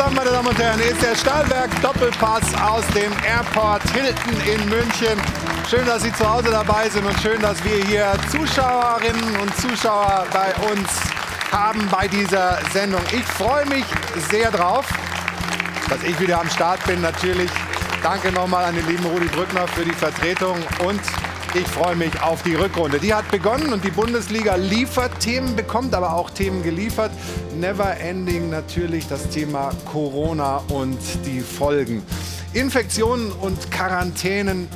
zusammen, meine Damen und Herren, ist der Stahlberg Doppelpass aus dem Airport Hilton in München. Schön, dass Sie zu Hause dabei sind und schön, dass wir hier Zuschauerinnen und Zuschauer bei uns haben bei dieser Sendung. Ich freue mich sehr drauf, dass ich wieder am Start bin. Natürlich danke nochmal an den lieben Rudi Brückner für die Vertretung und ich freue mich auf die Rückrunde. Die hat begonnen und die Bundesliga liefert Themen, bekommt aber auch Themen geliefert. Never ending natürlich das Thema Corona und die Folgen. Infektionen und Quarantänen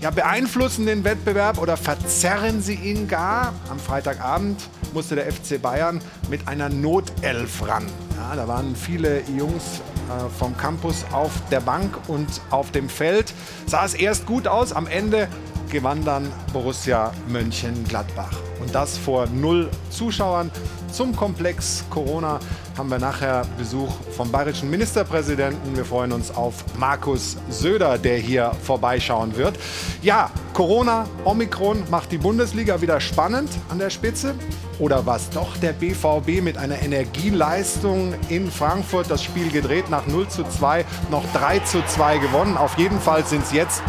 ja, beeinflussen den Wettbewerb oder verzerren sie ihn gar. Am Freitagabend musste der FC Bayern mit einer Notelf ran. Ja, da waren viele Jungs äh, vom Campus auf der Bank und auf dem Feld. Sah es erst gut aus, am Ende gewann dann Borussia Mönchengladbach. Und das vor null Zuschauern. Zum Komplex Corona haben wir nachher Besuch vom bayerischen Ministerpräsidenten. Wir freuen uns auf Markus Söder, der hier vorbeischauen wird. Ja, Corona, Omikron macht die Bundesliga wieder spannend an der Spitze. Oder was doch der BVB mit einer Energieleistung in Frankfurt das Spiel gedreht, nach 0 zu 2 noch 3 zu 2 gewonnen. Auf jeden Fall sind es jetzt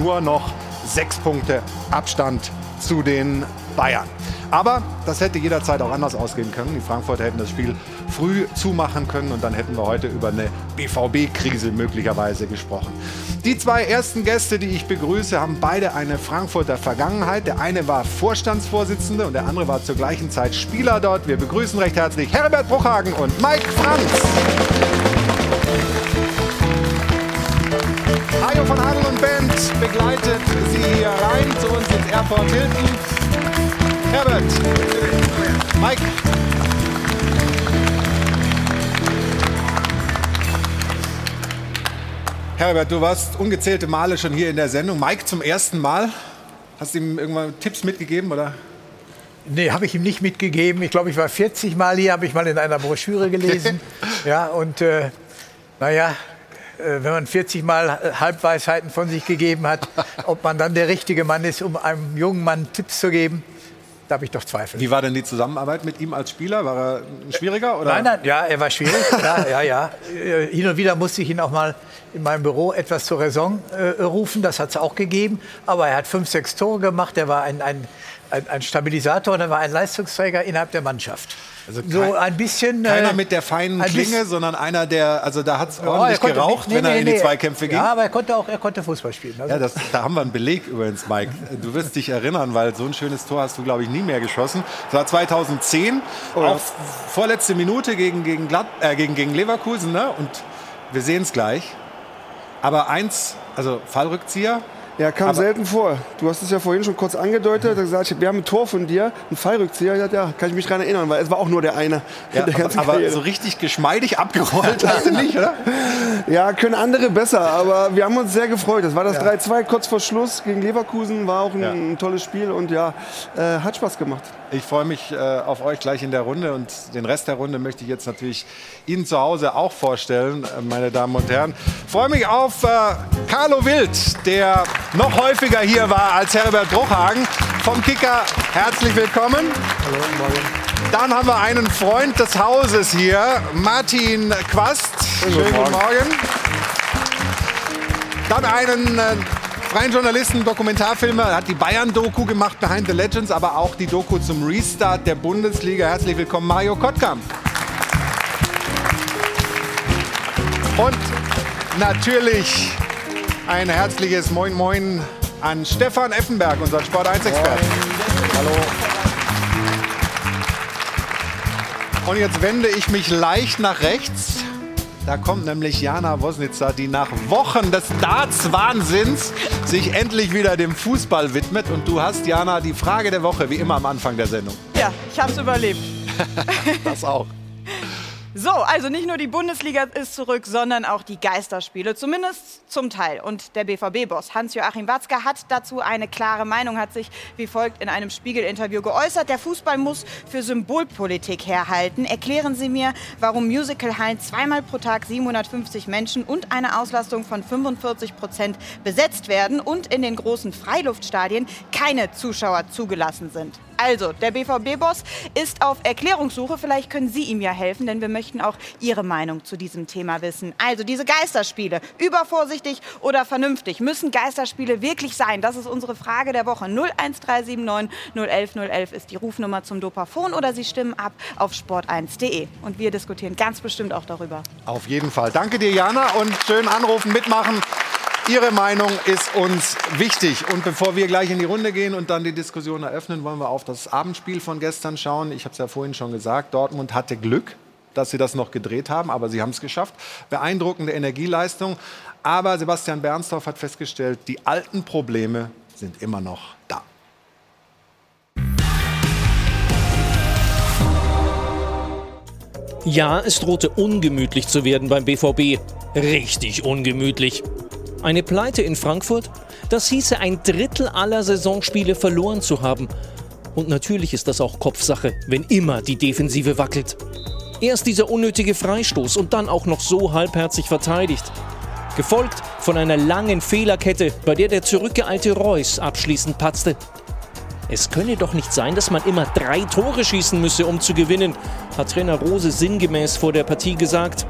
nur noch sechs Punkte Abstand zu den Bayern. Aber das hätte jederzeit auch anders ausgehen können. Die Frankfurter hätten das Spiel früh zumachen können und dann hätten wir heute über eine BVB-Krise möglicherweise gesprochen. Die zwei ersten Gäste, die ich begrüße, haben beide eine Frankfurter Vergangenheit. Der eine war Vorstandsvorsitzende und der andere war zur gleichen Zeit Spieler dort. Wir begrüßen recht herzlich Herbert Bruchhagen und Mike Franz. Von Adel und Band begleitet Sie hier rein zu uns ins Airport Hilton. Herbert, Mike. Herbert, du warst ungezählte Male schon hier in der Sendung. Mike zum ersten Mal. Hast du ihm irgendwann Tipps mitgegeben oder? Nee, habe ich ihm nicht mitgegeben. Ich glaube, ich war 40 Mal hier, habe ich mal in einer Broschüre gelesen. ja, und äh, naja, wenn man 40 Mal Halbweisheiten von sich gegeben hat, ob man dann der richtige Mann ist, um einem jungen Mann Tipps zu geben. Da habe ich doch Zweifel. Wie war denn die Zusammenarbeit mit ihm als Spieler? War er schwieriger? Oder? Nein, nein, ja, er war schwierig. ja, ja, ja. Äh, hin und wieder musste ich ihn auch mal in meinem Büro etwas zur Raison äh, rufen. Das hat es auch gegeben. Aber er hat fünf, sechs Tore gemacht. Er war ein, ein, ein, ein Stabilisator und er war ein Leistungsträger innerhalb der Mannschaft. Also so ein bisschen. Keiner äh, mit der feinen Klinge, sondern einer, der, also da hat es ordentlich ja, geraucht, nee, wenn nee, er in die Zweikämpfe ging. Ja, aber er konnte auch, er konnte Fußball spielen. Also. Ja, das, da haben wir einen Beleg übrigens, Mike. Du wirst dich erinnern, weil so ein schönes Tor hast du, glaube ich, nie mehr geschossen. Das war 2010, oh, ja. auch vorletzte Minute gegen, gegen, Glatt, äh, gegen, gegen Leverkusen, ne? Und wir sehen es gleich. Aber eins, also Fallrückzieher, ja, kam aber selten vor. Du hast es ja vorhin schon kurz angedeutet. Mhm. gesagt, wir haben ein Tor von dir, ein Fallrückzieher. Ja, ja, kann ich mich daran erinnern, weil es war auch nur der eine. Ja, der aber, aber so richtig geschmeidig abgerollt hast du nicht, oder? Ja, können andere besser, aber wir haben uns sehr gefreut. Das war das ja. 3-2 kurz vor Schluss gegen Leverkusen. War auch ein, ja. ein tolles Spiel und ja, äh, hat Spaß gemacht. Ich freue mich äh, auf euch gleich in der Runde und den Rest der Runde möchte ich jetzt natürlich Ihnen zu Hause auch vorstellen, äh, meine Damen und Herren. Ich freue mich auf äh, Carlo Wild, der noch häufiger hier war als Herbert Bruchhagen vom Kicker. Herzlich willkommen. Hallo, morgen. Dann haben wir einen Freund des Hauses hier, Martin Quast. Schönen, Schönen guten Morgen. Dann einen äh, freien Journalisten, Dokumentarfilmer, hat die Bayern-Doku gemacht, Behind the Legends, aber auch die Doku zum Restart der Bundesliga. Herzlich willkommen, Mario Kottkamp. Und natürlich ein herzliches Moin Moin an Stefan Effenberg, unseren Sport 1-Experten. Hallo. Und jetzt wende ich mich leicht nach rechts. Da kommt nämlich Jana Wosnitzer, die nach Wochen des Darts-Wahnsinns sich endlich wieder dem Fußball widmet. Und du hast, Jana, die Frage der Woche, wie immer am Anfang der Sendung. Ja, ich habe es überlebt. das auch. So, also nicht nur die Bundesliga ist zurück, sondern auch die Geisterspiele, zumindest zum Teil. Und der BVB-Boss Hans-Joachim Watzke hat dazu eine klare Meinung, hat sich wie folgt in einem Spiegel-Interview geäußert. Der Fußball muss für Symbolpolitik herhalten. Erklären Sie mir, warum Musicalhallen zweimal pro Tag 750 Menschen und eine Auslastung von 45 Prozent besetzt werden und in den großen Freiluftstadien keine Zuschauer zugelassen sind. Also, der BVB-Boss ist auf Erklärungssuche. Vielleicht können Sie ihm ja helfen, denn wir möchten auch Ihre Meinung zu diesem Thema wissen. Also, diese Geisterspiele, übervorsichtig oder vernünftig, müssen Geisterspiele wirklich sein? Das ist unsere Frage der Woche. 01379 011 011 ist die Rufnummer zum Dopafon oder Sie stimmen ab auf sport1.de. Und wir diskutieren ganz bestimmt auch darüber. Auf jeden Fall. Danke dir, Jana, und schön anrufen, mitmachen. Ihre Meinung ist uns wichtig. Und bevor wir gleich in die Runde gehen und dann die Diskussion eröffnen, wollen wir auf das Abendspiel von gestern schauen. Ich habe es ja vorhin schon gesagt, Dortmund hatte Glück, dass sie das noch gedreht haben, aber sie haben es geschafft. Beeindruckende Energieleistung. Aber Sebastian Bernstorff hat festgestellt, die alten Probleme sind immer noch da. Ja, es drohte ungemütlich zu werden beim BVB. Richtig ungemütlich. Eine Pleite in Frankfurt? Das hieße ein Drittel aller Saisonspiele verloren zu haben. Und natürlich ist das auch Kopfsache, wenn immer die Defensive wackelt. Erst dieser unnötige Freistoß und dann auch noch so halbherzig verteidigt. Gefolgt von einer langen Fehlerkette, bei der der zurückgeeilte Reus abschließend patzte. Es könne doch nicht sein, dass man immer drei Tore schießen müsse, um zu gewinnen, hat Trainer Rose sinngemäß vor der Partie gesagt.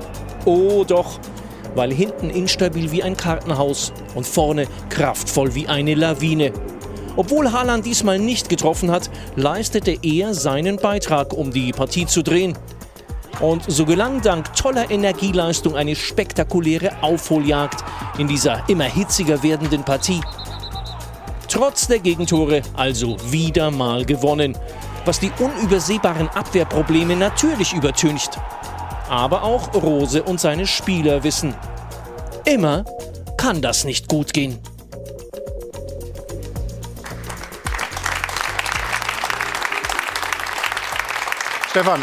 Oh doch, weil hinten instabil wie ein Kartenhaus und vorne kraftvoll wie eine Lawine. Obwohl Haaland diesmal nicht getroffen hat, leistete er seinen Beitrag, um die Partie zu drehen. Und so gelang dank toller Energieleistung eine spektakuläre Aufholjagd in dieser immer hitziger werdenden Partie. Trotz der Gegentore also wieder mal gewonnen, was die unübersehbaren Abwehrprobleme natürlich übertüncht. Aber auch Rose und seine Spieler wissen, immer kann das nicht gut gehen. Stefan,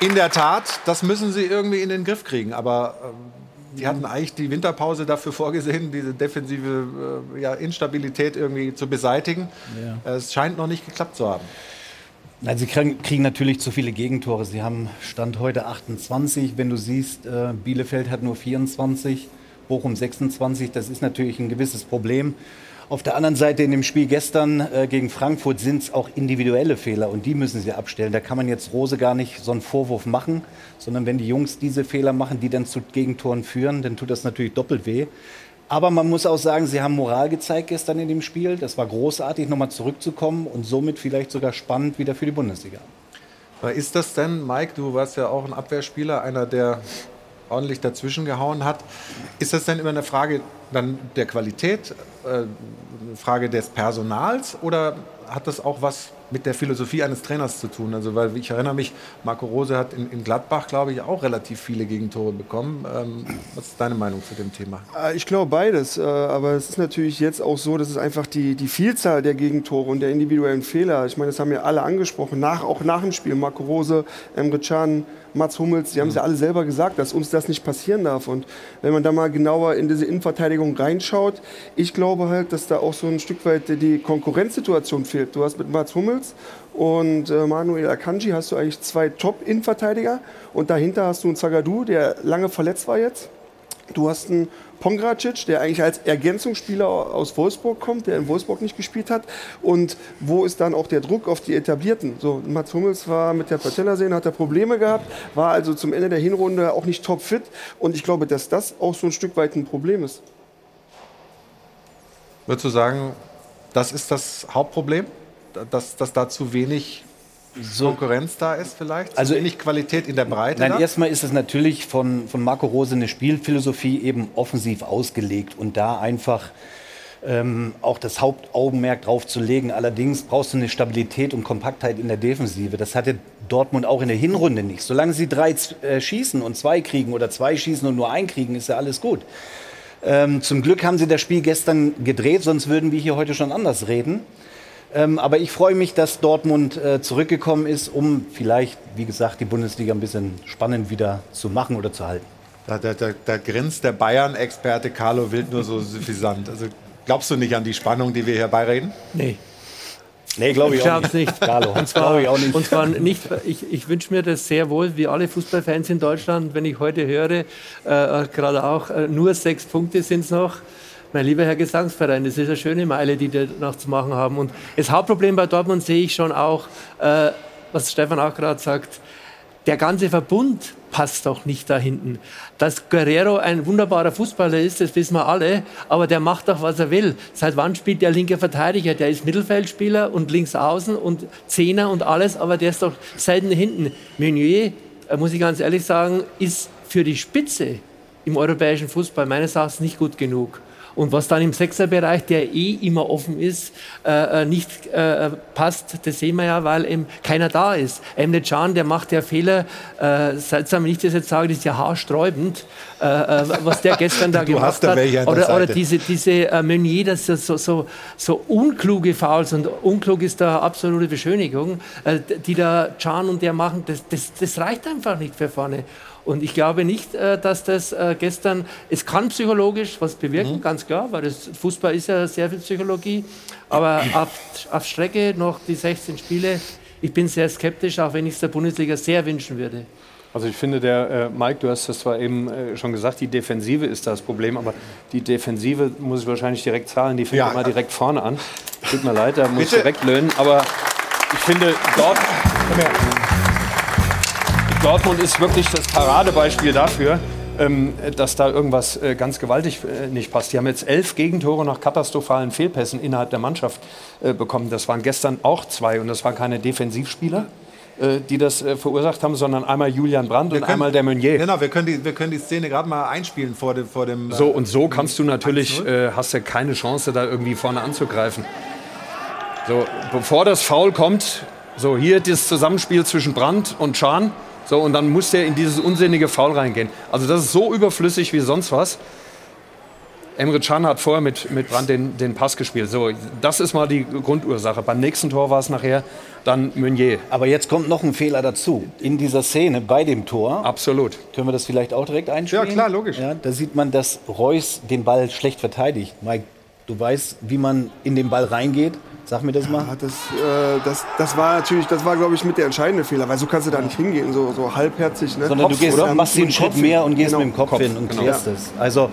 in der Tat, das müssen Sie irgendwie in den Griff kriegen. Aber ähm, die hatten eigentlich die Winterpause dafür vorgesehen, diese defensive äh, ja, Instabilität irgendwie zu beseitigen. Ja. Es scheint noch nicht geklappt zu haben. Nein, sie kriegen, natürlich zu viele Gegentore. Sie haben Stand heute 28. Wenn du siehst, äh, Bielefeld hat nur 24, Bochum 26. Das ist natürlich ein gewisses Problem. Auf der anderen Seite in dem Spiel gestern äh, gegen Frankfurt sind es auch individuelle Fehler und die müssen sie abstellen. Da kann man jetzt Rose gar nicht so einen Vorwurf machen, sondern wenn die Jungs diese Fehler machen, die dann zu Gegentoren führen, dann tut das natürlich doppelt weh. Aber man muss auch sagen, sie haben Moral gezeigt gestern in dem Spiel. Das war großartig, nochmal zurückzukommen und somit vielleicht sogar spannend wieder für die Bundesliga. Ist das denn, Mike, du warst ja auch ein Abwehrspieler, einer, der ordentlich dazwischen gehauen hat. Ist das denn immer eine Frage dann der Qualität, äh, eine Frage des Personals oder hat das auch was mit der Philosophie eines Trainers zu tun. Also, weil ich erinnere mich, Marco Rose hat in, in Gladbach, glaube ich, auch relativ viele Gegentore bekommen. Ähm, was ist deine Meinung zu dem Thema? Äh, ich glaube beides. Äh, aber es ist natürlich jetzt auch so, dass es einfach die, die Vielzahl der Gegentore und der individuellen Fehler, ich meine, das haben ja alle angesprochen, nach, auch nach dem Spiel, Marco Rose, Emre Can, Mats Hummels, die haben es ja alle selber gesagt, dass uns das nicht passieren darf. Und wenn man da mal genauer in diese Innenverteidigung reinschaut, ich glaube halt, dass da auch so ein Stück weit die Konkurrenzsituation fehlt. Du hast mit Mats Hummels und äh, Manuel Akanji hast du eigentlich zwei Top-Innenverteidiger und dahinter hast du einen Zagadou, der lange verletzt war jetzt. Du hast einen Pongracic, der eigentlich als Ergänzungsspieler aus Wolfsburg kommt, der in Wolfsburg nicht gespielt hat. Und wo ist dann auch der Druck auf die Etablierten? So, Mats Hummels war mit der Patellasehne, hat er Probleme gehabt, war also zum Ende der Hinrunde auch nicht topfit. Und ich glaube, dass das auch so ein Stück weit ein Problem ist. Würdest du sagen, das ist das Hauptproblem? Dass, dass da zu wenig so, Konkurrenz da ist vielleicht? Also wenig Qualität in der Breite? Nein, da? erstmal ist es natürlich von, von Marco Rose eine Spielphilosophie eben offensiv ausgelegt und da einfach ähm, auch das Hauptaugenmerk drauf zu legen. Allerdings brauchst du eine Stabilität und Kompaktheit in der Defensive. Das hatte Dortmund auch in der Hinrunde nicht. Solange sie drei äh, schießen und zwei kriegen oder zwei schießen und nur ein kriegen, ist ja alles gut. Ähm, zum Glück haben sie das Spiel gestern gedreht, sonst würden wir hier heute schon anders reden. Ähm, aber ich freue mich, dass Dortmund äh, zurückgekommen ist, um vielleicht, wie gesagt, die Bundesliga ein bisschen spannend wieder zu machen oder zu halten. Da, da, da, da grinst der Bayern-Experte Carlo Wild nur so suffisant. Also glaubst du nicht an die Spannung, die wir hier beireden? Nee. Nee, glaube ich, ich auch nicht. nicht. Carlo, und zwar, ich auch nicht. Und zwar nicht, ich, ich wünsche mir das sehr wohl, wie alle Fußballfans in Deutschland, wenn ich heute höre, äh, gerade auch, äh, nur sechs Punkte sind es noch mein lieber Herr Gesangsverein, das ist eine schöne Meile, die die noch zu machen haben. Und das Hauptproblem bei Dortmund sehe ich schon auch, äh, was Stefan auch gerade sagt, der ganze Verbund passt doch nicht da hinten. Dass Guerrero ein wunderbarer Fußballer ist, das wissen wir alle, aber der macht doch, was er will. Seit wann spielt der linke Verteidiger? Der ist Mittelfeldspieler und links außen und Zehner und alles, aber der ist doch selten hinten. Meunier, äh, muss ich ganz ehrlich sagen, ist für die Spitze im europäischen Fußball meines Erachtens nicht gut genug. Und was dann im Sechserbereich, der eh immer offen ist, äh, äh, nicht äh, passt, das sehen wir ja, weil eben keiner da ist. Emre Can, der macht ja Fehler, äh, seltsam, wenn ich das jetzt sage, das ist ja haarsträubend, äh, äh was der gestern da gemacht da hat. Oder, oder, diese, diese äh, Meunier, das ist so, so, so unkluge Fouls und unklug ist da absolute Beschönigung, äh, die da Can und der machen, das, das, das reicht einfach nicht für vorne. Und ich glaube nicht, äh, dass das äh, gestern, es kann psychologisch was bewirken, mhm. ganz klar, weil das Fußball ist ja sehr viel Psychologie. Aber auf, auf Strecke noch die 16 Spiele, ich bin sehr skeptisch, auch wenn ich es der Bundesliga sehr wünschen würde. Also ich finde, der äh, Mike, du hast das zwar eben äh, schon gesagt, die Defensive ist das Problem, aber die Defensive muss ich wahrscheinlich direkt zahlen. Die fängt ja. immer direkt vorne an. Tut mir leid, da muss ich direkt löhnen. Aber ich finde, dort. Dortmund ist wirklich das Paradebeispiel dafür, ähm, dass da irgendwas äh, ganz gewaltig äh, nicht passt. Die haben jetzt elf Gegentore nach katastrophalen Fehlpässen innerhalb der Mannschaft äh, bekommen. Das waren gestern auch zwei und das waren keine Defensivspieler die das verursacht haben, sondern einmal Julian Brandt wir und können, einmal der Meunier. Genau, wir können die, wir können die Szene gerade mal einspielen vor dem. Vor dem so, und so kannst du natürlich, äh, hast du keine Chance, da irgendwie vorne anzugreifen. So, bevor das Foul kommt, so hier das Zusammenspiel zwischen Brandt und Schahn. So, und dann muss der in dieses unsinnige Foul reingehen. Also das ist so überflüssig wie sonst was. Emre Can hat vorher mit, mit Brandt den, den Pass gespielt. So, das ist mal die Grundursache. Beim nächsten Tor war es nachher dann Meunier. Aber jetzt kommt noch ein Fehler dazu. In dieser Szene bei dem Tor. Absolut. Können wir das vielleicht auch direkt einspielen? Ja, klar, logisch. Ja, da sieht man, dass Reus den Ball schlecht verteidigt. Mike, du weißt, wie man in den Ball reingeht. Sag mir das mal. Ja, das, äh, das, das war natürlich, das war, glaube ich, mit der entscheidende Fehler, weil so kannst du da nicht hingehen, so, so halbherzig. Ne? Sondern Kopf, du gehst, oder? machst den Schritt mehr und gehst genau. mit dem Kopf, Kopf hin und genau. klärst es. Also,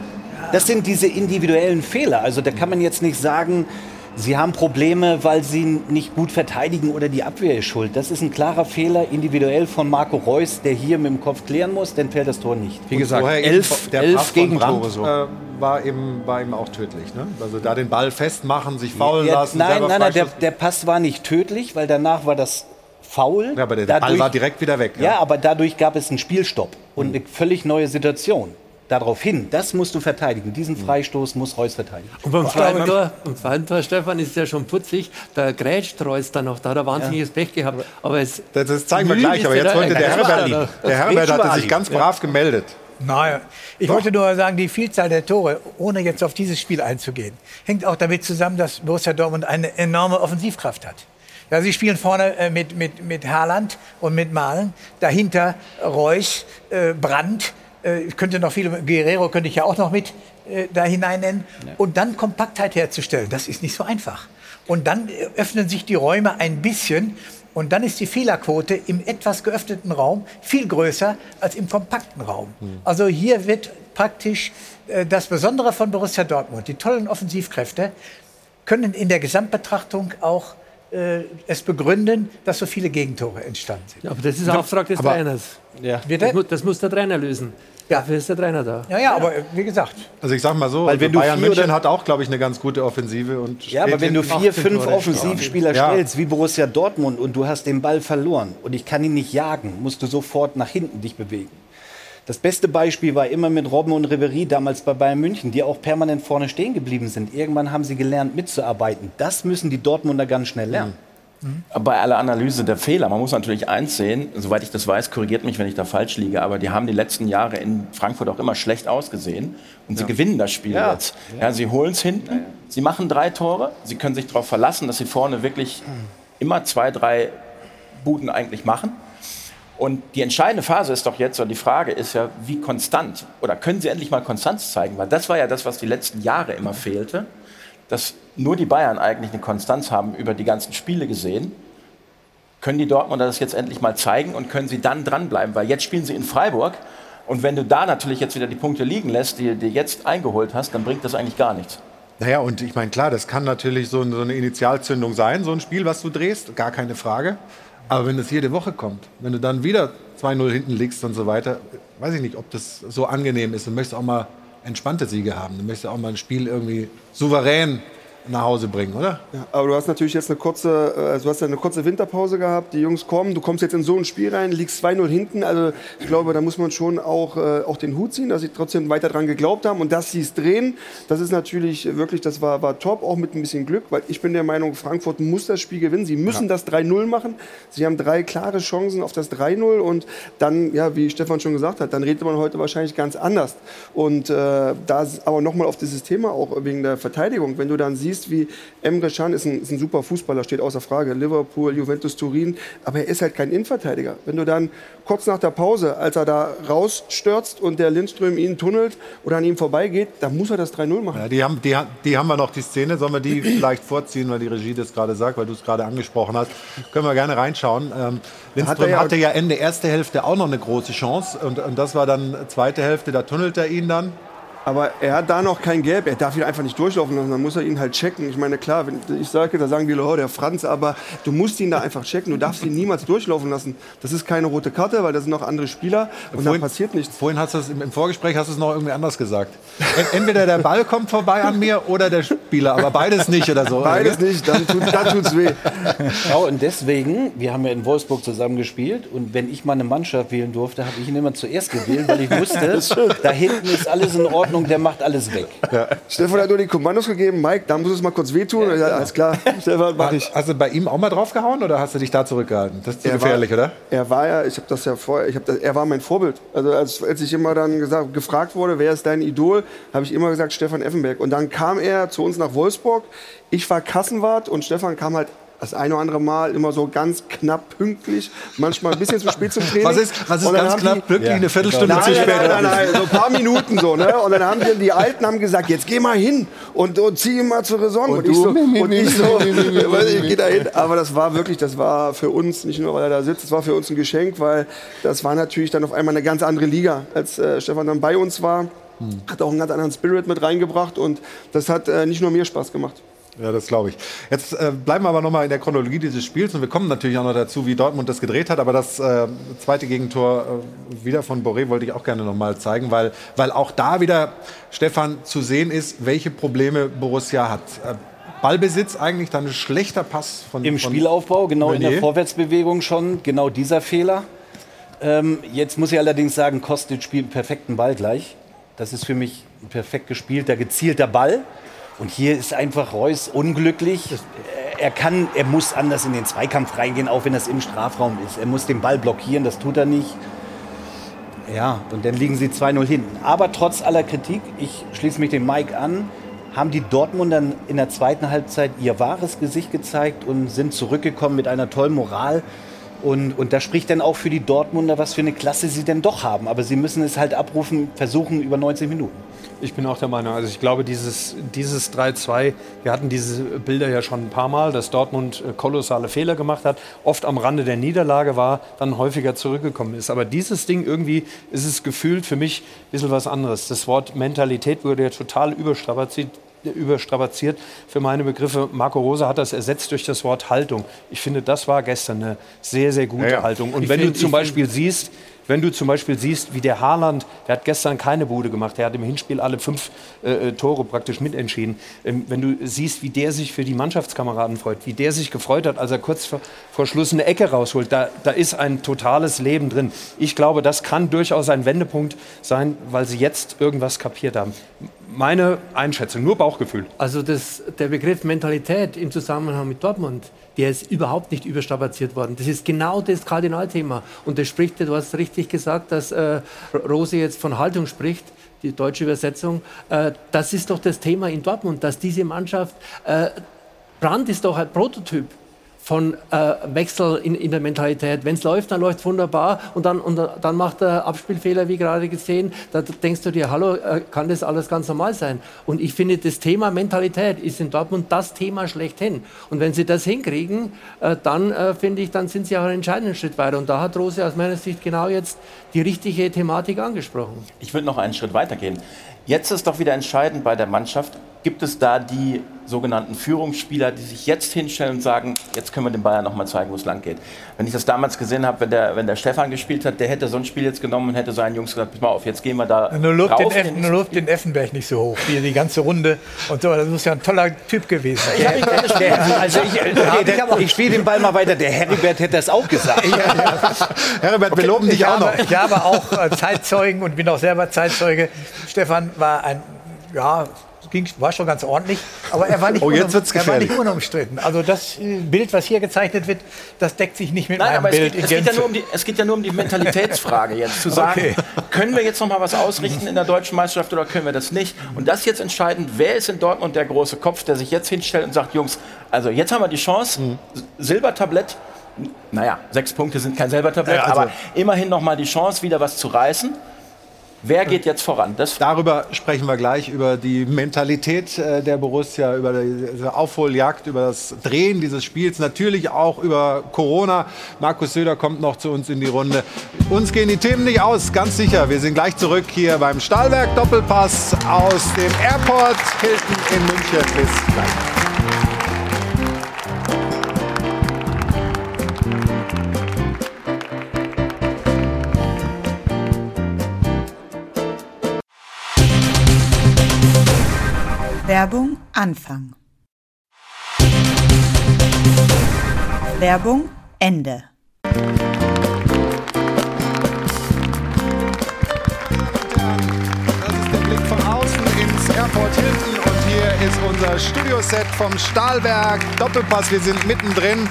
das sind diese individuellen Fehler. Also, da kann man jetzt nicht sagen, Sie haben Probleme, weil sie nicht gut verteidigen oder die Abwehr ist schuld. Das ist ein klarer Fehler individuell von Marco Reus, der hier mit dem Kopf klären muss, dann fällt das Tor nicht. Wie gesagt, elf, der elf Gegentore so. äh, war, eben, war eben auch tödlich. Ne? Also da den Ball festmachen, sich faulen ja, lassen. Nein, nein, nein, der, der Pass war nicht tödlich, weil danach war das faul. Ja, aber der dadurch, Ball war direkt wieder weg. Ja. ja, aber dadurch gab es einen Spielstopp und eine völlig neue Situation darauf hin, das musst du verteidigen. Diesen mhm. Freistoß muss Reus verteidigen. Und beim zweiten Tor, beim zweiten Tor, Stefan, ist ja schon putzig. Da grätscht Reus dann noch, da hat er wahnsinniges ja. Pech gehabt. Aber es das, das zeigen wir gleich, aber jetzt wollte der Herbert, der Herbert hatte sich ganz brav gemeldet. Naja, ich Doch. wollte nur sagen, die Vielzahl der Tore, ohne jetzt auf dieses Spiel einzugehen, hängt auch damit zusammen, dass Borussia Dortmund eine enorme Offensivkraft hat. Ja, sie spielen vorne äh, mit, mit, mit Haaland und mit Malen, dahinter Reus, äh, Brandt, äh, ich könnte noch viele, Guerrero könnte ich ja auch noch mit äh, da hinein nennen. Ja. Und dann Kompaktheit herzustellen, das ist nicht so einfach. Und dann äh, öffnen sich die Räume ein bisschen. Und dann ist die Fehlerquote im etwas geöffneten Raum viel größer als im kompakten Raum. Mhm. Also hier wird praktisch äh, das Besondere von Borussia Dortmund, die tollen Offensivkräfte, können in der Gesamtbetrachtung auch äh, es begründen, dass so viele Gegentore entstanden sind. Ja, aber das ist Auftrag des aber, Trainers. Ja. Das, muss, das muss der Trainer lösen. Ja. Dafür ist der Trainer da. Ja, ja, aber wie gesagt. Also ich sag mal so, Weil wenn also Bayern München hat auch, glaube ich, eine ganz gute Offensive. Und ja, aber wenn du vier, fünf Offensivspieler ja. stellst, wie Borussia Dortmund, und du hast den Ball verloren und ich kann ihn nicht jagen, musst du sofort nach hinten dich bewegen. Das beste Beispiel war immer mit Robben und Ribery damals bei Bayern München, die auch permanent vorne stehen geblieben sind. Irgendwann haben sie gelernt, mitzuarbeiten. Das müssen die Dortmunder ganz schnell lernen. Mhm. Bei aller Analyse der Fehler, man muss natürlich eins sehen, soweit ich das weiß, korrigiert mich, wenn ich da falsch liege, aber die haben die letzten Jahre in Frankfurt auch immer schlecht ausgesehen und ja. sie gewinnen das Spiel ja. jetzt. Ja, sie holen es hinten, ja, sie machen drei Tore, sie können sich darauf verlassen, dass sie vorne wirklich immer zwei, drei Buden eigentlich machen. Und die entscheidende Phase ist doch jetzt, und die Frage ist ja, wie konstant, oder können sie endlich mal Konstanz zeigen, weil das war ja das, was die letzten Jahre immer fehlte dass nur die Bayern eigentlich eine Konstanz haben über die ganzen Spiele gesehen. Können die Dortmunder das jetzt endlich mal zeigen und können sie dann dranbleiben? Weil jetzt spielen sie in Freiburg und wenn du da natürlich jetzt wieder die Punkte liegen lässt, die du jetzt eingeholt hast, dann bringt das eigentlich gar nichts. Naja, und ich meine, klar, das kann natürlich so eine Initialzündung sein, so ein Spiel, was du drehst, gar keine Frage. Aber wenn das jede Woche kommt, wenn du dann wieder 2-0 hinten liegst und so weiter, weiß ich nicht, ob das so angenehm ist. Du möchtest auch mal entspannte Siege haben. Du möchtest auch mal ein Spiel irgendwie souverän nach Hause bringen, oder? Ja, aber du hast natürlich jetzt eine kurze, also du hast ja eine kurze Winterpause gehabt. Die Jungs kommen, du kommst jetzt in so ein Spiel rein, liegst 2-0 hinten. Also ich glaube, da muss man schon auch, äh, auch den Hut ziehen, dass sie trotzdem weiter dran geglaubt haben und dass sie es drehen. Das ist natürlich wirklich, das war, war top, auch mit ein bisschen Glück, weil ich bin der Meinung, Frankfurt muss das Spiel gewinnen. Sie müssen ja. das 3-0 machen. Sie haben drei klare Chancen auf das 3-0 und dann, ja, wie Stefan schon gesagt hat, dann redet man heute wahrscheinlich ganz anders. Und äh, da aber nochmal auf dieses Thema auch wegen der Verteidigung, wenn du dann siehst, siehst, wie Emre Can ist ein, ist ein super Fußballer, steht außer Frage. Liverpool, Juventus Turin, aber er ist halt kein Innenverteidiger. Wenn du dann kurz nach der Pause, als er da rausstürzt und der Lindström ihn tunnelt oder an ihm vorbeigeht, dann muss er das 3-0 machen. Ja, die, haben, die, die haben wir noch, die Szene. Sollen wir die vielleicht vorziehen, weil die Regie das gerade sagt, weil du es gerade angesprochen hast. Können wir gerne reinschauen. Ähm, Lindström ja hatte ja Ende erste Hälfte auch noch eine große Chance und, und das war dann zweite Hälfte, da tunnelt er ihn dann aber er hat da noch kein Gelb. Er darf ihn einfach nicht durchlaufen lassen. Dann muss er ihn halt checken. Ich meine, klar, wenn ich sage, da sagen die Leute, oh, der Franz, aber du musst ihn da einfach checken. Du darfst ihn niemals durchlaufen lassen. Das ist keine rote Karte, weil das sind noch andere Spieler und vorhin, da passiert nichts. Vorhin hast du es im Vorgespräch hast du es noch irgendwie anders gesagt. Entweder der Ball kommt vorbei an mir oder der Spieler, aber beides nicht oder so. Beides oder? nicht, dann, tut, dann tut's weh. Ja, und deswegen, wir haben ja in Wolfsburg zusammen gespielt und wenn ich mal eine Mannschaft wählen durfte, habe ich ihn immer zuerst gewählt, weil ich wusste, da hinten ist alles in Ordnung, der macht alles weg. Ja. Stefan hat nur die Kommandos gegeben. Mike, da muss es mal kurz wehtun. Ja, genau. Alles klar, Stefan, mach ich. Hast du bei ihm auch mal draufgehauen oder hast du dich da zurückgehalten? Das ist zu er gefährlich, war, oder? Er war ja, ich habe das ja vorher, ich das, er war mein Vorbild. Also als, als ich immer dann gesagt, gefragt wurde, wer ist dein Idol, habe ich immer gesagt Stefan Effenberg. Und dann kam er zu uns nach Wolfsburg. Ich war Kassenwart und Stefan kam halt das eine oder andere Mal immer so ganz knapp pünktlich, manchmal ein bisschen zu spät zum Training. Was ist, was ist ganz knapp pünktlich? Ja, eine Viertelstunde nein, zu spät? Nein, nein, nein, so ein paar Minuten so. Ne? Und dann haben die, die Alten haben gesagt, jetzt geh mal hin und, und zieh mal zur Raison. Und, und ich so, und ich so ich geh da hin. Aber das war wirklich, das war für uns, nicht nur weil er da sitzt, das war für uns ein Geschenk, weil das war natürlich dann auf einmal eine ganz andere Liga, als äh, Stefan dann bei uns war. Hm. Hat auch einen ganz anderen Spirit mit reingebracht und das hat äh, nicht nur mir Spaß gemacht. Ja, das glaube ich. Jetzt äh, bleiben wir aber nochmal in der Chronologie dieses Spiels und wir kommen natürlich auch noch dazu, wie Dortmund das gedreht hat. Aber das äh, zweite Gegentor äh, wieder von Boré wollte ich auch gerne nochmal zeigen, weil, weil auch da wieder, Stefan, zu sehen ist, welche Probleme Borussia hat. Äh, Ballbesitz eigentlich dann ein schlechter Pass von Im von Spielaufbau, genau Meunier. in der Vorwärtsbewegung schon, genau dieser Fehler. Ähm, jetzt muss ich allerdings sagen, Kostic spielt perfekten Ball gleich. Das ist für mich ein perfekt gespielter, gezielter Ball. Und hier ist einfach Reus unglücklich. Er kann, er muss anders in den Zweikampf reingehen, auch wenn das im Strafraum ist. Er muss den Ball blockieren, das tut er nicht. Ja, und dann liegen sie 2-0 hinten. Aber trotz aller Kritik, ich schließe mich dem Mike an, haben die Dortmunder in der zweiten Halbzeit ihr wahres Gesicht gezeigt und sind zurückgekommen mit einer tollen Moral. Und, und das spricht dann auch für die Dortmunder, was für eine Klasse sie denn doch haben. Aber sie müssen es halt abrufen, versuchen über 90 Minuten. Ich bin auch der Meinung, also ich glaube, dieses, dieses 3-2, wir hatten diese Bilder ja schon ein paar Mal, dass Dortmund äh, kolossale Fehler gemacht hat, oft am Rande der Niederlage war, dann häufiger zurückgekommen ist. Aber dieses Ding irgendwie ist es gefühlt für mich ein bisschen was anderes. Das Wort Mentalität wurde ja total überstrapaziert überstrapaziert für meine Begriffe. Marco Rosa hat das ersetzt durch das Wort Haltung. Ich finde, das war gestern eine sehr, sehr gute ja, ja. Haltung. Und ich wenn find, du zum Beispiel siehst, wenn du zum Beispiel siehst, wie der Haaland, der hat gestern keine Bude gemacht, der hat im Hinspiel alle fünf äh, äh, Tore praktisch mitentschieden. Ähm, wenn du siehst, wie der sich für die Mannschaftskameraden freut, wie der sich gefreut hat, als er kurz vor, vor Schluss eine Ecke rausholt, da, da ist ein totales Leben drin. Ich glaube, das kann durchaus ein Wendepunkt sein, weil sie jetzt irgendwas kapiert haben meine Einschätzung, nur Bauchgefühl. Also das, der Begriff Mentalität im Zusammenhang mit Dortmund, der ist überhaupt nicht überstrapaziert worden. Das ist genau das Kardinalthema. Und das spricht, du hast richtig gesagt, dass äh, Rose jetzt von Haltung spricht die deutsche Übersetzung, äh, das ist doch das Thema in Dortmund, dass diese Mannschaft, äh, Brand ist doch ein Prototyp von äh, Wechsel in, in, der Mentalität. Wenn es läuft, dann läuft es wunderbar und dann, und dann macht er Abspielfehler, wie gerade gesehen. Da denkst du dir, hallo, äh, kann das alles ganz normal sein? Und ich finde, das Thema Mentalität ist in Dortmund das Thema schlechthin. Und wenn sie das hinkriegen, äh, dann äh, finde ich, dann sind sie auch einen entscheidenden Schritt weiter. Und da hat Rose aus meiner Sicht genau jetzt die richtige Thematik angesprochen. Ich würde noch einen Schritt weiter gehen. Jetzt ist doch wieder entscheidend bei der Mannschaft, gibt es da die sogenannten Führungsspieler, die sich jetzt hinstellen und sagen, jetzt können wir den Bayern noch mal zeigen, wo es lang geht. Wenn ich das damals gesehen habe, wenn der, wenn der Stefan gespielt hat, der hätte so ein Spiel jetzt genommen und hätte seinen Jungs gesagt, pass mal auf, jetzt gehen wir da Nur lobt, den, Eff, nur den Effenberg nicht so hoch, wie die ganze Runde und so. Das muss ja ein toller Typ gewesen sein. also ich, okay, ich, ich spiele den Ball mal weiter. Der Heribert hätte das auch gesagt. ja, ja. Heribert, wir loben dich auch noch. Ich habe auch äh, Zeitzeugen und bin auch selber Zeitzeuge. Stefan war ein ja, ging, war schon ganz ordentlich, aber er war nicht, oh, jetzt wird's er war nicht unumstritten. Also das äh, Bild, was hier gezeichnet wird, das deckt sich nicht mit Nein, meinem aber Bild. Es geht, es, geht ja um die, es geht, ja nur um die, Mentalitätsfrage jetzt, zu sagen, okay. können wir jetzt noch mal was ausrichten in der deutschen Meisterschaft oder können wir das nicht? Und das jetzt entscheidend, wer ist in Dortmund der große Kopf, der sich jetzt hinstellt und sagt, Jungs, also jetzt haben wir die Chance, mhm. Silbertablett, naja, sechs Punkte sind kein Silbertablett, ja, also aber immerhin noch mal die Chance, wieder was zu reißen. Wer geht jetzt voran? Das Darüber sprechen wir gleich, über die Mentalität äh, der Borussia, über die Aufholjagd, über das Drehen dieses Spiels, natürlich auch über Corona. Markus Söder kommt noch zu uns in die Runde. Uns gehen die Themen nicht aus, ganz sicher. Wir sind gleich zurück hier beim Stahlwerk Doppelpass aus dem Airport Hilton in München. Bis gleich. Werbung Anfang. Werbung Ende. Das ist der Blick von außen ins Airport Hilton und hier ist unser Studioset vom Stahlwerk Doppelpass. Wir sind mittendrin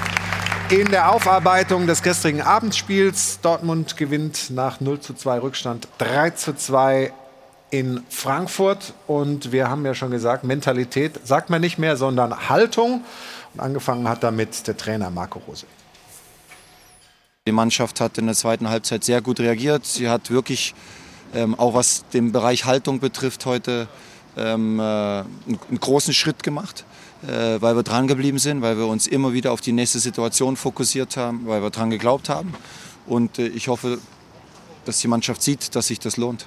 in der Aufarbeitung des gestrigen Abendspiels. Dortmund gewinnt nach 0 zu 2 Rückstand 3 zu 2 in Frankfurt. Und wir haben ja schon gesagt, Mentalität sagt man nicht mehr, sondern Haltung. Und angefangen hat damit der Trainer Marco Rose. Die Mannschaft hat in der zweiten Halbzeit sehr gut reagiert. Sie hat wirklich, ähm, auch was den Bereich Haltung betrifft, heute ähm, äh, einen, einen, großen Schritt gemacht, äh, weil wir dran geblieben sind, weil wir uns immer wieder auf die nächste Situation fokussiert haben, weil wir dran geglaubt haben. Und äh, ich hoffe, dass die Mannschaft sieht, dass sich das lohnt.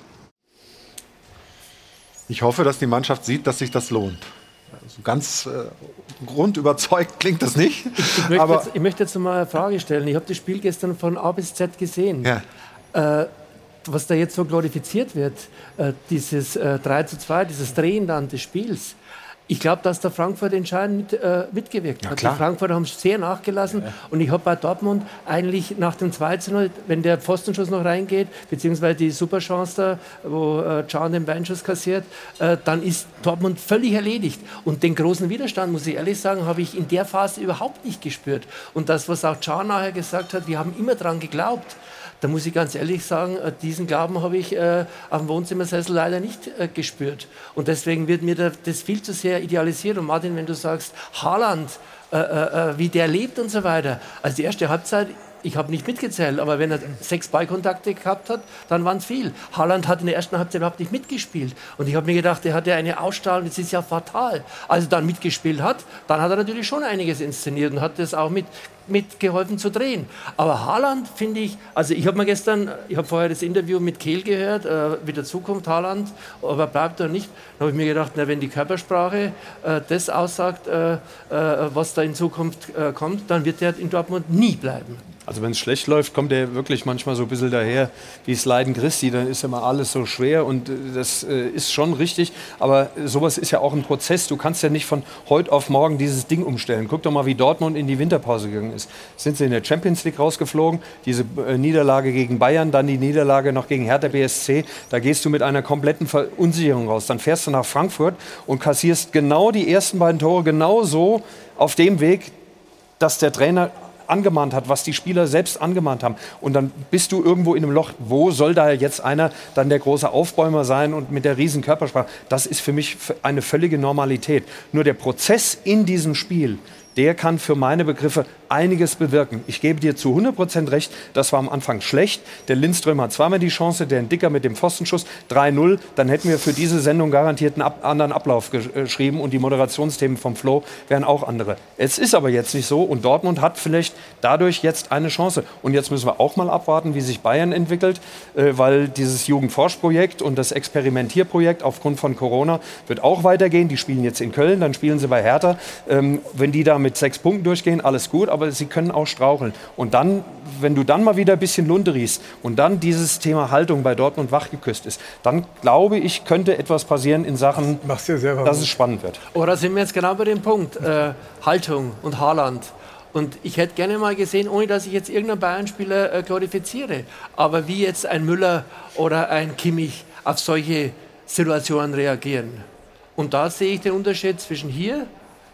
Ich hoffe, dass die Mannschaft sieht, dass sich das lohnt. Also ganz äh, grundüberzeugt klingt das nicht. Ich, ich, möchte, jetzt, ich möchte, jetzt, mal eine Frage stellen. Ich habe das Spiel gestern von A bis Z gesehen. Ja. Äh, was da jetzt so glorifiziert wird, äh, dieses äh, 3 zu 2, dieses Drehen dann des Spiels, ich glaube, dass der Frankfurt entscheidend mit, äh, mitgewirkt hat. Ja, die Frankfurter haben sehr nachgelassen. Ja. Und ich habe bei Dortmund eigentlich nach dem 2 0, wenn der Pfostenschuss noch reingeht, beziehungsweise die Superchance da, wo äh, Can den Beinschuss kassiert, äh, dann ist Dortmund völlig erledigt. Und den großen Widerstand, muss ich ehrlich sagen, habe ich in der Phase überhaupt nicht gespürt. Und das, was auch Can nachher gesagt hat, wir haben immer daran geglaubt da muss ich ganz ehrlich sagen, äh, diesen Glauben habe ich äh, am Wohnzimmersessel leider nicht äh, gespürt. Und deswegen wird mir das viel zu sehr idealisiert. Und Martin, wenn du sagst, Haaland, äh, äh, äh wie der lebt und so weiter. Also die erste Halbzeit ich habe nicht mitgezählt, aber wenn er sechs Ballkontakte gehabt hat, dann waren es viel. Haaland hat in der ersten Halbzeit überhaupt nicht mitgespielt. Und ich habe mir gedacht, er hat ja eine Ausstrahlung, das ist ja fatal. Als er dann mitgespielt hat, dann hat er natürlich schon einiges inszeniert und hat das auch mit, mitgeholfen zu drehen. Aber Haaland finde ich, also ich habe mir gestern, ich habe vorher das Interview mit Kehl gehört, äh, wie der Zukunft Haaland, ob er bleibt oder nicht. Da habe ich mir gedacht, na, wenn die Körpersprache äh, das aussagt, äh, äh was da in Zukunft äh, kommt, dann wird er in Dortmund nie bleiben. Also wenn es schlecht läuft, kommt er wirklich manchmal so ein bisschen daher wie es Leiden Christi. Dann ist immer alles so schwer und äh, das äh, ist schon richtig. Aber sowas ist ja auch ein Prozess. Du kannst ja nicht von heute auf morgen dieses Ding umstellen. Guck doch mal, wie Dortmund in die Winterpause gegangen ist. Sind sie in der Champions League rausgeflogen? Diese äh, Niederlage gegen Bayern, dann die Niederlage noch gegen Hertha BSC. Da gehst du mit einer kompletten Verunsicherung raus. Dann fährst du nach Frankfurt und kassierst genau die ersten beiden Tore genau so auf dem Weg, dass der Trainer angemahnt hat, was die Spieler selbst angemahnt haben. Und dann bist du irgendwo in einem Loch. Wo soll da jetzt einer dann der große Aufbäumer sein und mit der riesen Körpersprache? Das ist für mich eine völlige Normalität. Nur der Prozess in diesem Spiel, der kann für meine Begriffe einiges bewirken. Ich gebe dir zu 100% recht, das war am Anfang schlecht. Der Lindström hat zweimal die Chance, der Dicker mit dem Pfostenschuss 3-0. Dann hätten wir für diese Sendung garantiert einen ab anderen Ablauf äh, geschrieben und die Moderationsthemen vom Flo wären auch andere. Es ist aber jetzt nicht so und Dortmund hat vielleicht dadurch jetzt eine Chance. Und jetzt müssen wir auch mal abwarten, wie sich Bayern entwickelt, äh, weil dieses Jugendforschprojekt und das Experimentierprojekt aufgrund von Corona wird auch weitergehen. Die spielen jetzt in Köln, dann spielen sie bei Hertha. Ähm, wenn die da mit sechs Punkten durchgehen, alles gut aber sie können auch straucheln. Und dann, wenn du dann mal wieder ein bisschen Lunte riechst und dann dieses Thema Haltung bei Dortmund wachgeküsst ist, dann glaube ich, könnte etwas passieren in Sachen, selber dass es spannend wird. Oh, da sind wir jetzt genau bei dem Punkt. Äh, Haltung und Haaland. Und ich hätte gerne mal gesehen, ohne dass ich jetzt irgendeinen Bayern-Spieler äh, glorifiziere, aber wie jetzt ein Müller oder ein Kimmich auf solche Situationen reagieren. Und da sehe ich den Unterschied zwischen hier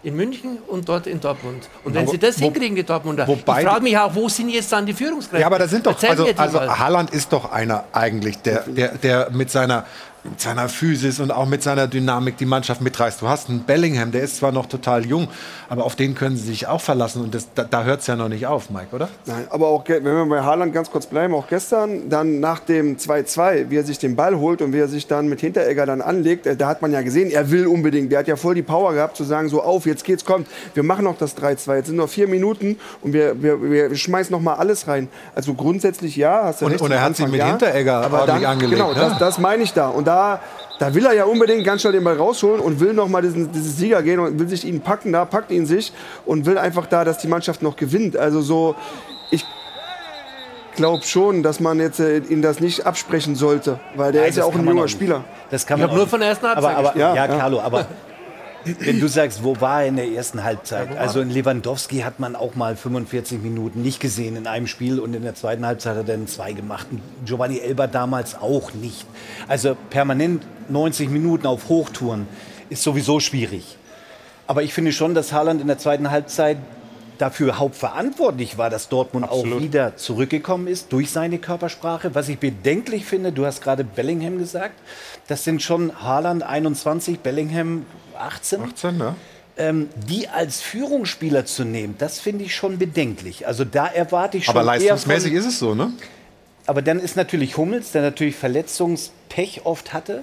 in München und dort in Dortmund. Und wenn wo, sie das wo, hinkriegen, die Dortmunder, wobei, ich frage mich auch, wo sind jetzt dann die Führungskräfte? Ja, aber da sind doch, Erzähl also, also. Haaland ist doch einer eigentlich, der, der, der mit seiner mit seiner Physis und auch mit seiner Dynamik die Mannschaft mitreißt. Du hast einen Bellingham, der ist zwar noch total jung, aber auf den können sie sich auch verlassen. Und das, da, da hört es ja noch nicht auf, Mike, oder? Nein, aber auch, wenn wir bei Haaland ganz kurz bleiben, auch gestern, dann nach dem 2-2, wie er sich den Ball holt und wie er sich dann mit Hinteregger dann anlegt, äh, da hat man ja gesehen, er will unbedingt. Der hat ja voll die Power gehabt, zu sagen, so auf, jetzt geht's, kommt, wir machen noch das 3-2. Jetzt sind noch vier Minuten und wir, wir, wir schmeißen noch mal alles rein. Also grundsätzlich ja, hast du Und- recht. und er hat sich mit ja, Hinteregger aber dann, angelegt, Genau, ne? das, das meine ich da. Und da, da will er ja unbedingt ganz schnell den Ball rausholen und will noch mal diesen, dieses Sieger gehen und will sich ihn packen, da packt ihn sich und will einfach da, dass die Mannschaft noch gewinnt. Also so, ich glaube schon, dass man jetzt äh, ihm das nicht absprechen sollte, weil der Nein, ist ja auch ein junger. Spieler. Das kann Ich man habe nur von der ersten aber, Halbzeit aber, Ja, ja, ja. Carlo, aber wenn du sagst, wo war er in der ersten Halbzeit? Also in Lewandowski hat man auch mal 45 Minuten nicht gesehen in einem Spiel und in der zweiten Halbzeit hat er dann zwei gemacht. Giovanni Elber damals auch nicht. Also permanent 90 Minuten auf Hochtouren ist sowieso schwierig. Aber ich finde schon, dass Haaland in der zweiten Halbzeit dafür hauptverantwortlich war, dass Dortmund auch wieder zurückgekommen ist durch seine Körpersprache. Was ich bedenklich finde, du hast gerade Bellingham gesagt, das sind schon Haaland 21, Bellingham 18. 18, ne? Ähm, die als Führungsspieler zu nehmen, das finde ich schon bedenklich. Also da erwarte ich schon Aber leistungsmäßig ist es so, ne? Aber dann ist natürlich Hummels, der natürlich Verletzungspech oft hatte.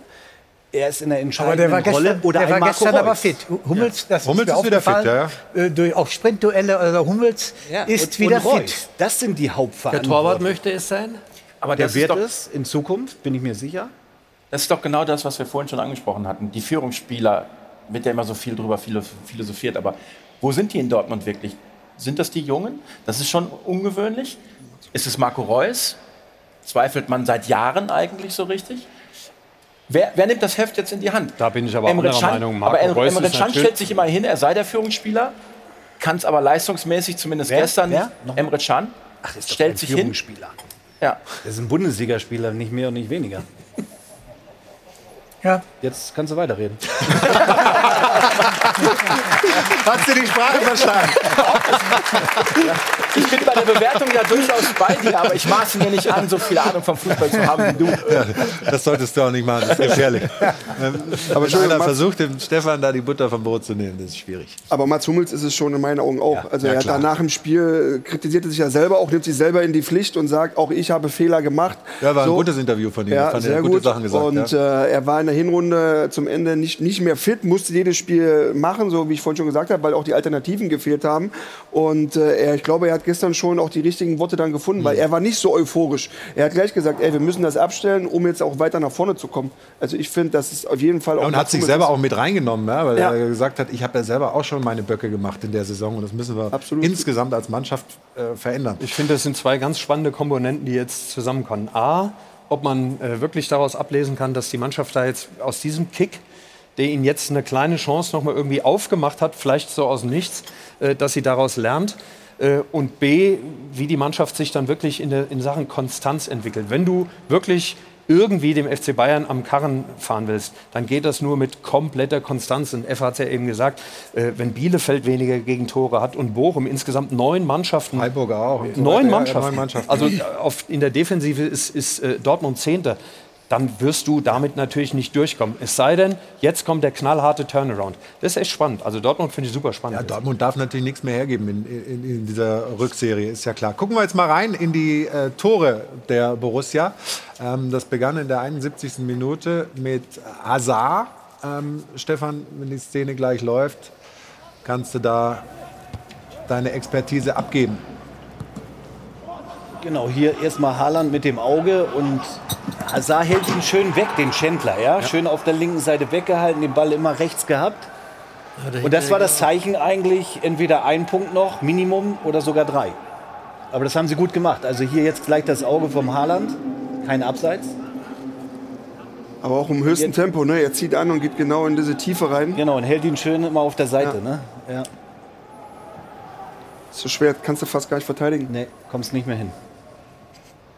Er ist in der Aber entscheidenden der war Rolle. gestern, Oder der ein war Marco gestern aber Reus. fit. Hummels, das Hummels ist, ist wieder fit, aufgefallen. Äh, durch auch Sprintduelle, also Hummels Ja, ist und, wieder und fit. Das sind die Der Hauptverantwortlichen. Torwart möchte es sein. Aber Der wird doch, es in Zukunft, bin ich mir sicher. das ist doch genau das, was wir vorhin schon angesprochen hatten. Die Führungsspieler, wird ja immer so viel drüber philo- philosophiert, aber wo sind die in Dortmund wirklich? Sind das die Jungen? Das ist schon ungewöhnlich. Ist es Marco Reus? Zweifelt man seit Jahren eigentlich so richtig? Wer, wer nimmt das Heft jetzt in die Hand? Da bin ich aber Emre anderer Can, Meinung. Marco aber Em- Reus Emre Can stellt sich immer hin, er sei der Führungsspieler, kann es aber leistungsmäßig, zumindest Wer? gestern, Wer? nicht. Emre Can Ach, ist stellt ein sich hin. Führungsspieler. Ja. Das ist ein Bundesligaspieler, nicht mehr und nicht weniger. Ja. Jetzt kannst du weiterreden. Hast du die Sprache verstanden? Ich bin bei der Bewertung ja durchaus bei dir, aber ich maße mir nicht an, so viel Ahnung vom Fußball zu haben wie du. Ja, das solltest du auch nicht machen, das ist gefährlich. Aber Entschuldigung, einer versucht, dem Stefan da die Butter vom Brot zu nehmen, das ist schwierig. Aber Mats Hummels ist es schon in meinen Augen auch. also ja, er hat danach im Spiel äh, kritisiert er sich ja selber auch, nimmt sich selber in die Pflicht und sagt, auch ich habe Fehler gemacht. Ja, war ein So. gutes Interview von ihm. Ja, fand, er sehr hat gute gut. Sachen gesagt. und ja. äh, er war in der Hinrunde zum Ende nicht, nicht mehr fit, musste jedes Spiel machen, so wie ich vorhin schon gesagt habe, weil auch die Alternativen gefehlt haben. Und äh, er, ich glaube, er hat gestern schon auch die richtigen Worte dann gefunden, Mhm. weil er war nicht so euphorisch. Er hat gleich gesagt, ey, wir müssen das abstellen, um jetzt auch weiter nach vorne zu kommen. Also ich finde, das ist auf jeden Fall auch und Mats hat sich selber ist- auch mit reingenommen, ja, weil Ja. er gesagt hat, ich habe ja selber auch schon meine Böcke gemacht in der Saison und das müssen wir Absolut. insgesamt als Mannschaft äh, verändern. Ich finde, das sind zwei ganz spannende Komponenten, die jetzt zusammenkommen. A, ob man äh, wirklich daraus ablesen kann, dass die Mannschaft da jetzt aus diesem Kick, der ihnen jetzt eine kleine Chance noch mal irgendwie aufgemacht hat, vielleicht so aus dem Nichts, äh, dass sie daraus lernt. Äh, und B, wie die Mannschaft sich dann wirklich in, der, in Sachen Konstanz entwickelt. Wenn du wirklich irgendwie dem FC Bayern am Karren fahren willst, dann geht das nur mit kompletter Konstanz. Und F hat es ja eben gesagt, äh, wenn Bielefeld weniger Gegentore hat und Bochum insgesamt neun Mannschaften Freiburger auch. und so neun weiter. Ja, Mannschaften. neun Mannschaften. Also äh, auf, in der Defensive ist, ist äh, Dortmund Zehnter. Dann wirst du damit natürlich nicht durchkommen. Es sei denn, jetzt kommt der knallharte Turnaround. Das ist echt spannend. Also Dortmund finde ich super spannend. Ja, Dortmund darf natürlich nichts mehr hergeben in, in, in, dieser Rückserie, ist ja klar. Gucken wir jetzt mal rein in die äh, Tore der Borussia. Ähm, das begann in der 71. Minute mit Hazard. Ähm, Stefan, wenn die Szene gleich läuft, kannst du da deine Expertise abgeben. Genau, hier erstmal Haaland mit dem Auge und Hazard hält ihn schön weg, den Schändler. Ja? ja? Schön auf der linken Seite weggehalten, den Ball immer rechts gehabt. Und das war das Zeichen eigentlich, entweder ein Punkt noch, Minimum oder sogar drei. Aber das haben sie gut gemacht. Also hier jetzt gleich das Auge vom Haaland, kein Abseits. Aber auch im höchsten jetzt. Tempo, ne? Er zieht an und geht genau in diese Tiefe rein. Genau, und hält ihn schön immer auf der Seite, ja. ne? Ja. So schwer kannst du fast gar nicht verteidigen. Nee, kommst nicht mehr hin.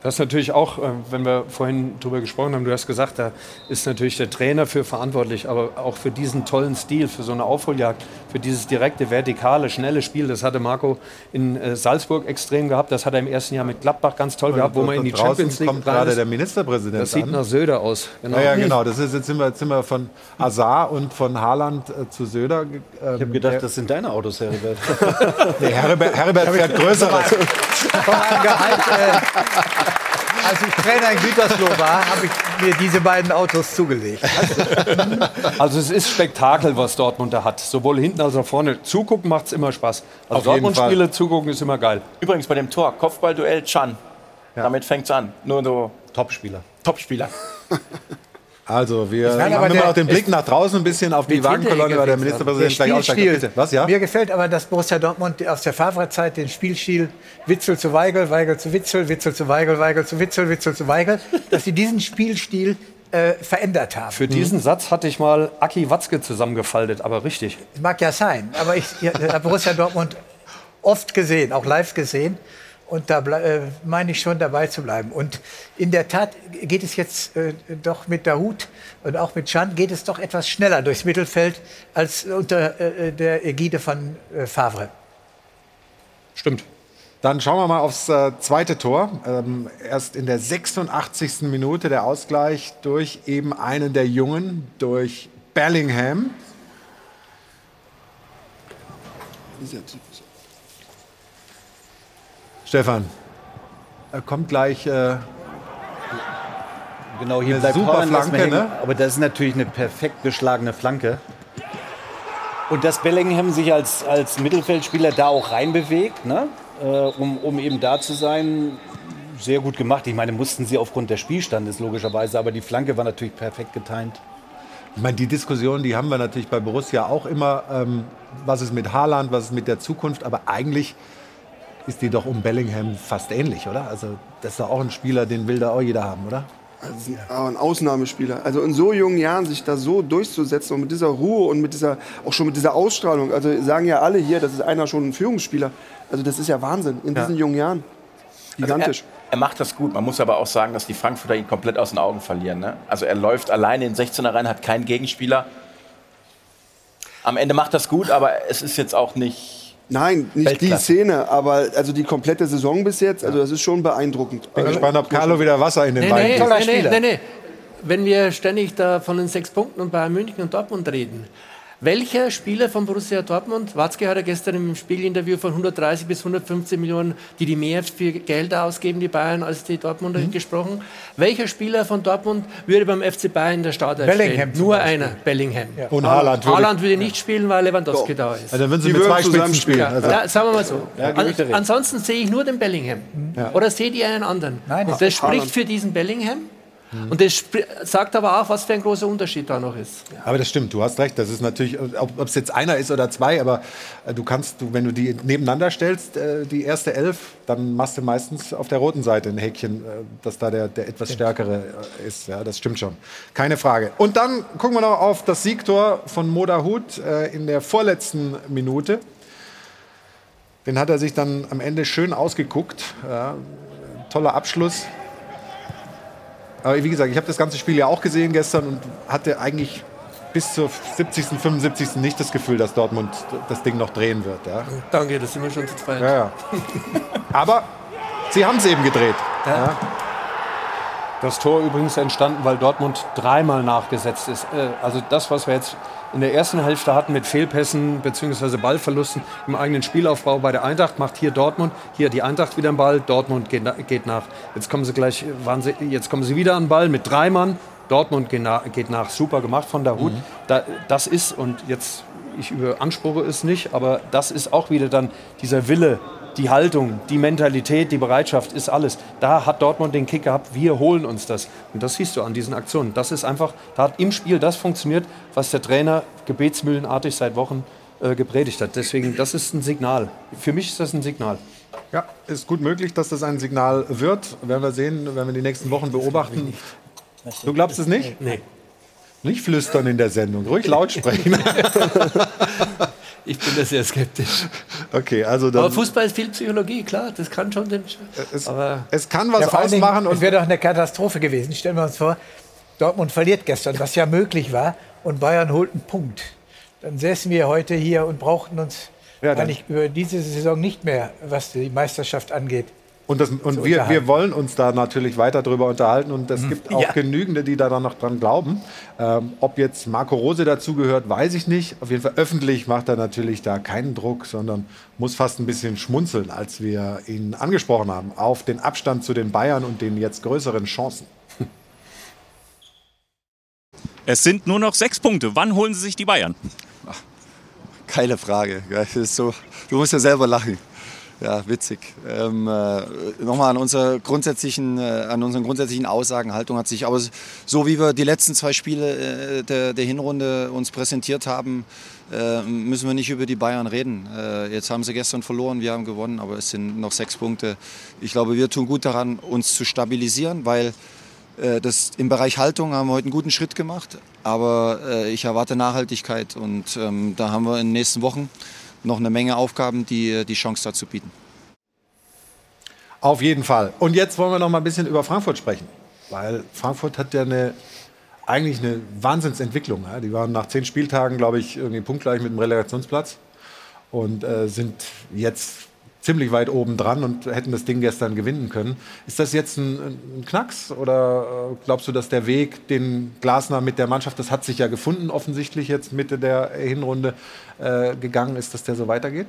Das ist natürlich auch, äh, wenn wir vorhin darüber gesprochen haben, du hast gesagt, da ist natürlich der Trainer für verantwortlich, aber auch für diesen tollen Stil, für so eine Aufholjagd, für dieses direkte, vertikale, schnelle Spiel, das hatte Marco in äh, Salzburg extrem gehabt, das hat er im ersten Jahr mit Gladbach ganz toll gehabt, wo man in die Champions League kommt gerade der Ministerpräsident Das sieht an. nach Söder aus. Genau. Ja, ja, genau, das ist, jetzt, sind wir, jetzt sind wir von Azar und von Haaland äh, zu Söder. Ähm, ich habe gedacht, das sind deine Autos, Heribert. nee, Heribert, Heribert fährt größeres. Von einem Gehalt, äh, als ich Trainer in Gütersloh war, habe ich mir diese beiden Autos zugelegt. Also es ist Spektakel, was Dortmund da hat. Sowohl hinten als auch vorne. Zugucken macht es immer Spaß. Also Dortmund-Spiele zugucken ist immer geil. Übrigens bei dem Tor, Kopfballduell Chan. Ja. Damit fängt es an. Nur so Topspieler. Topspieler. Also wir Nein, haben immer noch den Blick nach draußen ein bisschen auf die Wagenkolonne, weil der Ministerpräsident gleich aussteigt. Was, ja? Mir gefällt aber, dass Borussia Dortmund aus der Favre-Zeit den Spielstil Witzel zu Weigel, Weigel zu Witzel, Witzel zu Weigel, Weigel zu Witzel, Witzel zu Weigel, dass sie diesen Spielstil äh, verändert haben. Für diesen mhm. Satz hatte ich mal Aki Watzke zusammengefaltet, aber richtig. Mag ja sein, aber ich habe Borussia Dortmund oft gesehen, auch live gesehen. Und da äh, meine ich schon dabei zu bleiben. Und in der Tat geht es jetzt äh, doch mit Dahut und auch mit Chan geht es doch etwas schneller durchs Mittelfeld als unter äh, der Ägide von äh, Favre. Stimmt. Dann schauen wir mal aufs äh, zweite Tor. Ähm, erst in der 86. Minute der Ausgleich durch eben einen der Jungen, durch Bellingham. Dieser Typ Stefan, er kommt gleich. Äh, genau, hier bleibt super Flanke, ne? Aber das ist natürlich eine perfekt geschlagene Flanke. Und dass Bellingham sich als, als Mittelfeldspieler da auch reinbewegt, ne? Äh, um, um eben da zu sein, sehr gut gemacht. Ich meine, mussten sie aufgrund des Spielstandes logischerweise, aber die Flanke war natürlich perfekt getimt. Ich meine, die Diskussion, die haben wir natürlich bei Borussia auch immer. Ähm, was ist mit Haaland, was ist mit der Zukunft? Aber eigentlich ist die doch um Bellingham fast ähnlich, oder? Also das ist doch auch ein Spieler, den will da auch jeder haben, oder? Also ein Ausnahmespieler. Also in so jungen Jahren sich da so durchzusetzen und mit dieser Ruhe und mit dieser, auch schon mit dieser Ausstrahlung. Also sagen ja alle hier, das ist einer schon ein Führungsspieler. Also das ist ja Wahnsinn in diesen jungen Jahren. Gigantisch. Also er, er, macht das gut. Man muss aber auch sagen, dass die Frankfurter ihn komplett aus den Augen verlieren. Ne? Also er läuft alleine in 16er rein, hat keinen Gegenspieler. Am Ende macht das gut, aber es ist jetzt auch nicht Nein, nicht Weltklasse. die Szene, aber also die komplette Saison bis jetzt, also das ist schon beeindruckend. Bin gespannt, ob Carlo wieder Wasser in den nee, Wein nee, nee, nee, nee, nee. Wenn wir ständig da von den sechs Punkten und Bayern München und Dortmund reden, welcher Spieler von Borussia Dortmund, Watzke hat ja gestern im Spiegelinterview von 130 bis 115 Millionen, die die mehr für Geld ausgeben, die Bayern, als die Dortmunder mhm. gesprochen. Welcher Spieler von Dortmund würde beim FC Bayern in der Startelf Bellingham Nur einer, Bellingham. Ja. Und Haaland würde, Haaland würde nicht spielen, weil Lewandowski Doch. da ist. Also dann würden sie die mit zwei Spitzen spielen. Also. Ja, sagen wir mal so. Ja, An, ansonsten sehe ich nur den Bellingham. Oder seht ihr einen anderen? Nein, das spricht Haaland. für diesen Bellingham. Mhm. Und das sagt aber auch, was für ein großer Unterschied da noch ist. Aber das stimmt, du hast recht. Das ist natürlich, ob es jetzt einer ist oder zwei, aber äh, du kannst, du, wenn du die nebeneinander stellst, äh, die erste Elf, dann machst du meistens auf der roten Seite ein Häkchen, äh, dass da der, der etwas stärkere ist. Ja, das stimmt schon. Keine Frage. Und dann gucken wir noch auf das Siegtor von Moda Hut in der vorletzten Minute. Den hat er sich dann am Ende schön ausgeguckt. Ja, toller Abschluss. Aber wie gesagt, ich habe das ganze Spiel ja auch gesehen gestern und hatte eigentlich bis zur 70., 75. nicht das Gefühl, dass Dortmund das Ding noch drehen wird. Ja. Danke, das sind wir schon zu zweit. Ja, ja. Aber sie haben es eben gedreht. Ja. Das Tor übrigens entstanden, weil Dortmund dreimal nachgesetzt ist. Äh, also das, was wir jetzt in der ersten Hälfte hatten mit Fehlpässen bzw. Ballverlusten im eigenen Spielaufbau bei der Eintracht, macht hier Dortmund, hier die Eintracht wieder einen Ball, Dortmund geht nach. Jetzt kommen sie gleich, waren sie, jetzt kommen sie wieder an den Ball mit drei Mann, Dortmund geht nach, super gemacht von der Hut. Mhm. Da, das ist, und jetzt, ich überanspruche es nicht, aber das ist auch wieder dann dieser Wille, die Haltung, die Mentalität, die Bereitschaft ist alles. Da hat Dortmund den Kick gehabt, wir holen uns das. Und das siehst du an diesen Aktionen. Das ist einfach, da hat im Spiel das funktioniert, was der Trainer gebetsmühlenartig seit Wochen äh, gepredigt hat. Deswegen, das ist ein Signal. Für mich ist das ein Signal. Ja, ist gut möglich, dass das ein Signal wird. Werden wir sehen, werden wir die nächsten Wochen beobachten. Du glaubst es nicht? Nee. Nicht flüstern in der Sendung, ruhig laut sprechen. ich bin da sehr skeptisch. Okay, also aber Fußball ist viel Psychologie, klar, das kann schon den. Es, aber es kann was ja, ausmachen. und es wäre doch eine Katastrophe gewesen. Stellen wir uns vor, Dortmund verliert gestern, was ja möglich war, und Bayern holt einen Punkt. Dann säßen wir heute hier und brauchten uns ja, eigentlich über diese Saison nicht mehr, was die Meisterschaft angeht, und, das, und wir, wir wollen uns da natürlich weiter drüber unterhalten. Und es mhm. gibt auch ja. genügende, die da dann noch dran glauben. Ähm, ob jetzt Marco Rose dazugehört, weiß ich nicht. Auf jeden Fall öffentlich macht er natürlich da keinen Druck, sondern muss fast ein bisschen schmunzeln, als wir ihn angesprochen haben, auf den Abstand zu den Bayern und den jetzt größeren Chancen. Es sind nur noch sechs Punkte. Wann holen Sie sich die Bayern? Keine Frage. So, du musst ja selber lachen. Ja, witzig. Ähm, äh, Nochmal an, unserer grundsätzlichen, äh, an unseren grundsätzlichen Aussagen, Haltung hat sich, aber so wie wir die letzten zwei Spiele äh, der, der Hinrunde uns präsentiert haben, äh, müssen wir nicht über die Bayern reden. Äh, jetzt haben sie gestern verloren, wir haben gewonnen, aber es sind noch sechs Punkte. Ich glaube, wir tun gut daran, uns zu stabilisieren, weil äh, das, im Bereich Haltung haben wir heute einen guten Schritt gemacht, aber ich erwarte Nachhaltigkeit und ähm, da haben wir in den nächsten Wochen noch eine Menge Aufgaben, die die Chance dazu bieten. Auf jeden Fall. Und jetzt wollen wir noch mal ein bisschen über Frankfurt sprechen. Weil Frankfurt hat ja eine, eigentlich eine Wahnsinnsentwicklung. Ja. Die waren nach zehn Spieltagen, glaube ich, irgendwie punktgleich mit dem Relegationsplatz und äh, sind jetzt ziemlich weit oben dran und hätten das Ding gestern gewinnen können. Ist das jetzt ein, ein, Knacks oder äh, glaubst du, dass der Weg, den Glasner mit der Mannschaft, das hat sich ja gefunden, offensichtlich jetzt Mitte der Hinrunde äh, gegangen ist, dass der so weitergeht?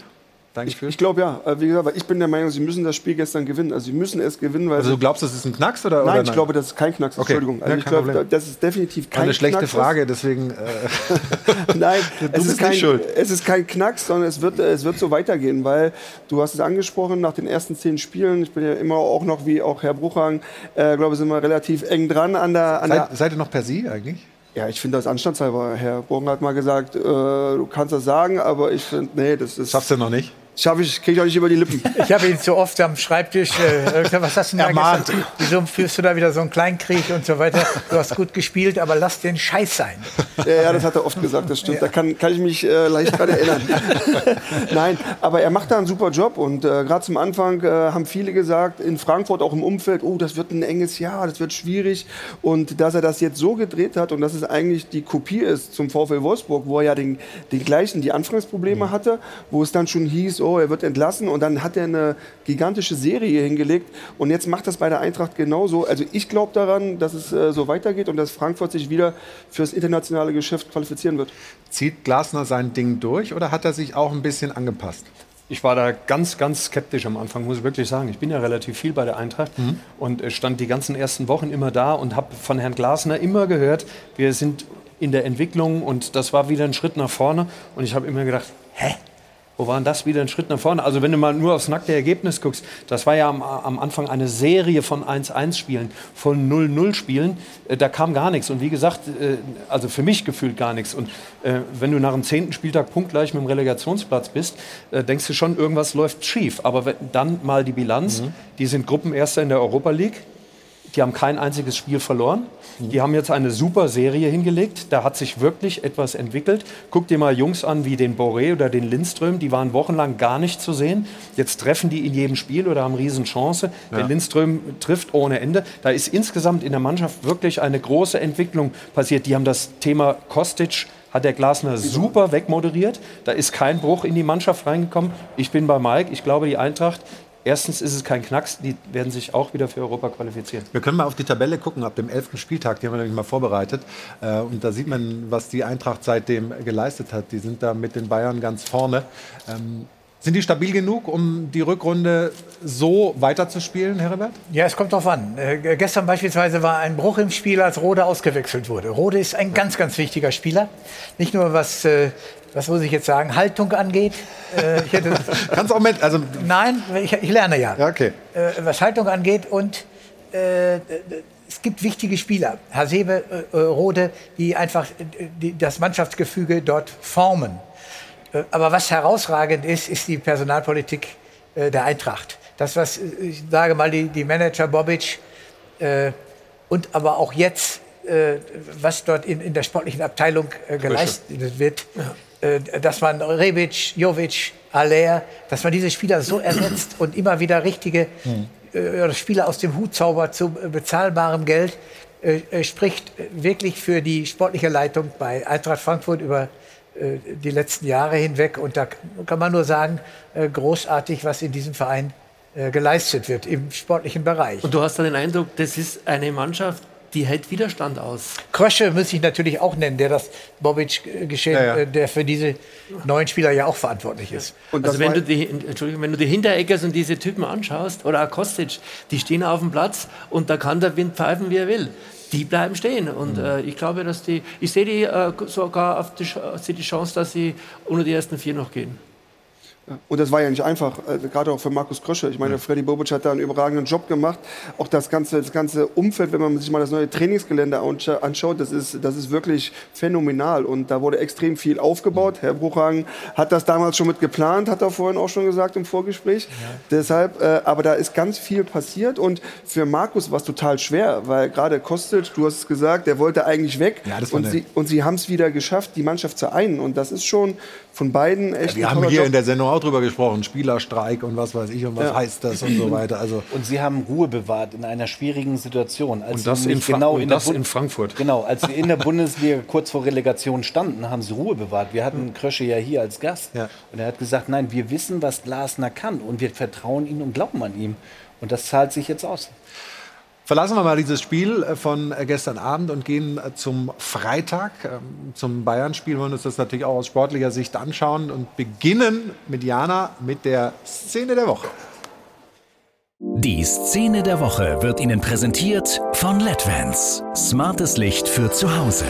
Ich, ich glaube ja. Äh, wie gesagt, ich bin der Meinung, sie müssen das Spiel gestern gewinnen. Also sie müssen es gewinnen, weil Also du glaubst, das ist ein Knacks oder? Nein, oder ich nein? glaube, das ist kein Knacks. Okay. Entschuldigung. Also ja, ich glaube, das ist definitiv kein Eine schlechte Knacks Frage, deswegen. Äh nein, es ist, kein, schuld. es ist kein Knacks, sondern es wird, es wird so weitergehen, weil du hast es angesprochen nach den ersten zehn Spielen. Ich bin ja immer auch noch wie auch Herr Bruchhang, äh, glaube sind wir relativ eng dran an der. An seid, der seid ihr noch per Sie eigentlich? Ja, ich finde das anstandshalber. Herr Bogen hat mal gesagt, äh, du kannst das sagen, aber ich finde, nee, das ist. Schaffst du noch nicht? Schaffe ich, kriege ich auch nicht über die Lippen. Ich habe ihn zu oft am Schreibtisch, äh, was hast du denn da gesagt? Wieso führst du da wieder so einen Kleinkrieg und so weiter? Du hast gut gespielt, aber lass den Scheiß sein. Ja, ja das hat er oft gesagt, das stimmt. Ja. Da kann, kann ich mich äh, leicht gerade erinnern. Nein, aber er macht da einen super Job und äh, gerade zum Anfang äh, haben viele gesagt, in Frankfurt auch im Umfeld, oh, das wird ein enges Jahr, das wird schwierig. Und dass er das jetzt so gedreht hat und dass es eigentlich die Kopie ist zum VfL Wolfsburg, wo er ja den, den gleichen, die Anfangsprobleme mhm. hatte, wo es dann schon hieß, oh, oh, er wird entlassen und dann hat er eine gigantische Serie hingelegt und jetzt macht das bei der Eintracht genauso. Also ich glaube daran, dass es äh, so weitergeht und dass Frankfurt sich wieder fürs internationale Geschäft qualifizieren wird. Zieht Glasner sein Ding durch oder hat er sich auch ein bisschen angepasst? Ich war da ganz, ganz skeptisch am Anfang, muss ich wirklich sagen. Ich bin ja relativ viel bei der Eintracht mhm. und stand die ganzen ersten Wochen immer da und habe von Herrn Glasner immer gehört, wir sind in der Entwicklung und das war wieder ein Schritt nach vorne. Und ich habe immer gedacht, hä, wo war denn das wieder ein Schritt nach vorne? Also wenn du mal nur aufs nackte Ergebnis guckst, das war ja am, am Anfang eine Serie von 1-1-Spielen, von 0-0-Spielen, äh, da kam gar nichts. Und wie gesagt, äh, also für mich gefühlt gar nichts. Und äh, wenn du nach dem zehnten Spieltag punktgleich mit dem Relegationsplatz bist, äh, denkst du schon, irgendwas läuft schief. Aber wenn, dann mal die Bilanz, mhm. die sind Gruppenerster in der Europa League, die haben kein einziges Spiel verloren. Die haben jetzt eine super Serie hingelegt. Da hat sich wirklich etwas entwickelt. Guck dir mal Jungs an wie den Boré oder den Lindström. Die waren wochenlang gar nicht zu sehen. Jetzt treffen die in jedem Spiel oder haben Riesenchance. Ja. Der Lindström trifft ohne Ende. Da ist insgesamt in der Mannschaft wirklich eine große Entwicklung passiert. Die haben das Thema Kostic hat der Glasner super wegmoderiert. Da ist kein Bruch in die Mannschaft reingekommen. Ich bin bei Mike. Ich glaube, die Eintracht erstens ist es kein Knacks, die werden sich auch wieder für Europa qualifizieren. Wir können mal auf die Tabelle gucken ab dem 11. Spieltag, die haben wir nämlich mal vorbereitet. Äh, und da sieht man, was die Eintracht seitdem geleistet hat. Die sind da mit den Bayern ganz vorne. Ähm, sind die stabil genug, um die Rückrunde so weiterzuspielen, Herbert? Ja, es kommt darauf an. Äh, gestern beispielsweise war ein Bruch im Spiel, als Rode ausgewechselt wurde. Rode ist ein ganz, ganz wichtiger Spieler. Nicht nur was, äh, was muss ich jetzt sagen, Haltung angeht. Äh, ich hätte, Kannst auch mit, also nein, ich, ich lerne ja. Ja, okay. Äh, was Haltung angeht und äh, es gibt wichtige Spieler, Hasebe, äh, Rode, die einfach äh, die, das Mannschaftsgefüge dort formen. Äh, Aber was herausragend ist, ist die Personalpolitik äh, der Eintracht. Das, was äh, ich sage mal, die, die Manager Bobic äh, und aber auch jetzt, äh, was dort in, in der sportlichen Abteilung äh, geleistet wird, äh, dass man Rebic, Jovic, Aller, dass man diese Spieler so ersetzt und immer wieder richtige äh, Spieler aus dem Hut zaubert zu äh, bezahlbarem Geld, äh, äh, spricht wirklich für die sportliche Leitung bei Eintracht Frankfurt über äh, die letzten Jahre hinweg. Und da kann man nur sagen, äh, großartig, was in diesem Verein äh, geleistet wird im sportlichen Bereich. Und du hast dann den Eindruck, das ist eine Mannschaft, die hält Widerstand aus. Krösche muss ich natürlich auch nennen, der das Bobic-Geschehen, Ja, ja. äh, der für diese neuen Spieler ja auch verantwortlich ist. Und also wenn du, die, Entschuldigung, wenn du die Hintereckers und diese Typen anschaust, oder auch Kostic, die stehen auf dem Platz und da kann der Wind pfeifen, wie er will. Die bleiben stehen. Und Mhm. äh, ich glaube, dass die, ich sehe die äh, sogar auf die, die Chance, dass sie unter die ersten vier noch gehen. Und das war ja nicht einfach, äh, gerade auch für Markus Krösche. Ich meine, Freddy Bobic hat da einen überragenden Job gemacht. Auch das ganze, das ganze Umfeld, wenn man sich mal das neue Trainingsgelände anscha- anschaut, das ist, das ist wirklich phänomenal. Und da wurde extrem viel aufgebaut. Herr Bruchhagen hat das damals schon mit geplant, hat er vorhin auch schon gesagt im Vorgespräch. Deshalb, äh, aber da ist ganz viel passiert. Und für Markus war es total schwer, weil gerade Kostic, du hast es gesagt, der wollte eigentlich weg. Ja, und, sie, und sie haben es wieder geschafft, die Mannschaft zu einen. Und das ist schon von beiden echt Wir haben hier Job. in der Sendung auch drüber gesprochen, Spielerstreik und was weiß ich und was Ja. heißt das und so weiter. Also Und sie haben Ruhe bewahrt in einer schwierigen Situation. Als Und das sie in Fra- genau und in, das der in Frankfurt. Genau, als sie in der Bundesliga kurz vor Relegation standen, haben sie Ruhe bewahrt. Wir hatten Krösche ja hier als Gast. Ja. Und er hat gesagt, nein, wir wissen, was Glasner kann und wir vertrauen ihm und glauben an ihm. Und das zahlt sich jetzt aus. Verlassen wir mal dieses Spiel äh, von äh, gestern Abend und gehen äh, zum Freitag, ähm, zum Bayern-Spiel. Wir wollen uns das natürlich auch aus sportlicher Sicht anschauen und beginnen mit Jana mit der Szene der Woche. Die Szene der Woche wird Ihnen präsentiert von LEDVANCE. Smartes Licht für zu Hause.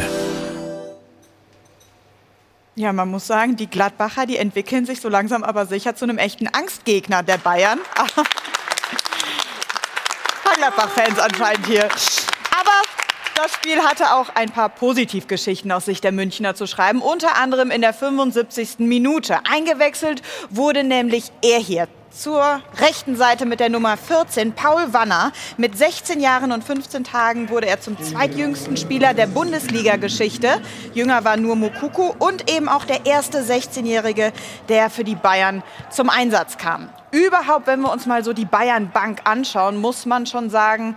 Ja, man muss sagen, die Gladbacher, die entwickeln sich so langsam aber sicher zu einem echten Angstgegner der Bayern. Ein paar Gladbach-Fans anscheinend hier. Aber das Spiel hatte auch ein paar Positivgeschichten aus Sicht der Münchner zu schreiben, unter anderem in der 75. Minute. Eingewechselt wurde nämlich er hier. Zur rechten Seite mit der Nummer 14, Paul Wanner. Mit 16 Jahren und 15 Tagen wurde er zum zweitjüngsten Spieler der Bundesliga-Geschichte. Jünger war nur Mokuku und eben auch der erste 16-Jährige, der für die Bayern zum Einsatz kam. Überhaupt, wenn wir uns mal so die Bayern-Bank anschauen, muss man schon sagen,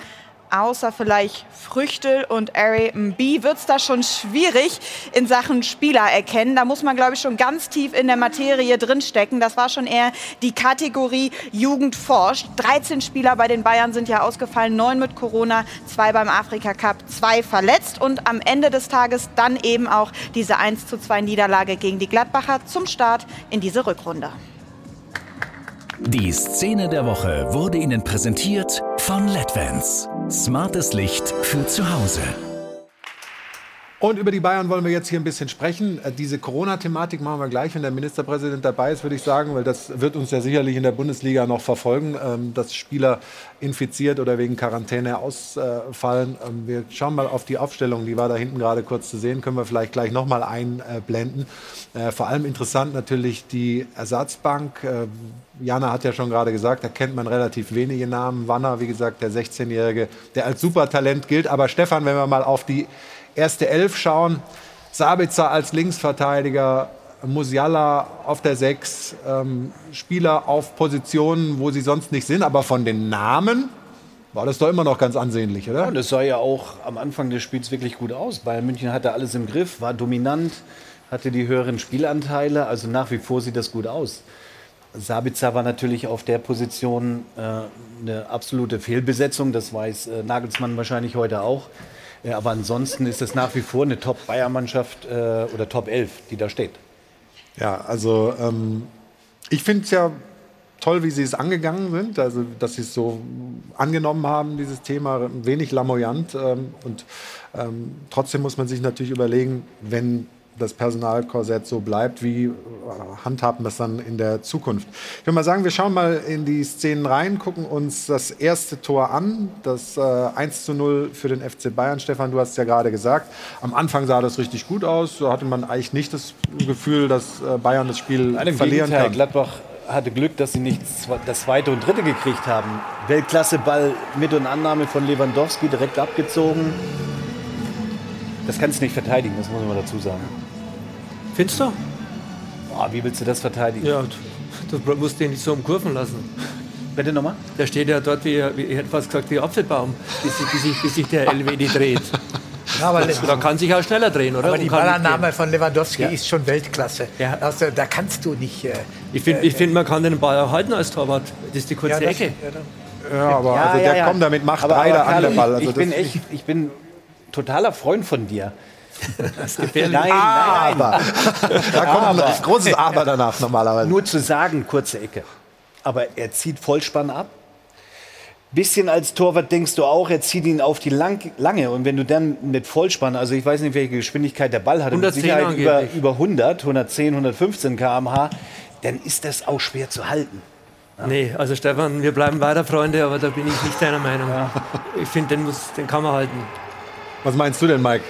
außer vielleicht Früchtel und Ari B wird es da schon schwierig in Sachen Spieler erkennen. Da muss man, glaube ich, schon ganz tief in der Materie drinstecken. Das war schon eher die Kategorie Jugend forscht. 13 Spieler bei den Bayern sind ja ausgefallen, neun mit Corona, zwei beim Afrika Cup, zwei verletzt und am Ende des Tages dann eben auch diese 1 zu 2 Niederlage gegen die Gladbacher zum Start in diese Rückrunde. Die Szene der Woche wurde Ihnen präsentiert von LEDVANCE. Smartes Licht für zu Hause. Und über die Bayern wollen wir jetzt hier ein bisschen sprechen. Äh, Diese Corona-Thematik machen wir gleich, wenn der Ministerpräsident dabei ist, würde ich sagen, weil das wird uns ja sicherlich in der Bundesliga noch verfolgen, ähm, dass Spieler infiziert oder wegen Quarantäne ausfallen. Ähm, Wir schauen mal auf die Aufstellung, die war da hinten gerade kurz zu sehen, können wir vielleicht gleich nochmal einblenden. Äh, Vor allem interessant natürlich die Ersatzbank. Äh, Jana hat ja schon gerade gesagt, da kennt man relativ wenige Namen. Wanner, wie gesagt, der 16-Jährige, der als Supertalent gilt. Aber Stefan, wenn wir mal auf die erste Elf schauen, Sabitzer als Linksverteidiger, Musiala auf der 6, ähm, Spieler auf Positionen, wo sie sonst nicht sind, aber von den Namen war das doch immer noch ganz ansehnlich, oder? Und es sah ja auch am Anfang des Spiels wirklich gut aus. Bayern München hatte alles im Griff, war dominant, hatte die höheren Spielanteile. Also nach wie vor sieht das gut aus. Sabitzer war natürlich auf der Position äh, eine absolute Fehlbesetzung. Das weiß äh, Nagelsmann wahrscheinlich heute auch. Ja, aber ansonsten ist es nach wie vor eine Top-Bayern-Mannschaft äh, oder Top 11, die da steht. Ja, also ähm, ich finde es ja toll, wie sie es angegangen sind, also dass sie es so angenommen haben, dieses Thema, wenig lamoyant. Ähm, und ähm, trotzdem muss man sich natürlich überlegen, wenn das Personalkorsett so bleibt, wie äh, handhaben wir es dann in der Zukunft? Ich würde mal sagen, wir schauen mal in die Szenen rein, gucken uns das erste Tor an, das äh, 1 zu 0 für den FC Bayern. Stefan, du hast es ja gerade gesagt, am Anfang sah das richtig gut aus, da hatte man eigentlich nicht das Gefühl, dass äh, Bayern das Spiel Nein, verlieren Gegenteil, kann. Gladbach hatte Glück, dass sie nicht das zweite und dritte gekriegt haben. Weltklasse-Ball mit und Annahme von Lewandowski direkt abgezogen. Das kannst du nicht verteidigen, das muss man dazu sagen. Findest du? Oh, wie willst du das verteidigen? Ja, du, du musst den nicht so umkurven lassen. Bitte nochmal? Der steht ja dort, wie, wie ich hätte fast gesagt, wie Apfelbaum, bis, sich- bis, sich, bis sich der LWD dreht. Ja, aber, Da kann sich auch schneller drehen, oder? aber die Ballannahme von Lewandowski Ja. ist schon Weltklasse. Ja. Also, da kannst du nicht. Äh, Ich finde, ich find, man kann den Ball auch halten als Torwart. Das ist die kurze ja, das- Ecke. ja, aber also der kommt damit Macht aber, rein aber an der Ball. Ich, Also ich bin das- echt, ich bin totaler Freund von dir. Das gefährlich. Nein, nein. Aber, da kommt ein großes Aber danach normalerweise. Nur zu sagen, kurze Ecke. Aber er zieht Vollspann ab. Bisschen als Torwart denkst du auch, er zieht ihn auf die lang, lange. Und wenn du dann mit Vollspann, also ich weiß nicht, welche Geschwindigkeit der Ball hat, mit 110 Sicherheit über, über 100, 110, 115 km/h, dann ist das auch schwer zu halten. Nee, also Stefan, wir bleiben weiter Freunde, aber da bin ich nicht deiner Meinung. Ich finde, den, muss- den kann man halten. Was meinst du denn, Mike?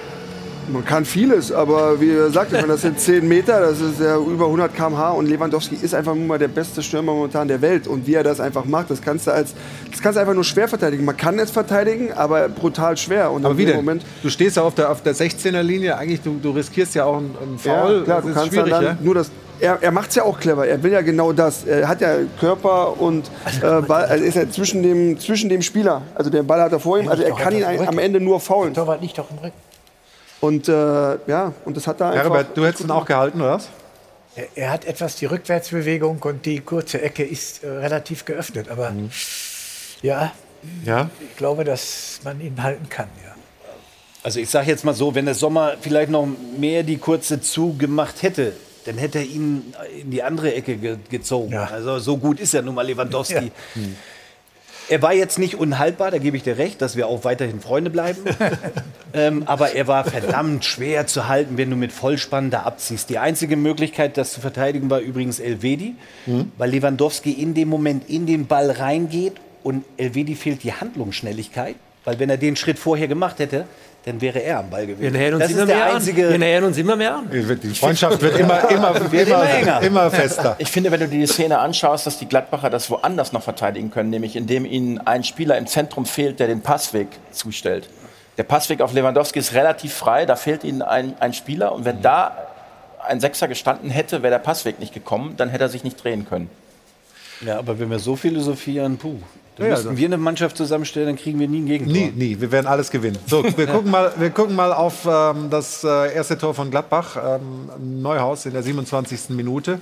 Man kann vieles, aber wie er sagt, ich meine, das sind 10 Meter, das ist ja über 100 km/h und Lewandowski ist einfach nur mal der beste Stürmer momentan der Welt. Und wie er das einfach macht, das kannst du als, das kannst du einfach nur schwer verteidigen. Man kann es verteidigen, aber brutal schwer. Und Aber in wie dem denn? Moment, Du stehst ja auf der, auf der 16er-Linie, eigentlich du, du riskierst ja auch einen, einen Foul. Ja, klar, das du ist kannst schwierig, dann, ja? nur das. Er, er macht es ja auch clever. Er will ja genau das. Er hat ja Körper und äh, Ball, also ist er zwischen dem, zwischen dem Spieler. Also der Ball hat er vor ihm. Also er kann ihn am Ende nur faulen. Torwart liegt doch im Rücken. Und äh, ja, und das hat er einfach. Herbert, du hättest ihn auch gehalten, oder was? Er, er hat etwas die Rückwärtsbewegung und die kurze Ecke ist äh, relativ geöffnet. Aber ja, Ja. ich glaube, dass man ihn halten kann. Ja. Also ich sage jetzt mal so, wenn der Sommer vielleicht noch mehr die kurze zugemacht hätte, dann hätte er ihn in die andere Ecke ge gezogen. Ja. Also so gut ist ja nun mal Lewandowski. Ja. Er war jetzt nicht unhaltbar, da gebe ich dir recht, dass wir auch weiterhin Freunde bleiben. ähm, aber er war verdammt schwer zu halten, wenn du mit Vollspann da abziehst. Die einzige Möglichkeit, das zu verteidigen, war übrigens Elvedi, weil Lewandowski in dem Moment in den Ball reingeht und Elvedi fehlt die Handlungsschnelligkeit. Weil wenn er den Schritt vorher gemacht hätte, dann wäre er am Ball Wir gewesen. nähern uns das immer ist der mehr einzige. an. Wir nähern uns immer mehr an. Die Freundschaft wird immer, immer, Wird immer, immer enger. immer fester. Ich finde, wenn du dir die Szene anschaust, dass die Gladbacher das woanders noch verteidigen können, nämlich indem ihnen ein Spieler im Zentrum fehlt, der den Passweg zustellt. Der Passweg auf Lewandowski ist relativ frei, da fehlt ihnen ein, ein Spieler und wenn da ein Sechser gestanden hätte, wäre der Passweg nicht gekommen, dann hätte er sich nicht drehen können. Ja, aber wenn wir so philosophieren, puh, dann Ja, müssten also- wir eine Mannschaft zusammenstellen, dann kriegen wir nie ein Gegentor. Nie, nie. Wir werden alles gewinnen. So, wir gucken mal, wir gucken mal auf ähm, das äh, erste Tor von Gladbach. Ähm, Neuhaus in der 27. Minute.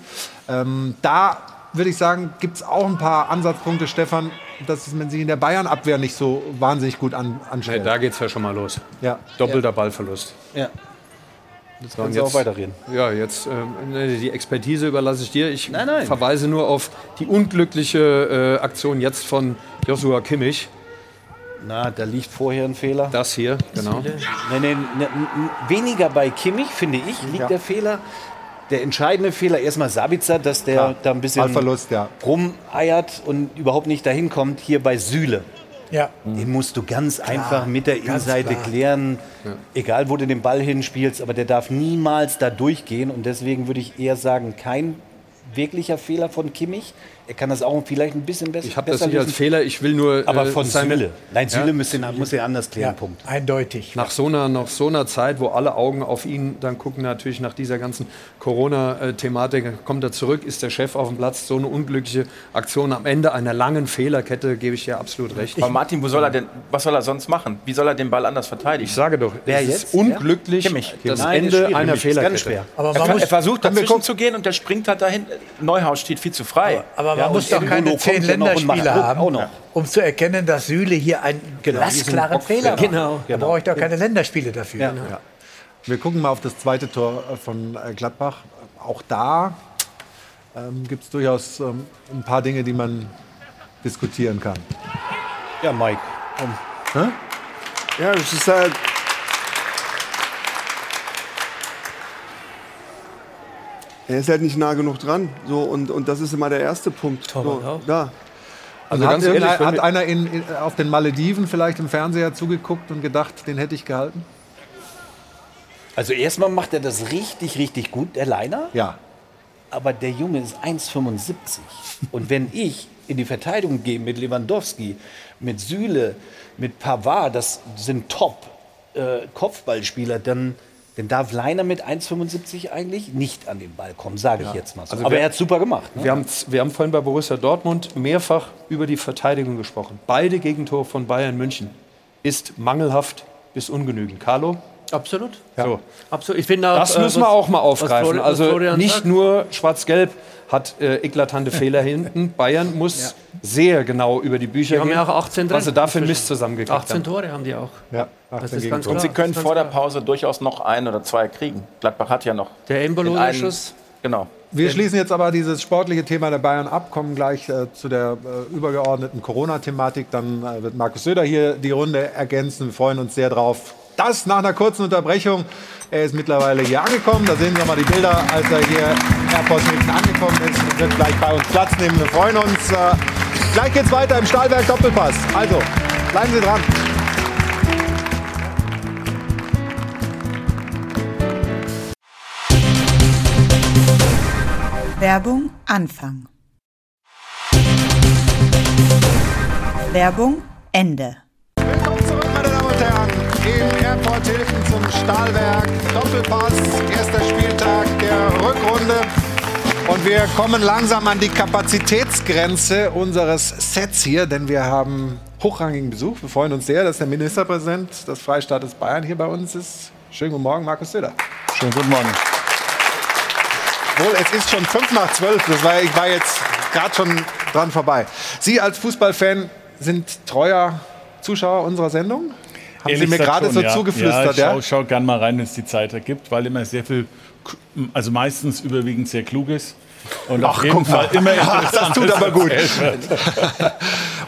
Ähm, da würde ich sagen, gibt es auch ein paar Ansatzpunkte, Stefan, dass man sich in der Bayern-Abwehr nicht so wahnsinnig gut an, anstellt. da geht's ja schon mal los. ja. Doppelter Ballverlust. Ja. So, Können Sie auch weiterreden. Ja, jetzt ne, die Expertise überlasse ich dir. Ich Nein, nein. verweise nur auf die unglückliche äh, Aktion jetzt von Joshua Kimmich. Na, da liegt vorher ein Fehler. Das hier, genau. Nee, nee, nee, n- weniger bei Kimmich, finde ich, liegt der Fehler. Der entscheidende Fehler erstmal Sabitzer, dass der Klar. da ein bisschen Ballverlust, ja. rumeiert und überhaupt nicht dahin kommt. Hier bei Süle. Ja. Den musst du ganz einfach mit der Innenseite klar. klären. Egal, wo du den Ball hinspielst, aber der darf niemals da durchgehen. Und deswegen würde ich eher sagen, kein wirklicher Fehler von Kimmich. Er kann das auch vielleicht ein bisschen besser. Ich habe das nicht als Fehler, ich will nur. Aber von seine- Süle. Nein, Süle Ja? muss, er anders klären. Punkt. Eindeutig. Nach so, einer, nach so einer Zeit, wo alle Augen auf ihn dann gucken, natürlich nach dieser ganzen Corona-Thematik, kommt er zurück, ist der Chef auf dem Platz. So eine unglückliche Aktion am Ende einer langen Fehlerkette, gebe ich dir absolut recht. Aber Martin, wo soll er denn, was soll er sonst machen? Wie soll er den Ball anders verteidigen? Ich sage doch, Wer es jetzt? ist unglücklich, Kimmich. das Nein, ist Ende schwierig. einer ist ganz Fehlerkette. schwer. Aber er, muss- er versucht dazwischen zu gehen und der springt halt dahin. Neuhaus steht viel zu frei. Aber man Ja, muss doch keine zehn Länderspiele haben, auch noch. um zu erkennen, dass Süle hier einen glasklaren Fehler macht. Genau. Da brauche ich doch keine Länderspiele dafür. Ja. Wir gucken mal auf das zweite Tor äh, von äh, Gladbach. Auch da ähm, gibt es durchaus ähm, ein paar Dinge, die man diskutieren kann. Ja, Mike. Hä? Ja, es ist halt. Er ist halt nicht nah genug dran. So, und, und das ist immer der erste Punkt. Torwart So, auch. da. Also hat, ganz ehrlich, hat einer in, in, auf den Malediven vielleicht im Fernseher zugeguckt und gedacht, den hätte ich gehalten? Also erstmal macht er das richtig, richtig gut, der Leiner. Ja. Aber der Junge ist 1,75. Und wenn ich in die Verteidigung gehe mit Lewandowski, mit Süle, mit Pavard, das sind Top-Kopfballspieler, dann, dann darf Leiner mit 1,75 eigentlich nicht an den Ball kommen, sage ich jetzt mal so. Also Aber wir- er hat super gemacht. Ne? Wir haben, wir haben vorhin bei Borussia Dortmund mehrfach über die Verteidigung gesprochen. Beide Gegentore von Bayern München ist mangelhaft bis ungenügend. Carlo? Absolut. So. Absolut. Ich finde auch, Das äh, müssen wir was- auch mal was aufgreifen. Florian- was Also Florian nicht sagt. nur Schwarz-Gelb hat äh, eklatante Fehler hinten. Bayern muss sehr genau über die Bücher Die haben gehen, ja auch 18 was sie drin. da für Mist zusammengekriegt 18 haben. Tore haben die auch. Ja, Das ist ganz Und sie können vor der. Pause durchaus noch ein oder zwei kriegen. Gladbach hat ja noch. Der Embolo, den der einen- Schuss. Genau. Wir schließen jetzt aber dieses sportliche Thema der Bayern ab, kommen gleich äh, zu der äh, übergeordneten Corona-Thematik. Dann äh, wird Markus Söder hier die Runde ergänzen. Wir freuen uns sehr drauf. Das nach einer kurzen Unterbrechung. Er ist mittlerweile hier angekommen. Da sehen Sie mal die Bilder, als er hier Airport Hilton angekommen ist. Und wird gleich bei uns Platz nehmen. Wir freuen uns. Äh, gleich geht's weiter im Stahlwerk Doppelpass. Also, bleiben Sie dran. Werbung Anfang. Werbung Ende. Willkommen zurück, meine Damen und Herren, im Airport Hilton zum Stahlwerk. Doppelpass, erster Spieltag der Rückrunde. Und wir kommen langsam an die Kapazitätsgrenze unseres Sets hier, denn wir haben hochrangigen Besuch. Wir freuen uns sehr, dass der Ministerpräsident des Freistaates Bayern hier bei uns ist. Schönen guten Morgen, Markus Söder. Schönen guten Morgen. Wohl, es ist schon fünf nach zwölf. Das war, ich war jetzt gerade schon dran vorbei. Sie als Fußballfan sind treuer Zuschauer unserer Sendung? Haben Ehrlich Sie mir gerade so ja. zugeflüstert, ja? ja? Ich schau, schau gern mal rein, wenn es die Zeit ergibt, weil immer sehr viel, also meistens überwiegend sehr kluges. Und auf jeden. Fall immer Ach, das tut aber gut.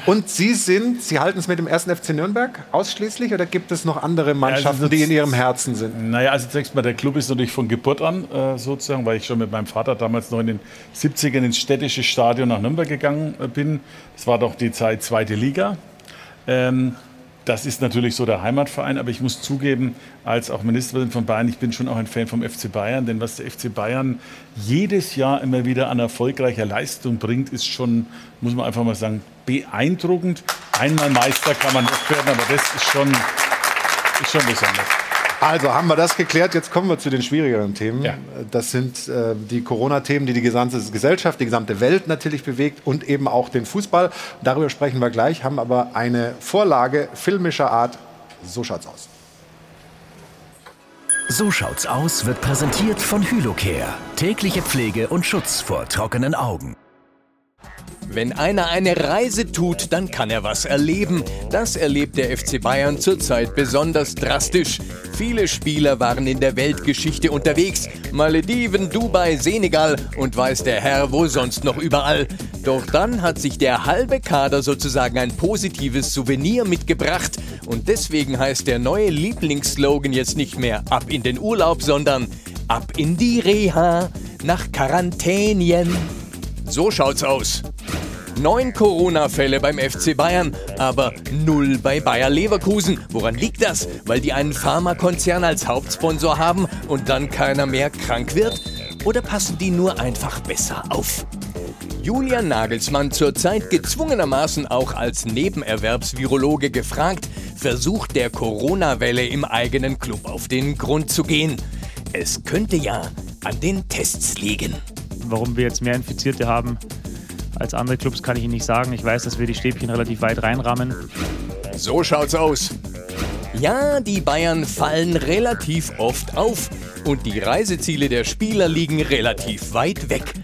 Und Sie sind, Sie halten es mit dem ersten FC Nürnberg ausschließlich oder gibt es noch andere Mannschaften, also die in Ihrem Herzen sind? Naja, also zunächst mal, der Club ist natürlich von Geburt an äh, sozusagen, weil ich schon mit meinem Vater damals noch in den 70ern ins städtische Stadion nach Nürnberg gegangen äh, bin. Das war doch die Zeit zweite Liga. Ähm, das ist natürlich so der Heimatverein, aber ich muss zugeben, als auch Ministerpräsident von Bayern, ich bin schon auch ein Fan vom FC Bayern, denn was der FC Bayern jedes Jahr immer wieder an erfolgreicher Leistung bringt, ist schon, muss man einfach mal sagen, beeindruckend. Einmal Meister kann man nicht werden, aber das ist schon, ist schon besonders. Also haben wir das geklärt. Jetzt kommen wir zu den schwierigeren Themen. Ja. Das sind äh, die Corona-Themen, die die gesamte Gesellschaft, die gesamte Welt natürlich bewegt und eben auch den Fußball. Darüber sprechen wir gleich, haben aber eine Vorlage filmischer Art. So schaut's aus. So schaut's aus wird präsentiert von Hylocare. Tägliche Pflege und Schutz vor trockenen Augen. Wenn einer eine Reise tut, dann kann er was erleben. Das erlebt der FC Bayern zurzeit besonders drastisch. Viele Spieler waren in der Weltgeschichte unterwegs. Malediven, Dubai, Senegal und weiß der Herr wo sonst noch überall. Doch dann hat sich der halbe Kader sozusagen ein positives Souvenir mitgebracht. Und deswegen heißt der neue Lieblingsslogan jetzt nicht mehr ab in den Urlaub, sondern ab in die Reha nach Quarantänien. So schaut's aus. Neun Corona-Fälle beim FC Bayern, aber null bei Bayer Leverkusen. Woran liegt das? Weil die einen Pharmakonzern als Hauptsponsor haben und dann keiner mehr krank wird? Oder passen die nur einfach besser auf? Julian Nagelsmann zurzeit gezwungenermaßen auch als Nebenerwerbsvirologe gefragt, versucht der Corona-Welle im eigenen Club auf den Grund zu gehen. Es könnte ja an den Tests liegen. Warum wir jetzt mehr Infizierte haben als andere Clubs, kann ich Ihnen nicht sagen. Ich weiß, dass wir die Stäbchen relativ weit reinrammen. So schaut's aus. Ja, die Bayern fallen relativ oft auf und die Reiseziele der Spieler liegen relativ weit weg.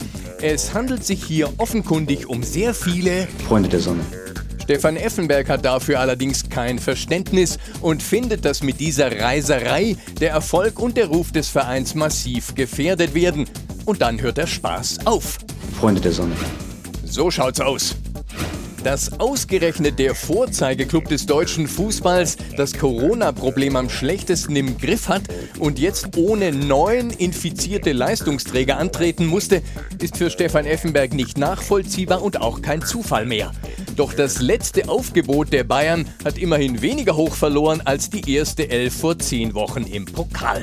Es handelt sich hier offenkundig um sehr viele Freunde der Sonne. Stefan Effenberg hat dafür allerdings kein Verständnis und findet, dass mit dieser Reiserei der Erfolg und der Ruf des Vereins massiv gefährdet werden. Und dann hört der Spaß auf. Freunde der Sonne. So schaut's aus. Dass ausgerechnet der Vorzeigeklub des deutschen Fußballs das Corona-Problem am schlechtesten im Griff hat und jetzt ohne neun infizierte Leistungsträger antreten musste, ist für Stefan Effenberg nicht nachvollziehbar und auch kein Zufall mehr. Doch das letzte Aufgebot der Bayern hat immerhin weniger hoch verloren als die erste Elf vor zehn Wochen im Pokal.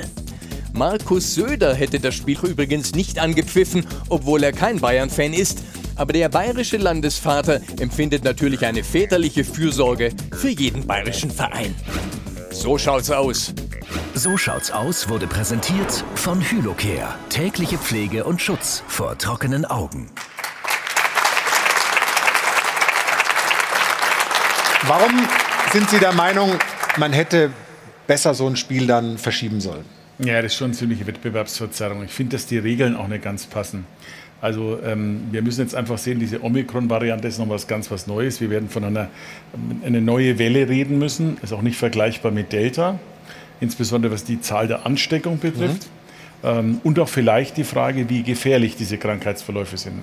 Markus Söder hätte das Spiel übrigens nicht angepfiffen, obwohl er kein Bayern-Fan ist. Aber der bayerische Landesvater empfindet natürlich eine väterliche Fürsorge für jeden bayerischen Verein. So schaut's aus. So schaut's aus wurde präsentiert von Hylocare. Tägliche Pflege und Schutz vor trockenen Augen. Warum sind Sie der Meinung, man hätte besser so ein Spiel dann verschieben sollen? Ja, das ist schon eine ziemliche Wettbewerbsverzerrung. Ich finde, dass die Regeln auch nicht ganz passen. Also ähm, wir müssen jetzt einfach sehen, diese Omikron-Variante ist noch was ganz was Neues. Wir werden von einer eine neue Welle reden müssen. Ist auch nicht vergleichbar mit Delta, insbesondere was die Zahl der Ansteckung betrifft. Mhm. Ähm, und auch vielleicht die Frage, wie gefährlich diese Krankheitsverläufe sind.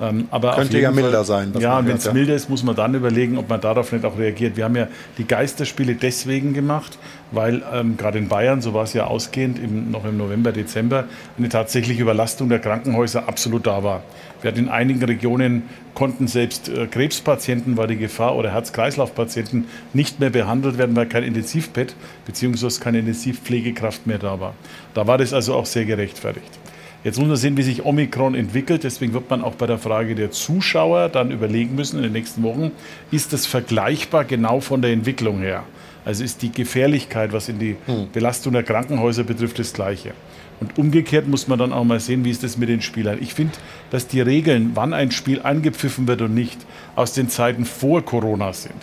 Ähm, aber Könnte ja milder sein. Ja, und wenn es ja. milder ist, muss man dann überlegen, ob man darauf nicht auch reagiert. Wir haben ja die Geisterspiele deswegen gemacht, weil ähm, gerade in Bayern, so war es ja ausgehend, im, noch im November, Dezember, eine tatsächliche Überlastung der Krankenhäuser absolut da war. Wir hatten in einigen Regionen konnten selbst äh, Krebspatienten, war die Gefahr, oder Herz-Kreislauf-Patienten nicht mehr behandelt werden, weil kein Intensivbett bzw. keine Intensivpflegekraft mehr da war. Da war das also auch sehr gerechtfertigt. Jetzt muss man sehen, wie sich Omikron entwickelt. Deswegen wird man auch bei der Frage der Zuschauer dann überlegen müssen in den nächsten Wochen, ist das vergleichbar genau von der Entwicklung her? Also ist die Gefährlichkeit, was in die hm. Belastung der Krankenhäuser betrifft, das Gleiche. Und umgekehrt muss man dann auch mal sehen, wie ist das mit den Spielern. Ich finde, dass die Regeln, wann ein Spiel angepfiffen wird und nicht, aus den Zeiten vor Corona sind.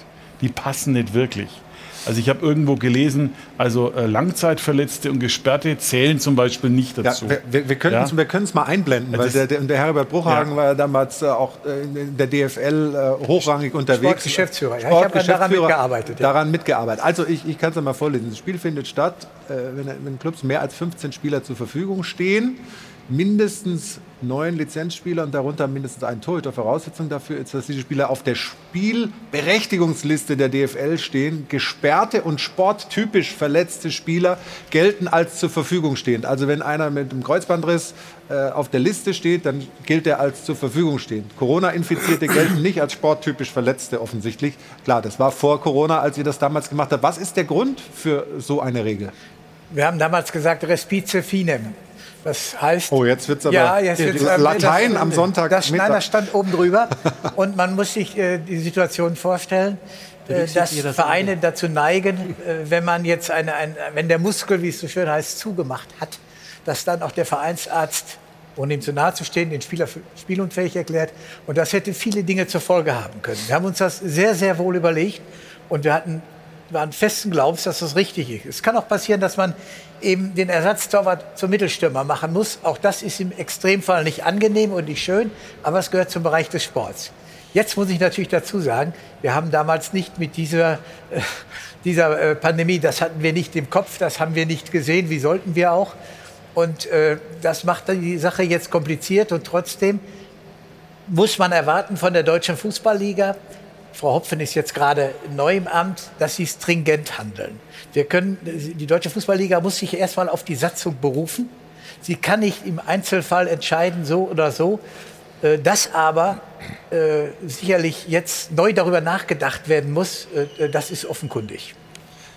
Die passen nicht wirklich. Also ich habe irgendwo gelesen, also äh, Langzeitverletzte und Gesperrte zählen zum Beispiel nicht dazu. Ja, wir, wir können es mal einblenden, weil der, der, der, Herbert Bruchhagen ja. war damals äh, auch äh, in der DFL äh, hochrangig unterwegs. Sportgeschäftsführer, ja, ich habe daran mitgearbeitet. Ja. Daran mitgearbeitet. Also ich, ich kann es mal vorlesen. Das Spiel findet statt, äh, wenn, wenn Clubs mehr als 15 Spieler zur Verfügung stehen mindestens neun Lizenzspieler und darunter mindestens ein Torhüter. Voraussetzung dafür ist, dass diese Spieler auf der Spielberechtigungsliste der DFL stehen. Gesperrte und sporttypisch verletzte Spieler gelten als zur Verfügung stehend. Also wenn einer mit einem Kreuzbandriss äh, auf der Liste steht, dann gilt er als zur Verfügung stehend. Corona-Infizierte gelten nicht als sporttypisch Verletzte offensichtlich. Klar, das war vor Corona, als ihr das damals gemacht habt. Was ist der Grund für so eine Regel? Wir haben damals gesagt, respice finem. Das heißt. Oh, jetzt wird es aber ja, jetzt wird's, Latein das, am Sonntag. Das, nein, das stand oben drüber. Und man muss sich äh, die Situation vorstellen, äh, dass Vereine dazu neigen, äh, wenn man jetzt eine, ein, wenn der Muskel, wie es so schön heißt, zugemacht hat, dass dann auch der Vereinsarzt ohne ihm zu nahe zu stehen, den Spieler spielunfähig erklärt. Und das hätte viele Dinge zur Folge haben können. Wir haben uns das sehr, sehr wohl überlegt und wir hatten, waren festen Glaubens, dass das richtig ist. Es kann auch passieren, dass man eben den Ersatztorwart zum Mittelstürmer machen muss. Auch das ist im Extremfall nicht angenehm und nicht schön, aber es gehört zum Bereich des Sports. Jetzt muss ich natürlich dazu sagen, wir haben damals nicht mit dieser, äh, dieser äh, Pandemie, das hatten wir nicht im Kopf, das haben wir nicht gesehen, wie sollten wir auch. Und äh, das macht die Sache jetzt kompliziert und trotzdem muss man erwarten von der Deutschen Fußballliga, Frau Hopfen ist jetzt gerade neu im Amt, dass sie stringent handeln. Wir können, die Deutsche Fußballliga muss sich erstmal auf die Satzung berufen. Sie kann nicht im Einzelfall entscheiden, so oder so. Äh, dass aber äh, sicherlich jetzt neu darüber nachgedacht werden muss, äh, das ist offenkundig.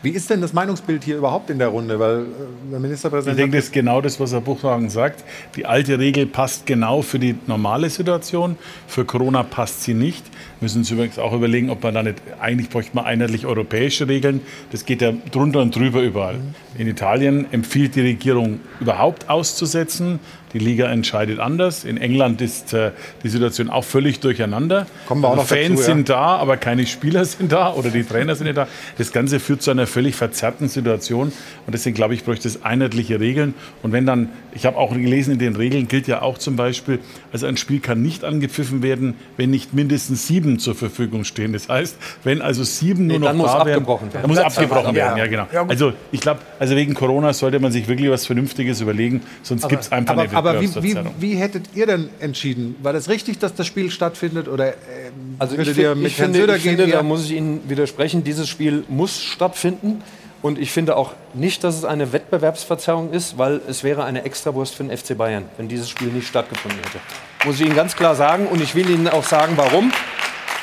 Wie ist denn das Meinungsbild hier überhaupt in der Runde? Weil äh, der Ministerpräsident. Ich denke, das ist genau das, was Herr Buchhagen sagt. Die alte Regel passt genau für die normale Situation. Für Corona passt sie nicht. Wir müssen uns übrigens auch überlegen, ob man da nicht, eigentlich bräuchte man einheitlich europäische Regeln. Das geht ja drunter und drüber überall. In Italien empfiehlt die Regierung überhaupt auszusetzen. Die Liga entscheidet anders. In England ist äh, die Situation auch völlig durcheinander. Kommen wir auch also noch Fans dazu, ja. sind da, aber keine Spieler sind da oder die Trainer sind nicht da. Das Ganze führt zu einer völlig verzerrten Situation. Und deswegen glaube ich, bräuchte es einheitliche Regeln. Und wenn dann, ich habe auch gelesen, in den Regeln gilt ja auch zum Beispiel, also ein Spiel kann nicht angepfiffen werden, wenn nicht mindestens sieben zur Verfügung stehen. Das heißt, wenn also sieben nur Nee, noch dann muss da wären, abgebrochen werden. dann muss Platz abgebrochen werden. ja. Ja, genau. Also ich glaube, also wegen Corona sollte man sich wirklich was Vernünftiges überlegen, sonst gibt es einfach aber, eine aber wie, wie, wie hättet ihr denn entschieden? War das richtig, dass das Spiel stattfindet? Oder ähm, Also ich, ihr mit ich Herrn finde, Söder ich gehen? finde da muss ich Ihnen widersprechen, dieses Spiel muss stattfinden. Und ich finde auch nicht, dass es eine Wettbewerbsverzerrung ist, weil es wäre eine Extrawurst für den FC Bayern, wenn dieses Spiel nicht stattgefunden hätte. Muss ich Ihnen ganz klar sagen. Und ich will Ihnen auch sagen, warum.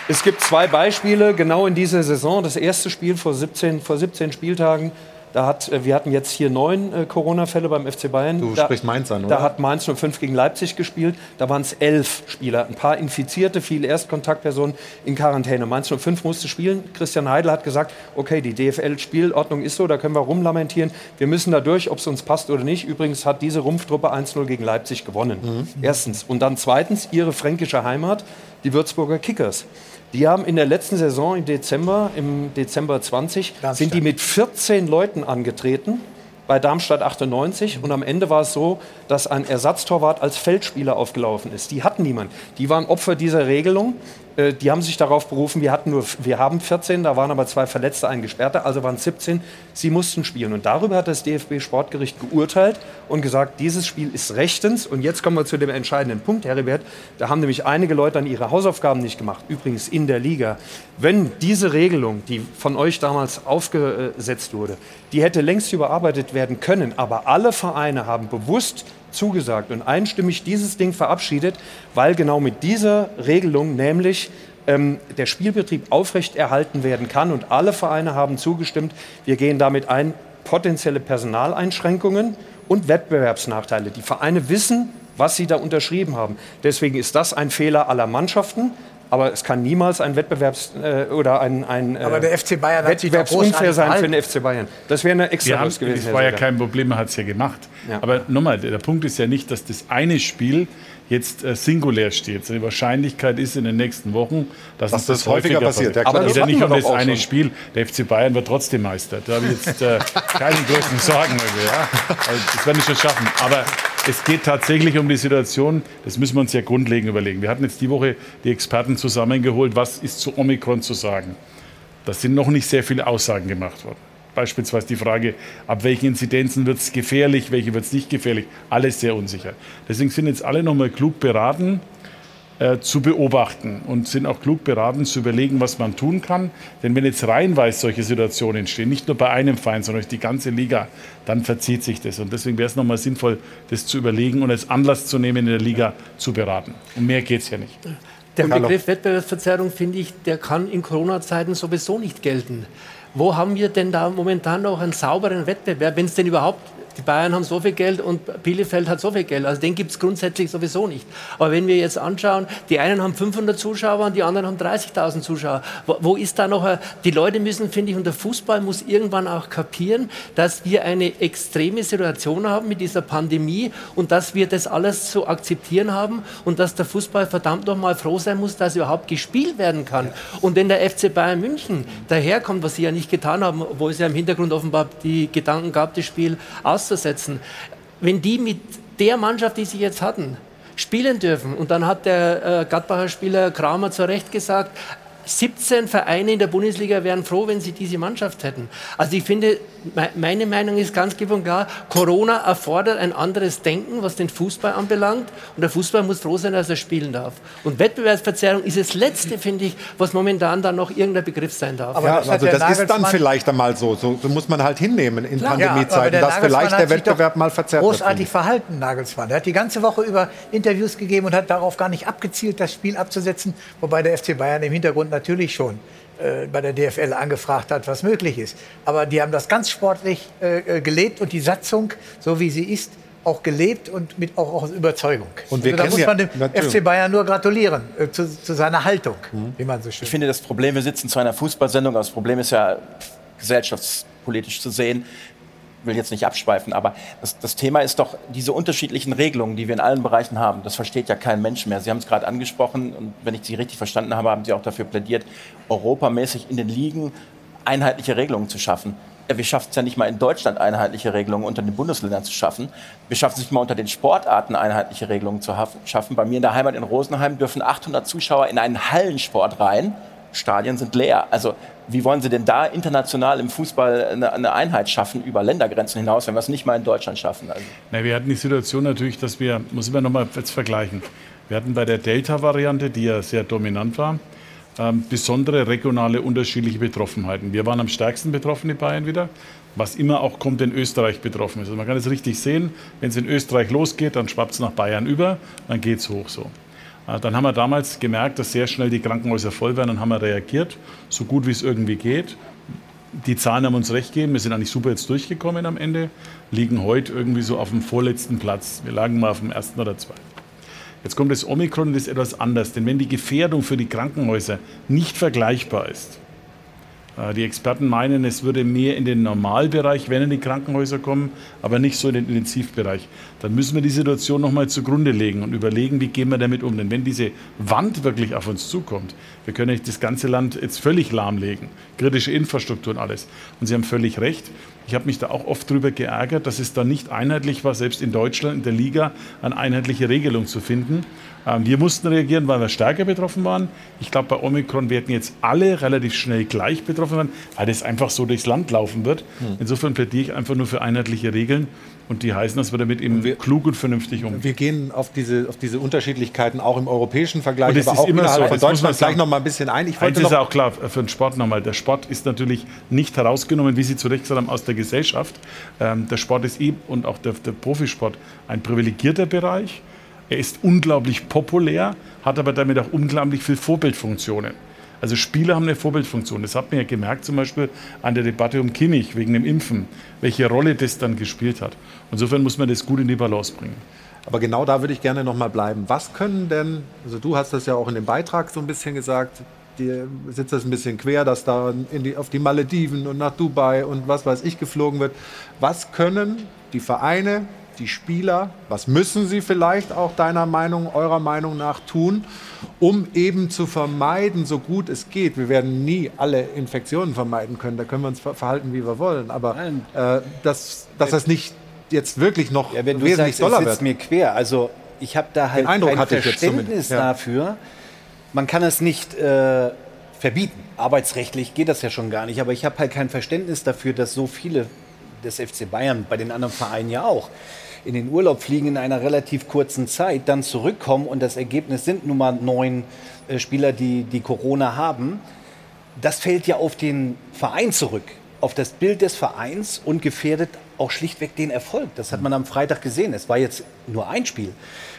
Es gibt zwei Beispiele genau in dieser Saison. Das erste Spiel vor 17, vor 17 Spieltagen. Da hat, äh, wir hatten jetzt hier neun äh, Corona-Fälle beim FC Bayern. Du da, sprichst Mainz an, Da oder? hat Mainz 05 gegen Leipzig gespielt. Da waren es elf Spieler. Ein paar Infizierte, viele Erstkontaktpersonen in Quarantäne. Mainz 05 musste spielen. Christian Heidel hat gesagt, okay, die DFL-Spielordnung ist so, da können wir rumlamentieren. Wir müssen da durch, ob es uns passt oder nicht. Übrigens hat diese Rumpftruppe 1-0 gegen Leipzig gewonnen. Erstens. Und dann zweitens, ihre fränkische Heimat, die Würzburger Kickers. Die haben in der letzten Saison im Dezember, im Dezember 20, sind die mit 14 Leuten angetreten bei Darmstadt 98 und am Ende war es so, dass ein Ersatztorwart als Feldspieler aufgelaufen ist. Die hatten niemand. Die waren Opfer dieser Regelung. Äh, Die haben sich darauf berufen, wir, hatten nur, wir haben 14, da waren aber zwei Verletzte, ein Gesperrter, also waren es 17. Sie mussten spielen. Und darüber hat das DFB-Sportgericht geurteilt und gesagt, dieses Spiel ist rechtens. Und jetzt kommen wir zu dem entscheidenden Punkt, Heribert. Da haben nämlich einige Leute dann ihre Hausaufgaben nicht gemacht. Übrigens in der Liga. Wenn diese Regelung, die von euch damals aufgesetzt wurde, die hätte längst überarbeitet werden können, aber alle Vereine haben bewusst zugesagt und einstimmig dieses Ding verabschiedet, weil genau mit dieser Regelung nämlich ähm, der Spielbetrieb aufrechterhalten werden kann. Und alle Vereine haben zugestimmt, wir gehen damit ein, potenzielle Personaleinschränkungen und Wettbewerbsnachteile. Die Vereine wissen, was sie da unterschrieben haben. Deswegen ist das ein Fehler aller Mannschaften. Aber es kann niemals ein Wettbewerbs- äh, oder ein, ein äh, Aber der FC Bayern Wettbewerbsunfair sein für den FC Bayern. Das wäre eine extra Wir haben, gewesen. das war ja kein Problem, man hat es ja gemacht. Ja. Aber nochmal, der, der Punkt ist ja nicht, dass das eine Spiel jetzt äh, singulär steht. Die Wahrscheinlichkeit ist in den nächsten Wochen, dass, uns das häufiger passiert. Ja, klar. Aber es geht das ja nicht um das eine schon. Spiel. Der FC Bayern wird trotzdem Meister. Da habe ich jetzt äh, keine großen Sorgen. Also, ja. also, das werden wir schon schaffen. Aber es geht tatsächlich um die Situation, das müssen wir uns ja grundlegend überlegen. Wir hatten jetzt die Woche die Experten zusammengeholt, was ist zu Omikron zu sagen. Da sind noch nicht sehr viele Aussagen gemacht worden. Beispielsweise die Frage, ab welchen Inzidenzen wird es gefährlich, welche wird es nicht gefährlich. Alles sehr unsicher. Deswegen sind jetzt alle nochmal klug beraten, äh, zu beobachten und sind auch klug beraten zu überlegen, was man tun kann. Denn wenn jetzt reihenweise solche Situationen entstehen, nicht nur bei einem Verein, sondern durch die ganze Liga, dann verzieht sich das. Und deswegen wäre es nochmal sinnvoll, das zu überlegen und als Anlass zu nehmen, in der Liga zu beraten. Und mehr geht es ja nicht. Der. Begriff Wettbewerbsverzerrung, finde ich, der kann in Corona-Zeiten sowieso nicht gelten. Wo haben wir denn da momentan noch einen sauberen Wettbewerb, wenn es denn überhaupt die Bayern haben so viel Geld und Bielefeld hat so viel Geld. Also den gibt es grundsätzlich sowieso nicht. Aber wenn wir jetzt anschauen, die einen haben 500 Zuschauer und die anderen haben 30.000 Zuschauer. Wo, wo ist da noch, ein, die Leute müssen, finde ich, und der Fußball muss irgendwann auch kapieren, dass wir eine extreme Situation haben mit dieser Pandemie und dass wir das alles zu akzeptieren haben und dass der Fußball verdammt noch mal froh sein muss, dass überhaupt gespielt werden kann. Und wenn der FC Bayern München daherkommt, was sie ja nicht getan haben, wo es ja im Hintergrund offenbar die Gedanken gab, das Spiel auszusetzen, wenn die mit der Mannschaft, die sie jetzt hatten, spielen dürfen. Und dann hat der äh, Gladbacher Spieler Kramer zu Recht gesagt, 17 Vereine in der Bundesliga wären froh, wenn sie diese Mannschaft hätten. Also ich finde, me meine Meinung ist ganz klipp und klar, Corona erfordert ein anderes Denken, was den Fußball anbelangt. Und der Fußball muss froh sein, dass er spielen darf. Und Wettbewerbsverzerrung ist das Letzte, finde ich, was momentan dann noch irgendein Begriff sein darf. ja, also das ist dann vielleicht einmal so. so. So muss man halt hinnehmen in Klar. Ja, aber Pandemiezeiten, der dass Nagelsmann vielleicht der Wettbewerb mal verzerrt wird. Großartig verhalten, Nagelsmann. Er hat die ganze Woche über Interviews gegeben und hat darauf gar nicht abgezielt, das Spiel abzusetzen. Wobei der FC Bayern im Hintergrund natürlich schon äh, bei der DFL angefragt hat, was möglich ist. Aber die haben das ganz sportlich äh, äh gelebt und die Satzung, so wie sie ist, auch gelebt und mit auch aus Überzeugung. Und wir also da muss man dem natürlich. FC Bayern nur gratulieren äh, zu, zu, seiner Haltung, mhm. wie man so schön. Ich finde das Problem, wir sitzen zu einer Fußballsendung, aber das Problem ist ja gesellschaftspolitisch zu sehen. Ich will jetzt nicht abschweifen, aber das, das, Thema ist doch diese unterschiedlichen Regelungen, die wir in allen Bereichen haben. Das versteht ja kein Mensch mehr. Sie haben es gerade angesprochen und wenn ich Sie richtig verstanden habe, haben Sie auch dafür plädiert, europamäßig in den Ligen einheitliche Regelungen zu schaffen wir schaffen es ja nicht mal in Deutschland einheitliche Regelungen unter den Bundesländern zu schaffen. Wir schaffen es nicht mal unter den Sportarten einheitliche Regelungen zu schaffen. Bei mir in der Heimat in Rosenheim dürfen 800 Zuschauer in einen Hallensport rein. Stadien sind leer. Also wie wollen Sie denn da international im Fußball eine, Einheit schaffen über Ländergrenzen hinaus, wenn wir es nicht mal in Deutschland schaffen? Also. Na, wir hatten die Situation natürlich, dass wir, muss ich mal nochmal jetzt vergleichen, wir hatten bei der Delta-Variante, die ja sehr dominant war, ähm, besondere regionale unterschiedliche Betroffenheiten. Wir waren am stärksten betroffen in Bayern wieder, was immer auch kommt, wenn Österreich betroffen ist. Also man kann es richtig sehen, wenn es in Österreich losgeht, dann schwappt es nach Bayern über, dann geht es hoch so. Äh, dann haben wir damals gemerkt, dass sehr schnell die Krankenhäuser voll werden, dann haben wir reagiert, so gut wie es irgendwie geht. Die Zahlen haben uns recht gegeben, wir sind eigentlich super jetzt durchgekommen am Ende, liegen heute irgendwie so auf dem vorletzten Platz. Wir lagen mal auf dem ersten oder zweiten. Jetzt kommt das Omikron und ist etwas anders, denn wenn die Gefährdung für die Krankenhäuser nicht vergleichbar ist, die Experten meinen, es würde mehr in den Normalbereich, wenn in die Krankenhäuser kommen, aber nicht so in den Intensivbereich. Dann müssen wir die Situation nochmal zugrunde legen und überlegen, wie gehen wir damit um. Denn wenn diese Wand wirklich auf uns zukommt, wir können nicht das ganze Land jetzt völlig lahmlegen, kritische Infrastruktur und alles. Und Sie haben völlig recht. Ich habe mich da auch oft darüber geärgert, dass es da nicht einheitlich war, selbst in Deutschland, in der Liga, eine einheitliche Regelung zu finden. Ähm, wir mussten reagieren, weil wir stärker betroffen waren. Ich glaube, bei Omikron werden jetzt alle relativ schnell gleich betroffen werden, weil das einfach so durchs Land laufen wird. Hm. Insofern plädiere ich einfach nur für einheitliche Regeln. Und die heißen, dass wir damit eben wir, klug und vernünftig umgehen. Wir gehen auf diese, auf diese Unterschiedlichkeiten auch im europäischen Vergleich, und aber auch immer innerhalb so. von Deutschland gleich noch mal ein bisschen ein. Ich Eins ist ja auch klar für den Sport nochmal. Der Sport ist natürlich nicht herausgenommen, wie Sie zu Recht gesagt haben, aus der Gesellschaft. Ähm, der Sport ist eben und auch der, der Profisport ein privilegierter Bereich. Er ist unglaublich populär, hat aber damit auch unglaublich viele Vorbildfunktionen. Also Spieler haben eine Vorbildfunktion. Das hat man ja gemerkt zum Beispiel an der Debatte um Kimmich wegen dem Impfen, welche Rolle das dann gespielt hat. Insofern muss man das gut in die Balance bringen. Aber genau da würde ich gerne noch mal bleiben. Was können denn, also du hast das ja auch in dem Beitrag so ein bisschen gesagt, dir sitzt das ein bisschen quer, dass da die, auf die Malediven und nach Dubai und was weiß ich geflogen wird. Was können die Vereine, die Spieler, was müssen sie vielleicht auch deiner Meinung, eurer Meinung nach tun, um eben zu vermeiden, so gut es geht. Wir werden nie alle Infektionen vermeiden können, da können wir uns verhalten, wie wir wollen, aber äh, dass, dass das nicht jetzt wirklich noch ja, wenn du wesentlich sagst, doller wird. mir quer, also ich habe da halt Eindruck ein Verständnis ja. dafür. Man kann es nicht äh, verbieten. Arbeitsrechtlich geht das ja schon gar nicht, aber ich habe halt kein Verständnis dafür, dass so viele des FC Bayern, bei den anderen Vereinen ja auch, in den Urlaub fliegen in einer relativ kurzen Zeit, dann zurückkommen und das Ergebnis sind nun mal neun äh, Spieler, die, die Corona haben. Das fällt ja auf den Verein zurück, auf das Bild des Vereins und gefährdet auch schlichtweg den Erfolg. Das hat man am Freitag gesehen. Es war jetzt nur ein Spiel.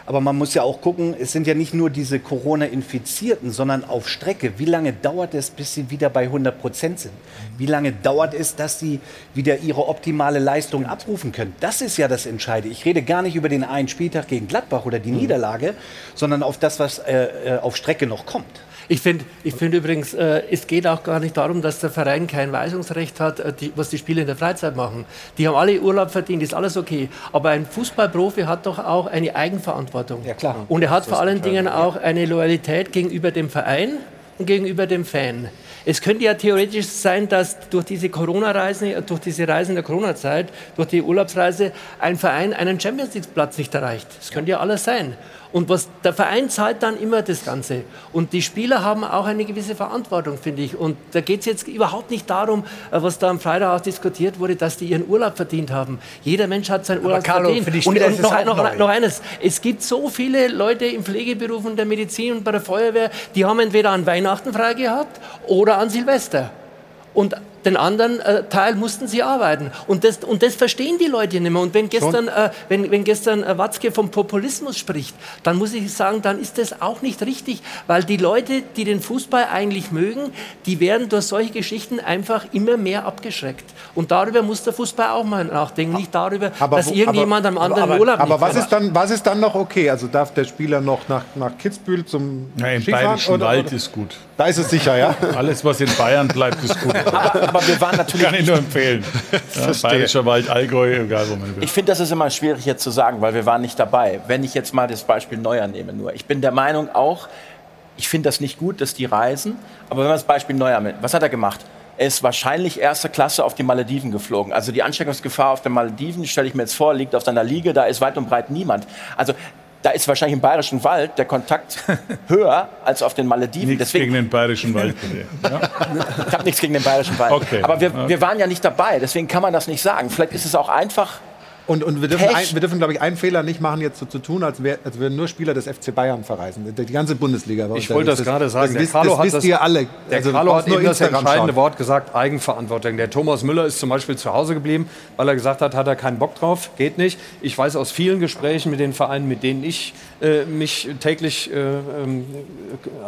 Aber man muss ja auch gucken, es sind ja nicht nur diese Corona-Infizierten, sondern auf Strecke. Wie lange dauert es, bis sie wieder bei 100 Prozent sind? Wie lange dauert es, dass sie wieder ihre optimale Leistung abrufen können? Das ist ja das Entscheidende. Ich rede gar nicht über den einen Spieltag gegen Gladbach oder die mhm. Niederlage, sondern auf das, was äh, äh auf Strecke noch kommt. Ich finde ich find übrigens, äh, es geht auch gar nicht darum, dass der Verein kein Weisungsrecht hat, äh, die, was die Spieler in der Freizeit machen. Die haben alle Urlaub verdient, ist alles okay. Aber ein Fußballprofi hat doch auch eine Eigenverantwortung. Ja, klar. Und er hat vor allen Dingen auch eine Loyalität gegenüber dem Verein und gegenüber dem Fan. Es könnte ja theoretisch sein, dass durch diese Corona-Reisen, durch diese Reisen der Corona-Zeit, durch die Urlaubsreise, ein Verein einen Champions League-Platz nicht erreicht. Das könnte ja alles sein. Und was, der Verein zahlt dann immer das Ganze. Und die Spieler haben auch eine gewisse Verantwortung, finde ich. Und da geht es jetzt überhaupt nicht darum, äh, was da am Freitag auch diskutiert wurde, dass die ihren Urlaub verdient haben. Jeder Mensch hat seinen Urlaub Carlo, verdient. und, und noch, noch, noch, eines, es gibt so viele Leute im Pflegeberuf und der Medizin und bei der Feuerwehr, die haben entweder an Weihnachten frei gehabt oder an Silvester. Und den anderen äh, Teil mussten sie arbeiten. Und das, und das verstehen die Leute nicht mehr. Und wenn gestern, äh, wenn, wenn gestern äh, Watzke vom Populismus spricht, dann muss ich sagen, dann ist das auch nicht richtig, weil die Leute, die den Fußball eigentlich mögen, die werden durch solche Geschichten einfach immer mehr abgeschreckt. Und darüber muss der Fußball auch mal nachdenken, nicht darüber, Aber dass irgendjemand aber, am anderen aber, Urlaub Aber was ist, dann, was ist dann noch okay? Also darf der Spieler noch nach, nach Kitzbühel zum Ja, Im Skifahren? Bayerischen oder- Wald oder- ist gut. Da ist es sicher, ja? Alles, was in Bayern bleibt, ist gut. Aber wir waren natürlich Kann ich nur empfehlen. Ja. Bayerischer Wald, Allgäu, egal wo man will. Ich finde, das ist immer schwierig jetzt zu sagen, weil wir waren nicht dabei. Wenn ich jetzt mal das Beispiel Neuer nehme nur. Ich bin der Meinung auch, ich finde das nicht gut, dass die reisen. Aber wenn man das Beispiel Neuer mit, was hat er gemacht? Er ist wahrscheinlich erste Klasse auf die Malediven geflogen. Also die Ansteckungsgefahr auf den Malediven, stelle ich mir jetzt vor, liegt auf seiner Liege, da ist weit und breit niemand. Also da ist wahrscheinlich im Bayerischen Wald der Kontakt höher als auf den Malediven. Nichts gegen den Bayerischen Wald, bitte. Ich habe nichts gegen den Bayerischen Wald. Okay. Aber wir, Ja. wir waren ja nicht dabei, deswegen kann man das nicht sagen. Vielleicht ist es auch einfach. Und, und wir dürfen, ein, wir dürfen glaube ich, einen Fehler nicht machen, jetzt so zu tun, als, wär, als würden nur Spieler des FC Bayern verreisen. Die, die ganze Bundesliga. war Ich wollte das unterwegs. gerade sagen. Das, Der wisst, Carlo das hat wisst das, ihr alle. Der Also, Carlo hat nur eben das entscheidende schauen. Wort gesagt, Eigenverantwortung. Der Thomas Müller ist zum Beispiel zu Hause geblieben, weil er gesagt hat, hat er keinen Bock drauf, geht nicht. Ich weiß aus vielen Gesprächen mit den Vereinen, mit denen ich äh, mich täglich äh, ähm,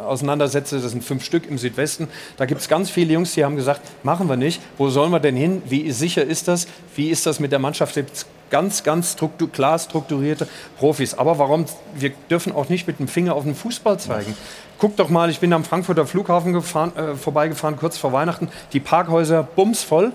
auseinandersetze, das sind fünf Stück im Südwesten, da gibt es ganz viele Jungs, die haben gesagt, machen wir nicht. Wo sollen wir denn hin? Wie sicher ist das? Wie ist das mit der Mannschaft? Ganz, ganz struktu klar strukturierte Profis. Aber warum? Wir dürfen auch nicht mit dem Finger auf den Fußball zeigen. Guck doch mal, ich bin am Frankfurter Flughafen gefahren, äh, vorbeigefahren, kurz vor Weihnachten. Die Parkhäuser bumsvoll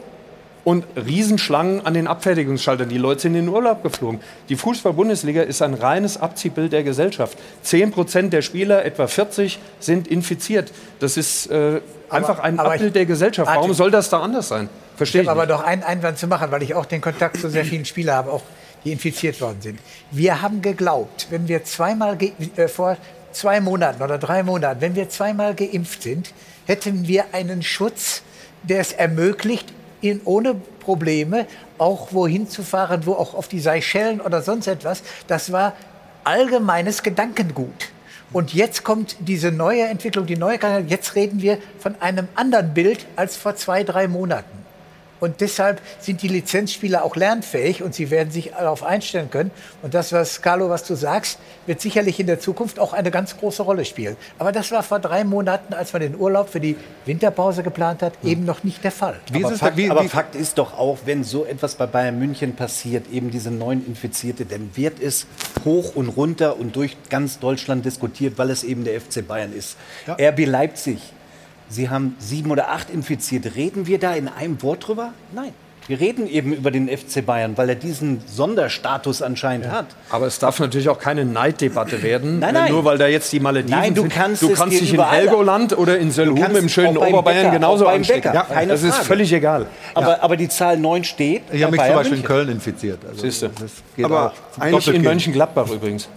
und Riesenschlangen an den Abfertigungsschaltern. Die Leute sind in den Urlaub geflogen. Die Fußball-Bundesliga ist ein reines Abziehbild der Gesellschaft. 10 Prozent der Spieler, etwa 40, sind infiziert. Das ist äh, einfach ein aber Abbild ich- der Gesellschaft. Warum soll das da anders sein? Verstehe Ich habe aber doch einen Einwand zu machen, weil ich auch den Kontakt zu sehr vielen Spielern habe, auch die infiziert worden sind. Wir haben geglaubt, wenn wir zweimal äh, vor zwei Monaten oder drei Monaten, wenn wir zweimal geimpft sind, hätten wir einen Schutz, der es ermöglicht, in, ohne Probleme auch wohin zu fahren, wo auch auf die Seychellen oder sonst etwas. Das war allgemeines Gedankengut. Und jetzt kommt diese neue Entwicklung, die neue. Jetzt reden wir von einem anderen Bild als vor zwei, drei Monaten. Und deshalb sind die Lizenzspieler auch lernfähig und sie werden sich darauf einstellen können. Und das, was Carlo, was du sagst, wird sicherlich in der Zukunft auch eine ganz große Rolle spielen. Aber das war vor drei Monaten, als man den Urlaub für die Winterpause geplant hat, eben noch nicht der Fall. aber Fakt, aber Fakt ist doch auch, wenn so etwas bei Bayern München passiert, eben diese neuen Infizierte, dann wird es hoch und runter und durch ganz Deutschland diskutiert, weil es eben der FC Bayern ist. RB Leipzig, Sie haben sieben oder acht Infizierte. Reden wir da in einem Wort drüber? Nein. Wir reden eben über den FC Bayern, weil er diesen Sonderstatus anscheinend hat. Aber es darf natürlich auch keine Neiddebatte werden, Nein, äh, nein. nur weil da jetzt die Malediven Nein, du sind. kannst du kannst dich in Helgoland oder in Sölhum im schönen Oberbayern Bäcker, genauso anstecken. Bäcker, keine das ist Frage. völlig egal. Aber, aber die Zahl 9 steht. Ich habe mich zum Bayern Beispiel in München. Köln infiziert. Also, Siehst du. das geht Aber auch. Nicht in. Mönchengladbach übrigens.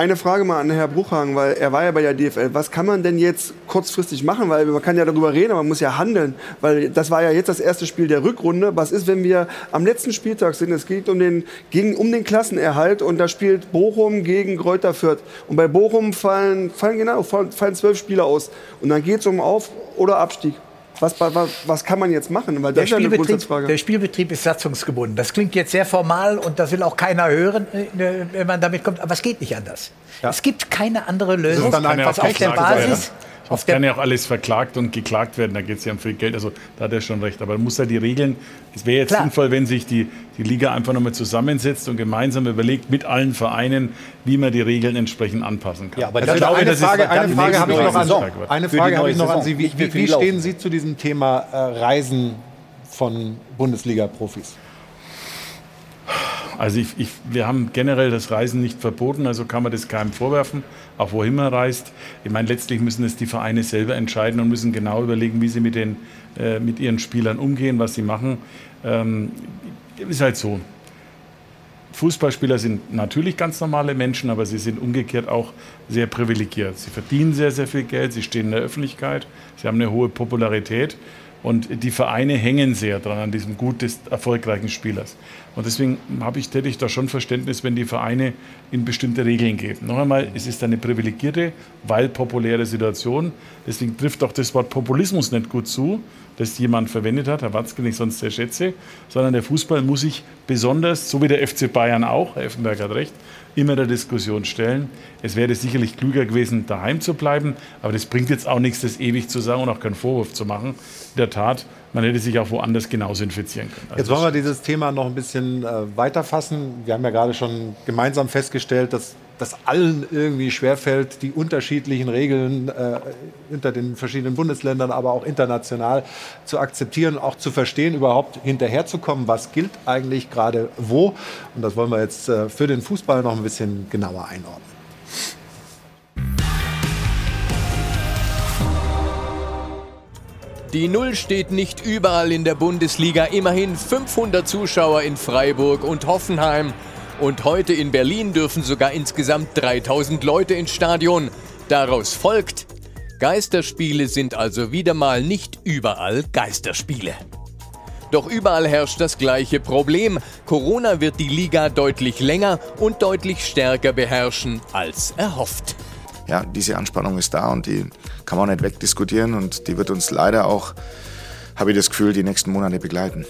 Eine Frage mal an Herrn Bruchhagen, weil er war ja bei der DFL. Was kann man denn jetzt kurzfristig machen? Weil man kann ja darüber reden, aber man muss ja handeln. Weil das war ja jetzt das erste Spiel der Rückrunde. Was ist, wenn wir am letzten Spieltag sind? Es geht um den, gegen, um den Klassenerhalt und da spielt Bochum gegen Greuther Fürth. Und bei Bochum fallen, fallen, genau, fallen zwölf Spieler aus. Und dann geht es um Auf- oder Abstieg. Was, was, was kann man jetzt machen? Weil das Der ist ja eine Grundsatzfrage. der Spielbetrieb ist satzungsgebunden. Das klingt jetzt sehr formal und das will auch keiner hören, äh, wenn man damit kommt. Aber es geht nicht anders. Es gibt keine andere Lösung. Das ja was auf der verklagt werden. Basis, Das kann ja auch alles verklagt und geklagt werden, da geht es ja um viel Geld. Also da hat er schon recht. Aber man muss ja die Regeln, es wäre jetzt Klar. sinnvoll, wenn sich die, die Liga einfach nochmal zusammensetzt und gemeinsam überlegt mit allen Vereinen, wie man die Regeln entsprechend anpassen kann. Ja, aber Also ich glaube, eine das ist Frage, eine Frage habe ich noch an, Saison eine Frage habe ich noch an. Sie. Wie, wie, wie stehen. Sie zu diesem Thema äh, Reisen von Bundesliga-Profis? Also ich, ich, wir haben generell das Reisen nicht verboten, also kann man das keinem vorwerfen, auch wohin man reist. Ich meine, letztlich müssen es die Vereine selber entscheiden und müssen genau überlegen, wie sie mit, den, äh, mit ihren Spielern umgehen, was sie machen. Ähm, ist halt so. Fußballspieler sind natürlich ganz normale Menschen, aber sie sind umgekehrt auch sehr privilegiert. Sie verdienen sehr, sehr viel Geld, sie stehen in der Öffentlichkeit, sie haben eine hohe Popularität. Und die Vereine hängen sehr dran an diesem Gut des erfolgreichen Spielers. Und deswegen habe ich, hätte ich da schon Verständnis, wenn die Vereine in bestimmte Regeln geben. Noch einmal, es ist eine privilegierte, weil populäre Situation. Deswegen trifft auch das Wort Populismus nicht gut zu, das jemand verwendet hat, Herr Watzke, den ich sonst sehr schätze, sondern der Fußball muss sich besonders, so wie der FC Bayern auch, Herr Effenberg hat recht, immer der Diskussion stellen. Es wäre sicherlich klüger gewesen, daheim zu bleiben, aber das bringt jetzt auch nichts, das ewig zu sagen und auch keinen Vorwurf zu machen. In der Tat, man hätte sich auch woanders genauso infizieren können. Also Jetzt wollen wir dieses Thema noch ein bisschen äh, weiterfassen. Wir haben ja gerade schon gemeinsam festgestellt, dass das allen irgendwie schwerfällt, die unterschiedlichen Regeln äh, unter den verschiedenen Bundesländern, aber auch international zu akzeptieren, auch zu verstehen, überhaupt hinterherzukommen, was gilt eigentlich gerade wo. Und das wollen wir jetzt äh, für den Fußball noch ein bisschen genauer einordnen. Die Null steht nicht überall in der Bundesliga. Immerhin 500 Zuschauer in Freiburg und Hoffenheim. Und heute in Berlin dürfen sogar insgesamt 3000 Leute ins Stadion. Daraus folgt, Geisterspiele sind also wieder mal nicht überall Geisterspiele. Doch überall herrscht das gleiche Problem. Corona wird die Liga deutlich länger und deutlich stärker beherrschen als erhofft ja, diese Anspannung ist da und die kann man nicht wegdiskutieren und die wird uns leider auch, habe ich das Gefühl, die nächsten Monate begleiten.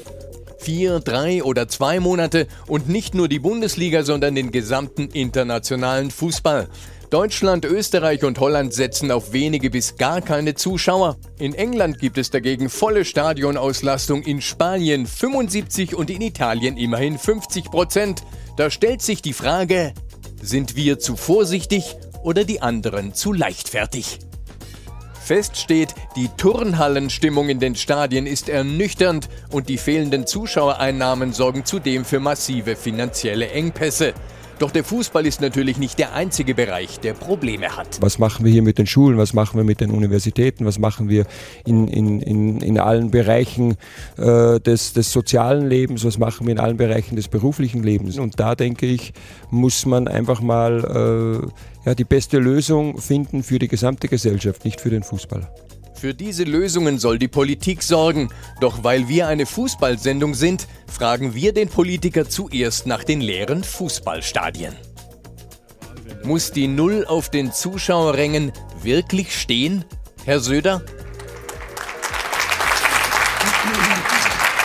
Vier, drei oder zwei Monate und nicht nur die Bundesliga, sondern den gesamten internationalen Fußball. Deutschland, Österreich und Holland setzen auf wenige bis gar keine Zuschauer. In England gibt es dagegen volle Stadionauslastung, in Spanien 75 und in Italien immerhin 50 Prozent. Da stellt sich die Frage, sind wir zu vorsichtig oder die anderen zu leichtfertig. Fest steht, die Turnhallenstimmung in den Stadien ist ernüchternd und die fehlenden Zuschauereinnahmen sorgen zudem für massive finanzielle Engpässe. Doch der Fußball ist natürlich nicht der einzige Bereich, der Probleme hat. Was machen wir hier mit den Schulen? Was machen wir mit den Universitäten? Was machen wir in, in, in, in allen Bereichen äh, des, des sozialen Lebens? Was machen wir in allen Bereichen des beruflichen Lebens? Und da denke ich, muss man einfach mal äh, ja, die beste Lösung finden für die gesamte Gesellschaft, nicht für den Fußball. Für diese Lösungen soll die Politik sorgen. Doch weil wir eine Fußballsendung sind, fragen wir den Politiker zuerst nach den leeren Fußballstadien. Muss die Null auf den Zuschauerrängen wirklich stehen, Herr Söder?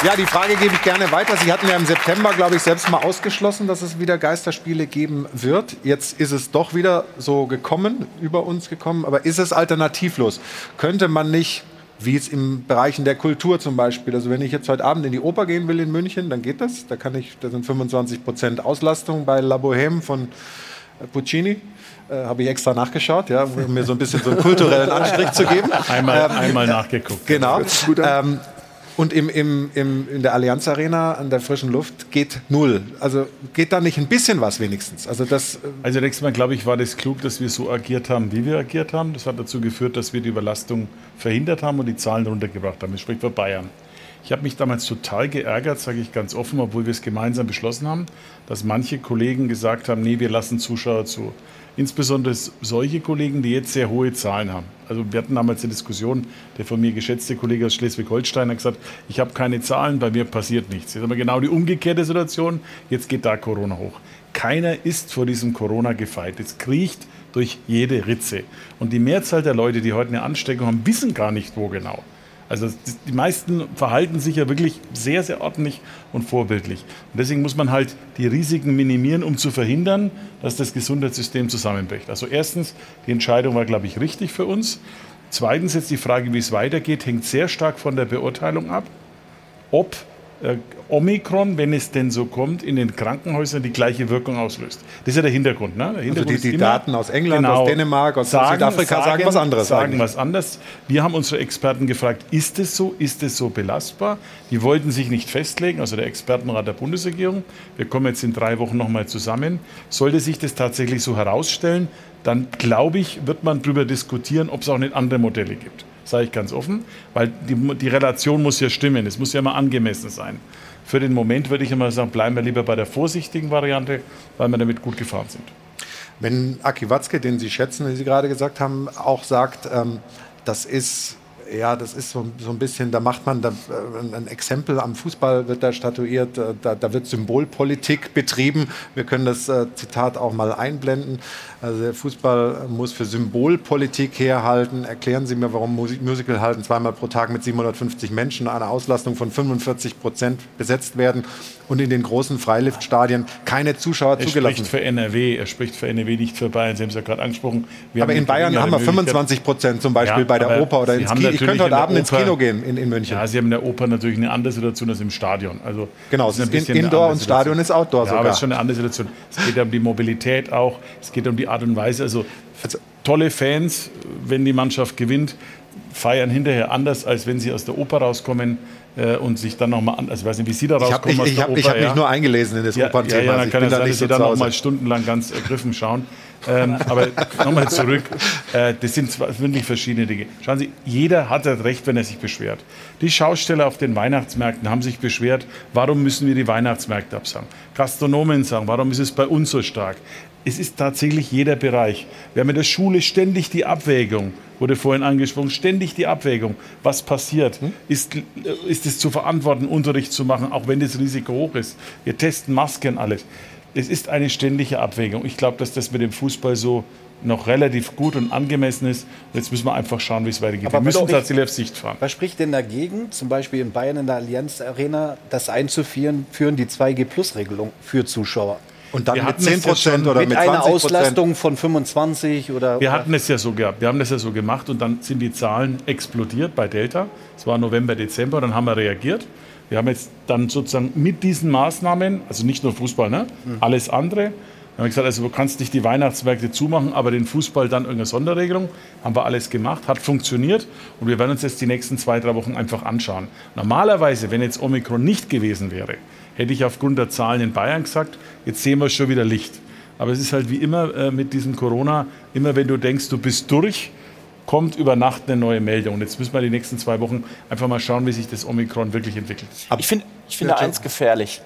Ja, die Frage gebe ich gerne weiter. Sie hatten ja im September, glaube ich, selbst mal ausgeschlossen, dass es wieder Geisterspiele geben wird. Jetzt ist es doch wieder so gekommen, über uns gekommen. Aber ist es alternativlos? Könnte man nicht, wie es im Bereichen der Kultur zum Beispiel, also wenn ich jetzt heute Abend in die Oper gehen will in München, dann geht das. Da kann ich, da sind 25 Prozent Auslastung bei La Bohème von Puccini. Äh, Habe ich extra nachgeschaut, ja, um mir so ein bisschen so einen kulturellen Anstrich zu geben. Einmal, ähm, einmal nachgeguckt. Genau. Ähm, und im, im, im, in der Allianz Arena an der frischen Luft geht null. Also geht da nicht ein bisschen was wenigstens? Also, das, äh also nächstes Mal, glaube ich, war das klug, dass wir so agiert haben, wie wir agiert haben. Das hat dazu geführt, dass wir die Überlastung verhindert haben und die Zahlen runtergebracht haben. Das spricht für Bayern. Ich habe mich damals total geärgert, sage ich ganz offen, obwohl wir es gemeinsam beschlossen haben, dass manche Kollegen gesagt haben, nee, wir lassen Zuschauer zu. Insbesondere solche Kollegen, die jetzt sehr hohe Zahlen haben. Also wir hatten damals eine Diskussion, der von mir geschätzte Kollege aus Schleswig-Holstein hat gesagt, ich habe keine Zahlen, bei mir passiert nichts. Jetzt haben wir genau die umgekehrte Situation, jetzt geht da Corona hoch. Keiner ist vor diesem Corona gefeit. Es kriecht durch jede Ritze. Und die Mehrzahl der Leute, die heute eine Ansteckung haben, wissen gar nicht, wo genau. Also die meisten verhalten sich ja wirklich sehr, sehr ordentlich und vorbildlich. Und deswegen muss man halt die Risiken minimieren, um zu verhindern, dass das Gesundheitssystem zusammenbricht. Also erstens, die Entscheidung war, glaube ich, richtig für uns. Zweitens jetzt die Frage, wie es weitergeht, hängt sehr stark von der Beurteilung ab, ob Omikron, wenn es denn so kommt, in den Krankenhäusern die gleiche Wirkung auslöst. Das ist ja der Hintergrund. Ne? Der Hintergrund also die, die Daten aus England, genau, aus Dänemark, aus sagen, Südafrika sagen, sagen, was anderes. Sagen eigentlich. was anderes. Wir haben unsere Experten gefragt, ist es so, ist es so belastbar? Die wollten sich nicht festlegen, also der Expertenrat der Bundesregierung. Wir kommen jetzt in drei Wochen nochmal zusammen. Sollte sich das tatsächlich so herausstellen, dann glaube ich, wird man darüber diskutieren, ob es auch nicht andere Modelle gibt sage ich ganz offen, weil die, die Relation muss ja stimmen, es muss ja immer angemessen sein. Für den Moment würde ich immer sagen, bleiben wir lieber bei der vorsichtigen Variante, weil wir damit gut gefahren sind. Wenn Aki Watzke, den Sie schätzen, wie Sie gerade gesagt haben, auch sagt, ähm, das ist ja, das ist so, so ein bisschen, da macht man da, äh, ein Exempel am Fußball wird da statuiert, äh, da, da wird Symbolpolitik betrieben. Wir können das äh, Zitat auch mal einblenden. Also der Fußball muss für Symbolpolitik herhalten. Erklären Sie mir, warum Musik Musical halten zweimal pro Tag mit 750 Menschen, eine Auslastung von 45 Prozent besetzt werden und in den großen Freiliftstadien keine Zuschauer er zugelassen Er spricht für NRW, er spricht für NRW, nicht für Bayern. Sie haben es ja gerade angesprochen. Wir aber in Bayern haben wir 25 Prozent zum Beispiel ja, bei der Oper oder ins Kino. Ich könnte heute Abend ins Kino gehen in, in München. Ja, Sie haben in der Oper natürlich eine andere Situation als im Stadion. Also genau, es ist ein Indoor und Stadion ist Outdoor ja, sogar. aber es ist schon eine andere Situation. Es geht um die Mobilität auch, es geht um die Art und Weise. Also, also tolle Fans, wenn die Mannschaft gewinnt, feiern hinterher anders, als wenn sie aus der Oper rauskommen äh, und sich dann nochmal an. Also ich weiß nicht, wie Sie da rauskommen. Ich habe hab, hab ja. mich nur eingelesen in das ja, Opernthema. Ja, ja, dann kann es sein, dass Sie da nochmal stundenlang ganz ergriffen schauen. ähm, aber nochmal zurück. Äh, das sind wirklich verschiedene Dinge. Schauen Sie, jeder hat das Recht, wenn er sich beschwert. Die Schausteller auf den Weihnachtsmärkten haben sich beschwert, warum müssen wir die Weihnachtsmärkte absagen? Gastronomen sagen, warum ist es bei uns so stark? Es ist tatsächlich jeder Bereich. Wir haben in der Schule ständig die Abwägung, wurde vorhin angesprochen, ständig die Abwägung, was passiert. Hm? Ist, ist es zu verantworten, Unterricht zu machen, auch wenn das Risiko hoch ist? Wir testen Masken, alles. Es ist eine ständige Abwägung. Ich glaube, dass das mit dem Fußball so noch relativ gut und angemessen ist. Jetzt müssen wir einfach schauen, wie es weitergeht. Aber wir müssen tatsächlich auf Sicht fahren. Was spricht denn dagegen, zum Beispiel in Bayern in der Allianz Arena, das einzuführen, führen die 2G-Plus-Regelung für Zuschauer? Und dann wir mit 10 Prozent oder mit, mit einer Auslastung von 25 oder. Wir hatten es ja so gehabt. Wir haben das ja so gemacht und dann sind die Zahlen explodiert bei Delta. Es war November, Dezember, dann haben wir reagiert. Wir haben jetzt dann sozusagen mit diesen Maßnahmen, also nicht nur Fußball, ne? Mhm. alles andere, wir haben gesagt, also du kannst nicht die Weihnachtsmärkte zumachen, aber den Fußball dann irgendeine Sonderregelung. Haben wir alles gemacht, hat funktioniert und wir werden uns jetzt die nächsten zwei, drei Wochen einfach anschauen. Normalerweise, wenn jetzt Omikron nicht gewesen wäre, hätte ich aufgrund der Zahlen in Bayern gesagt, jetzt sehen wir schon wieder Licht. Aber es ist halt wie immer äh, mit diesem Corona, immer wenn du denkst, du bist durch, kommt über Nacht eine neue Meldung. Und jetzt müssen wir die nächsten zwei Wochen einfach mal schauen, wie sich das Omikron wirklich entwickelt. Aber ich, find, ich finde eins gefährlich.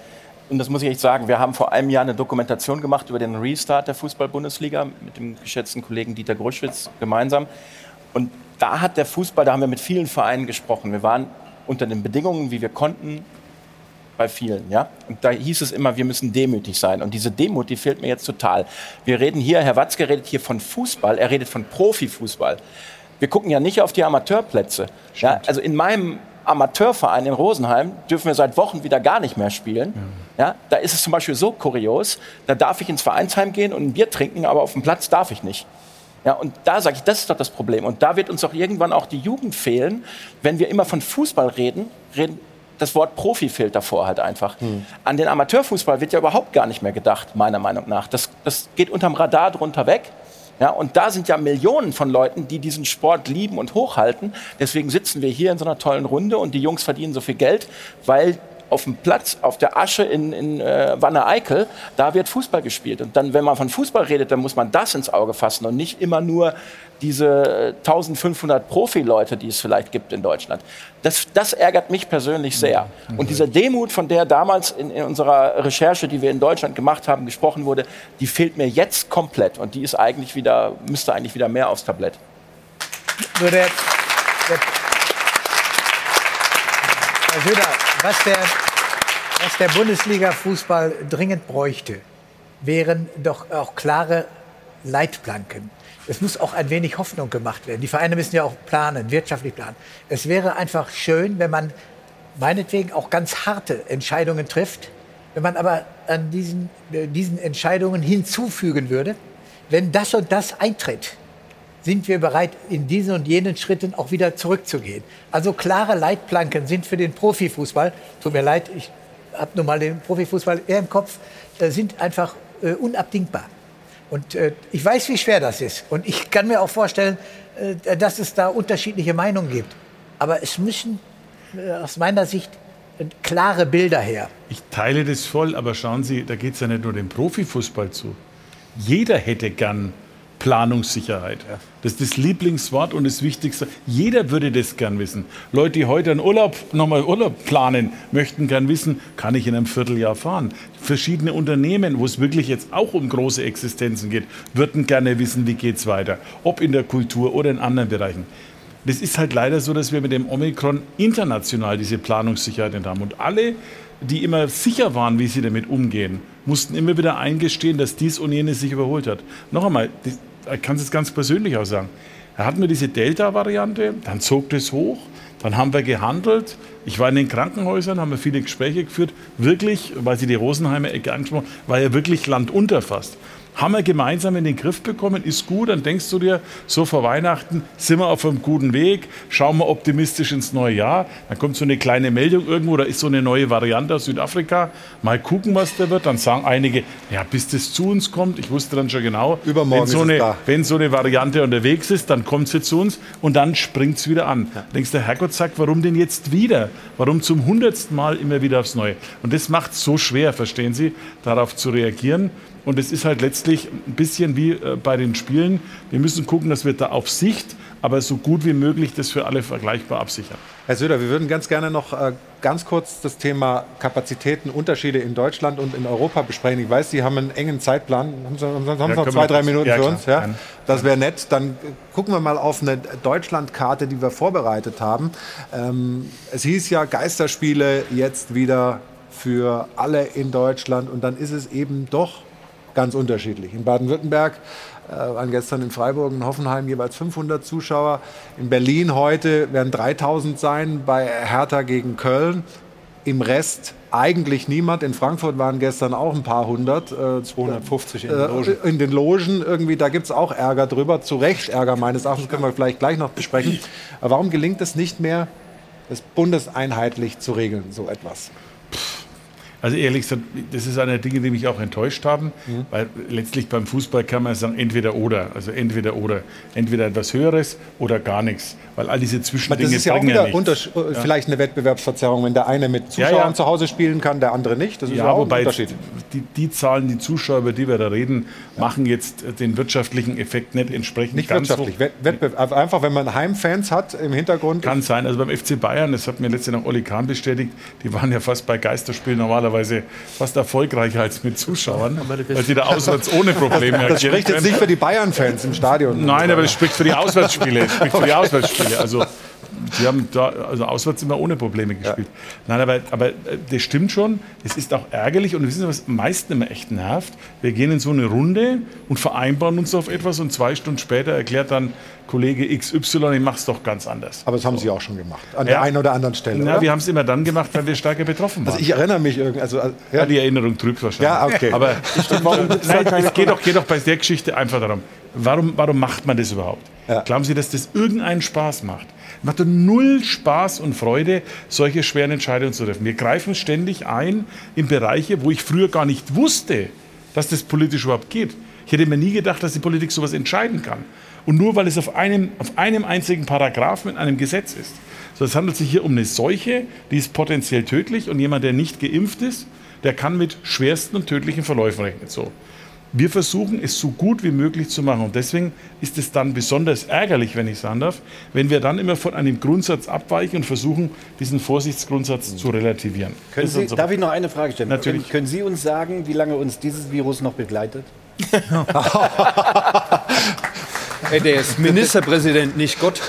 Und das muss ich echt sagen, wir haben vor einem Jahr eine Dokumentation gemacht über den Restart der Fußball-Bundesliga mit dem geschätzten Kollegen Dieter Gruschwitz gemeinsam. Und da hat der Fußball, da haben wir mit vielen Vereinen gesprochen. Wir waren unter den Bedingungen, wie wir konnten, bei vielen. Ja? Und da hieß es immer, wir müssen demütig sein. Und diese Demut, die fehlt mir jetzt total. Wir reden hier, Herr Watzke redet hier von Fußball, er redet von Profifußball. Wir gucken ja nicht auf die Amateurplätze. Ja? Also in meinem Amateurverein in Rosenheim dürfen wir seit Wochen wieder gar nicht mehr spielen. Ja. ja. da ist es zum Beispiel so kurios, da darf ich ins Vereinsheim gehen und ein Bier trinken, aber auf dem Platz darf ich nicht. Ja, und da sage ich, das ist doch das Problem. Und da wird uns doch irgendwann auch die Jugend fehlen, wenn wir immer von Fußball reden, reden das Wort Profi fehlt davor halt einfach. Hm. An den Amateurfußball wird ja überhaupt gar nicht mehr gedacht, meiner Meinung nach. Das, das geht unterm Radar drunter weg. Ja, und da sind ja Millionen von Leuten, die diesen Sport lieben und hochhalten. Deswegen sitzen wir hier in so einer tollen Runde und die Jungs verdienen so viel Geld, weil auf dem Platz, auf der Asche in, in äh, Wanne-Eickel, da wird Fußball gespielt. Und dann, wenn man von Fußball redet, dann muss man das ins Auge fassen und nicht immer nur diese 1500 Profileute, die es vielleicht gibt in Deutschland. Das, das ärgert mich persönlich sehr. Und diese Demut, von der damals in, in, unserer Recherche, die wir in Deutschland gemacht haben, gesprochen wurde, die fehlt mir jetzt komplett. Und die ist eigentlich wieder, müsste eigentlich wieder mehr aufs Tablett. Nur der, der Herr Söder, was der, was der Bundesliga-Fußball dringend bräuchte, wären doch auch klare Leitplanken. Es muss auch ein wenig Hoffnung gemacht werden. Die Vereine müssen ja auch planen, wirtschaftlich planen. Es wäre einfach schön, wenn man meinetwegen auch ganz harte Entscheidungen trifft, wenn man aber an diesen, diesen Entscheidungen hinzufügen würde, wenn das und das eintritt, sind wir bereit, in diesen und jenen Schritten auch wieder zurückzugehen. Also klare Leitplanken sind für den Profifußball, tut mir leid, ich habe nun mal den Profifußball eher im Kopf, äh, sind einfach äh, unabdingbar. Und äh, ich weiß, wie schwer das ist. Und ich kann mir auch vorstellen, äh, dass es da unterschiedliche Meinungen gibt. Aber es müssen äh, aus meiner Sicht äh, klare Bilder her. Ich teile das voll, aber schauen Sie, da geht es ja nicht nur dem Profifußball zu. Jeder hätte gern Planungssicherheit. Das ist das Lieblingswort und das Wichtigste. Jeder würde das gern wissen. Leute, die heute einen Urlaub, nochmal Urlaub planen, möchten gern wissen, kann ich in einem Vierteljahr fahren? Verschiedene Unternehmen, wo es wirklich jetzt auch um große Existenzen geht, würden gerne wissen, wie geht es weiter. Ob in der Kultur oder in anderen Bereichen. Das ist halt leider so, dass wir mit dem Omikron international diese Planungssicherheit nicht haben. Und alle, die immer sicher waren, wie sie damit umgehen, mussten immer wieder eingestehen, dass dies und jenes sich überholt hat. Noch einmal, ich kann es ganz persönlich auch sagen. Da hatten wir diese Delta-Variante, dann zog das hoch, dann haben wir gehandelt. Ich war in den Krankenhäusern, haben wir viele Gespräche geführt. Wirklich, weil Sie die Rosenheimer Ecke angesprochen haben, war ja wirklich Land unter fast haben wir gemeinsam in den Griff bekommen, ist gut, dann denkst du dir, so vor Weihnachten sind wir auf einem guten Weg, schauen wir optimistisch ins neue Jahr, dann kommt so eine kleine Meldung irgendwo, da ist so eine neue Variante aus Südafrika, mal gucken, was da wird, dann sagen einige, ja, bis das zu uns kommt, ich wusste dann schon genau, Übermorgen wenn, so eine, da. wenn so eine Variante unterwegs ist, dann kommt sie zu uns und dann springt es wieder an. Ja. Denkst der Herrgott sagt, warum denn jetzt wieder? Warum zum hundertsten Mal immer wieder aufs Neue? Und das macht es so schwer, verstehen Sie, darauf zu reagieren. Und es ist halt letztlich ein bisschen wie äh, bei den Spielen. Wir müssen gucken, dass wir da auf Sicht, aber so gut wie möglich das für alle vergleichbar absichern. Herr Söder, wir würden ganz gerne noch äh, ganz kurz das Thema Kapazitäten, Unterschiede in Deutschland und in Europa besprechen. Ich weiß, Sie haben einen engen Zeitplan. Haben Sie, haben Sie Ja, noch zwei, drei Minuten ja, für uns? Ja? Das wäre nett. Dann gucken wir mal auf eine Deutschlandkarte, die wir vorbereitet haben. Ähm, es hieß ja Geisterspiele jetzt wieder für alle in Deutschland und dann ist es eben doch ganz unterschiedlich. In Baden-Württemberg äh, waren gestern in Freiburg und Hoffenheim jeweils 500 Zuschauer. In Berlin heute werden 3000 sein bei Hertha gegen Köln. Im Rest eigentlich niemand. In Frankfurt waren gestern auch ein paar hundert. Äh, 250 in äh, den Logen. in den Logen. Irgendwie, da gibt es auch Ärger drüber. Zu Recht Ärger meines Erachtens, können wir vielleicht gleich noch besprechen. Aber warum gelingt es nicht mehr, das bundeseinheitlich zu regeln, so etwas? Also ehrlich gesagt, das ist eine der Dinge, die mich auch enttäuscht haben, Mhm. weil letztlich beim Fußball kann man sagen, entweder oder, also entweder oder, entweder etwas Höheres oder gar nichts, weil all diese Aber Zwischendinge das ist ja auch wieder nichts. Äh, Ja. vielleicht eine Wettbewerbsverzerrung, wenn der eine mit Ja, Zuschauern ja. zu Hause spielen kann, der andere nicht. Das ist ja, ja, auch ein Unterschied. die, die Zahlen, die Zuschauer, über die wir da reden, machen jetzt den wirtschaftlichen Effekt nicht entsprechend Nicht ganz wirtschaftlich, Wettbewerb. Einfach, wenn man Heimfans hat im Hintergrund. Kann sein. Also beim FC Bayern, das hat mir letztens noch Olli Kahn bestätigt, die waren ja fast bei Geisterspielen normalerweise fast erfolgreicher als mit Zuschauern, weil sie da auswärts ohne Probleme Das spricht jetzt nicht für die Bayern-Fans im Stadion. Nein, aber das spricht für die Auswärtsspiele. Das spricht für die Auswärtsspiele. Also, die haben da also auswärts immer ohne Probleme gespielt. Nein, aber, aber äh, das stimmt schon. Es ist auch ärgerlich und wissen Sie, was am meisten immer echt nervt? Wir gehen in so eine Runde und vereinbaren uns auf etwas und zwei Stunden später erklärt dann Kollege XY, ich mache es doch ganz anders. Aber das haben Sie auch schon gemacht. An der einen oder anderen Stelle. Na, oder? wir haben es immer dann gemacht, wenn wir stärker betroffen waren. Also ich erinnere mich irgendwie. Also, äh, Ja, die Erinnerung trübt wahrscheinlich. Ja, okay. Aber Warum nein, es geht doch, geht doch bei der Geschichte einfach darum, warum, warum macht man das überhaupt? Glauben Sie, dass das irgendeinen Spaß macht? Macht null Spaß und Freude, solche schweren Entscheidungen zu treffen. Wir greifen ständig ein in Bereiche, wo ich früher gar nicht wusste, dass das politisch überhaupt geht. Ich hätte mir nie gedacht, dass die Politik sowas entscheiden kann. Und nur weil es auf einem, auf einem einzigen Paragraphen in einem Gesetz ist. So, es handelt sich hier um eine Seuche, die ist potenziell tödlich und jemand, der nicht geimpft ist, der kann mit schwersten und tödlichen Verläufen rechnen. So. Wir versuchen es so gut wie möglich zu machen und deswegen ist es dann besonders ärgerlich, wenn ich sagen darf, wenn wir dann immer von einem Grundsatz abweichen und versuchen, diesen Vorsichtsgrundsatz zu relativieren. Können Sie, darf ich noch eine Frage stellen? Natürlich. Können, können Sie uns sagen, wie lange uns dieses Virus noch begleitet? Ey, der ist Ministerpräsident, nicht Gott.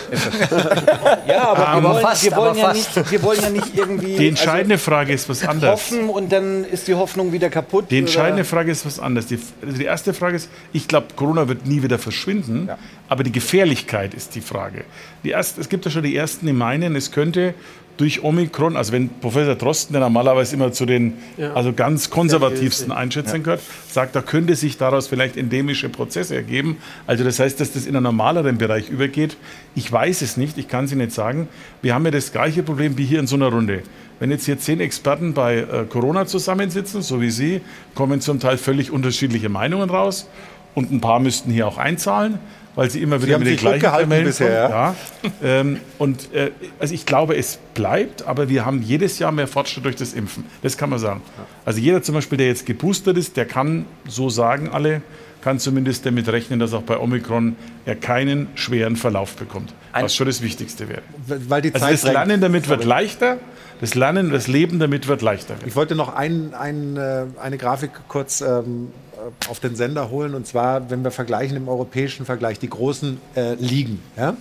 Ja, aber, Aber wir, wollen, fast, wir, wollen aber ja fast. nicht, wir wollen ja nicht irgendwie Die entscheidende Frage ist was also, anderes. hoffen und dann ist die Hoffnung wieder kaputt. Die entscheidende oder? Frage ist was anderes. Die, also die erste Frage ist, ich glaube, Corona wird nie wieder verschwinden, aber die Gefährlichkeit ist die Frage. Die erste, es gibt ja schon die ersten, die meinen, es könnte durch Omikron, also wenn Professor Drosten, der normalerweise immer zu den Ja. also ganz konservativsten. Einschätzungen gehört, sagt, da könnte sich daraus vielleicht endemische Prozesse ergeben. Also das heißt, dass das in einen normaleren Bereich übergeht. Ich weiß es nicht, ich kann es Ihnen nicht sagen. Wir haben ja das gleiche Problem wie hier in so einer Runde. Wenn jetzt hier zehn Experten bei äh, Corona zusammensitzen, so wie Sie, kommen zum Teil völlig unterschiedliche Meinungen raus. Und ein paar müssten hier auch einzahlen, weil sie immer Sie wieder haben mit den gleichen Kamellen bisher, kommen. Ja. ähm, und äh, also ich glaube, es bleibt, aber wir haben jedes Jahr mehr Fortschritt durch das Impfen. Das kann man sagen. Also jeder zum Beispiel, der jetzt geboostert ist, der kann, so sagen alle, kann zumindest damit rechnen, dass auch bei Omikron er keinen schweren Verlauf bekommt. Was schon das Wichtigste wäre. Weil die Also Zeit das drängt. Lernen damit wird leichter, das Lernen, das Leben damit wird leichter. Ich wollte noch ein, ein, äh, eine Grafik kurz ähm, auf den Sender holen. Und zwar, wenn wir vergleichen im europäischen Vergleich, die großen äh, Ligen. Ja?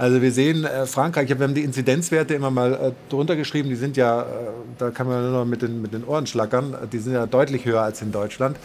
Also wir sehen äh, Frankreich, wir haben die Inzidenzwerte immer mal äh, drunter geschrieben, die sind ja, äh, da kann man nur noch mit den, mit den Ohren schlackern, die sind ja deutlich höher als in Deutschland.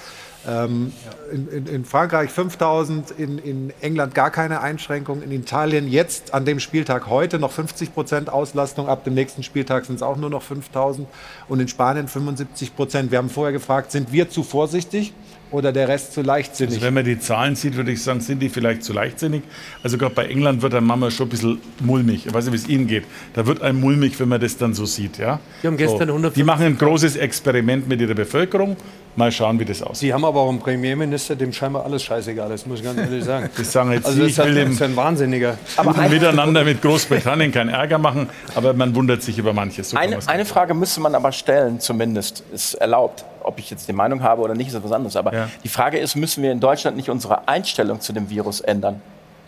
Ähm, in, in, in, Frankreich 5000, in, in, England gar keine Einschränkung, in Italien jetzt an dem Spieltag heute noch 50 Prozent Auslastung, ab dem nächsten Spieltag sind es auch nur noch 5000 und in Spanien 75 Prozent. Wir haben vorher gefragt, sind wir zu vorsichtig? Oder der Rest zu leichtsinnig? Also wenn man die Zahlen sieht, würde ich sagen, sind die vielleicht zu leichtsinnig. Also gerade bei England wird der Mama schon ein bisschen mulmig. Ich weiß nicht, wie es Ihnen geht. Da wird einem mulmig, wenn man das dann so sieht. Ja? Die haben gestern so. Die machen ein großes Experiment mit ihrer Bevölkerung. Mal schauen, wie das aussieht. Sie haben aber auch einen Premierminister, dem scheinbar alles scheißegal ist, muss ich ganz ehrlich sagen. Das sagen jetzt also Sie, ich will dem, ein Wahnsinniger. Aber miteinander mit Großbritannien keinen Ärger machen, aber man wundert sich über manches. So eine, eine Frage müsste man aber stellen, zumindest, ist erlaubt ob ich jetzt die Meinung habe oder nicht, ist etwas anderes. Aber ja. die Frage ist, müssen wir in Deutschland nicht unsere Einstellung zu dem Virus ändern?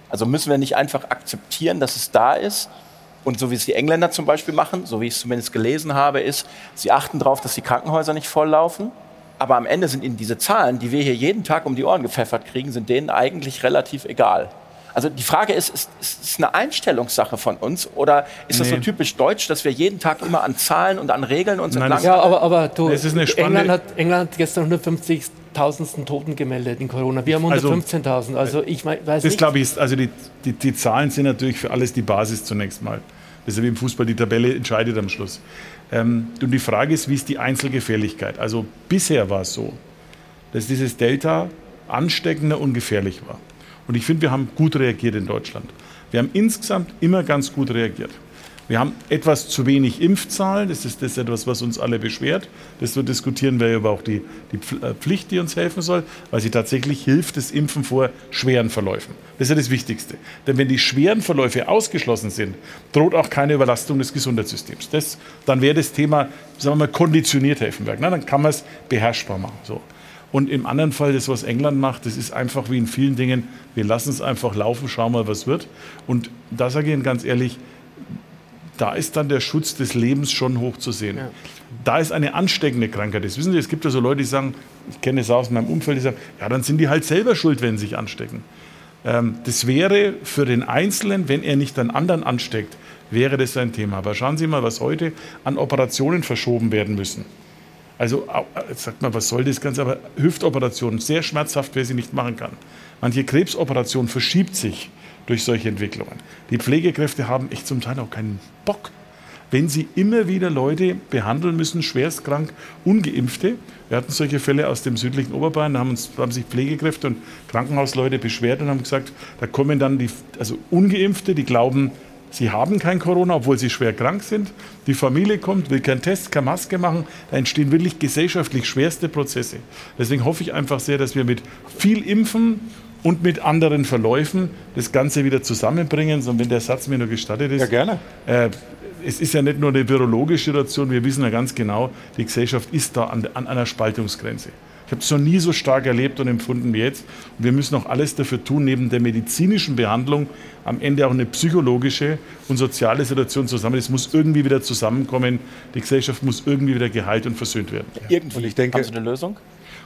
Also müssen wir nicht einfach akzeptieren, dass es da ist? Und so wie es die Engländer zum Beispiel machen, so wie ich es zumindest gelesen habe, ist, sie achten darauf, dass die Krankenhäuser nicht volllaufen. Aber am Ende sind ihnen diese Zahlen, die wir hier jeden Tag um die Ohren gepfeffert kriegen, sind denen eigentlich relativ egal. Also die Frage ist, ist, ist es eine Einstellungssache von uns oder ist das so typisch deutsch, dass wir jeden Tag immer an Zahlen und an Regeln uns entlang... Ja, aber, aber du, England, hat, England hat gestern 150.000 Toten gemeldet in Corona. Wir haben 115.000. Also, also ich weiß das nicht. glaube ich, also die, die, die Zahlen sind natürlich für alles die Basis zunächst mal. Das ist ja wie im Fußball, die Tabelle entscheidet am Schluss. Ähm, und die Frage ist, wie ist die Einzelgefährlichkeit? Also bisher war es so, dass dieses Delta ansteckender und gefährlich war. Und ich finde, wir haben gut reagiert in Deutschland. Wir haben insgesamt immer ganz gut reagiert. Wir haben etwas zu wenig Impfzahlen. Das ist das etwas, was uns alle beschwert. Das diskutieren wir aber auch die, die äh, Pflicht, die uns helfen soll, weil sie tatsächlich hilft, das Impfen vor schweren Verläufen. Das ist ja das Wichtigste. Denn wenn die schweren Verläufe ausgeschlossen sind, droht auch keine Überlastung des Gesundheitssystems. Das, dann wäre das Thema, sagen wir mal, konditioniert helfen. Na, dann kann man es beherrschbar machen. So. Und im anderen Fall, das, was England macht, das ist einfach wie in vielen Dingen, wir lassen es einfach laufen, schauen mal, was wird. Und da sage ich Ihnen ganz ehrlich, da ist dann der Schutz des Lebens schon hoch zu sehen. Ja. Da ist eine ansteckende Krankheit. Das wissen Sie, es gibt ja so Leute, die sagen, ich kenne es aus meinem Umfeld, die sagen, ja, dann sind die halt selber schuld, wenn sie sich anstecken. Ähm, das wäre für den Einzelnen, wenn er nicht einen anderen ansteckt, wäre das ein Thema. Aber schauen Sie mal, was heute an Operationen verschoben werden müssen. Also jetzt sagt man, was soll das Ganze? Aber Hüftoperationen, sehr schmerzhaft, wer sie nicht machen kann. Manche Krebsoperationen verschiebt sich durch solche Entwicklungen. Die Pflegekräfte haben echt zum Teil auch keinen Bock, wenn sie immer wieder Leute behandeln müssen, schwerstkrank, ungeimpfte. Wir hatten solche Fälle aus dem südlichen Oberbayern, da haben, uns, haben sich Pflegekräfte und Krankenhausleute beschwert und haben gesagt, da kommen dann die also ungeimpfte, die glauben, Sie haben kein Corona, obwohl sie schwer krank sind. Die Familie kommt, will keinen Test, keine Maske machen. Da entstehen wirklich gesellschaftlich schwerste Prozesse. Deswegen hoffe ich einfach sehr, dass wir mit viel Impfen und mit anderen Verläufen das Ganze wieder zusammenbringen. Und wenn der Satz mir nur gestattet ist. Ja, gerne. Äh, es ist ja nicht nur eine virologische Situation, wir wissen ja ganz genau, die Gesellschaft ist da an, an einer Spaltungsgrenze. Ich habe es noch nie so stark erlebt und empfunden wie jetzt. Und wir müssen auch alles dafür tun, neben der medizinischen Behandlung am Ende auch eine psychologische und soziale Situation zusammen. Es muss irgendwie wieder zusammenkommen. Die Gesellschaft muss irgendwie wieder geheilt und versöhnt werden. Irgendwie. Und ich denke, haben Sie eine Lösung?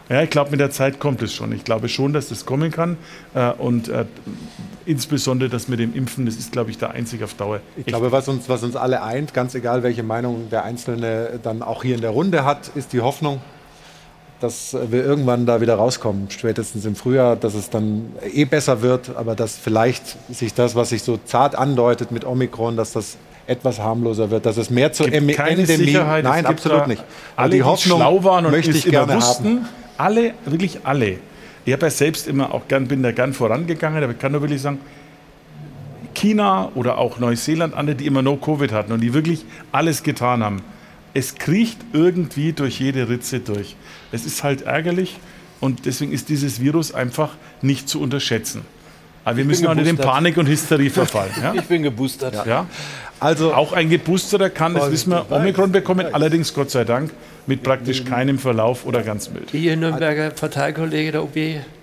Ja, ich glaube, mit der Zeit kommt es schon. Ich glaube schon, dass das kommen kann. Äh, und äh, insbesondere das mit dem Impfen, das ist, glaube ich, der einzig auf Dauer. Ich glaube, was uns, was uns alle eint, ganz egal, welche Meinung der Einzelne dann auch hier in der Runde hat, ist die Hoffnung, dass wir irgendwann da wieder rauskommen, spätestens im Frühjahr, dass es dann eh besser wird, aber dass vielleicht sich das, was sich so zart andeutet mit Omikron, dass das etwas harmloser wird, dass es mehr zur Endemie. Sicherheit. Nein, absolut nicht. Alle, die Hoffnung schlau waren und möchte ich gerne wussten, haben. Alle, wirklich alle. Ich habe ja selbst immer auch gern, bin da gern vorangegangen, aber ich kann nur wirklich sagen, China oder auch Neuseeland, andere, die immer No-Covid hatten und die wirklich alles getan haben es kriecht irgendwie durch jede Ritze durch. Es ist halt ärgerlich und deswegen ist dieses Virus einfach nicht zu unterschätzen. Aber wir ich müssen auch nicht in Panik und Hysterie verfallen. Ja? Ich bin geboostert. Ja. ja. Also auch ein Geboosterter kann, das wissen wir, Omikron bekommen, allerdings Gott sei Dank mit praktisch keinem Verlauf oder ganz mild. Ihr Nürnberger Parteikollege der OB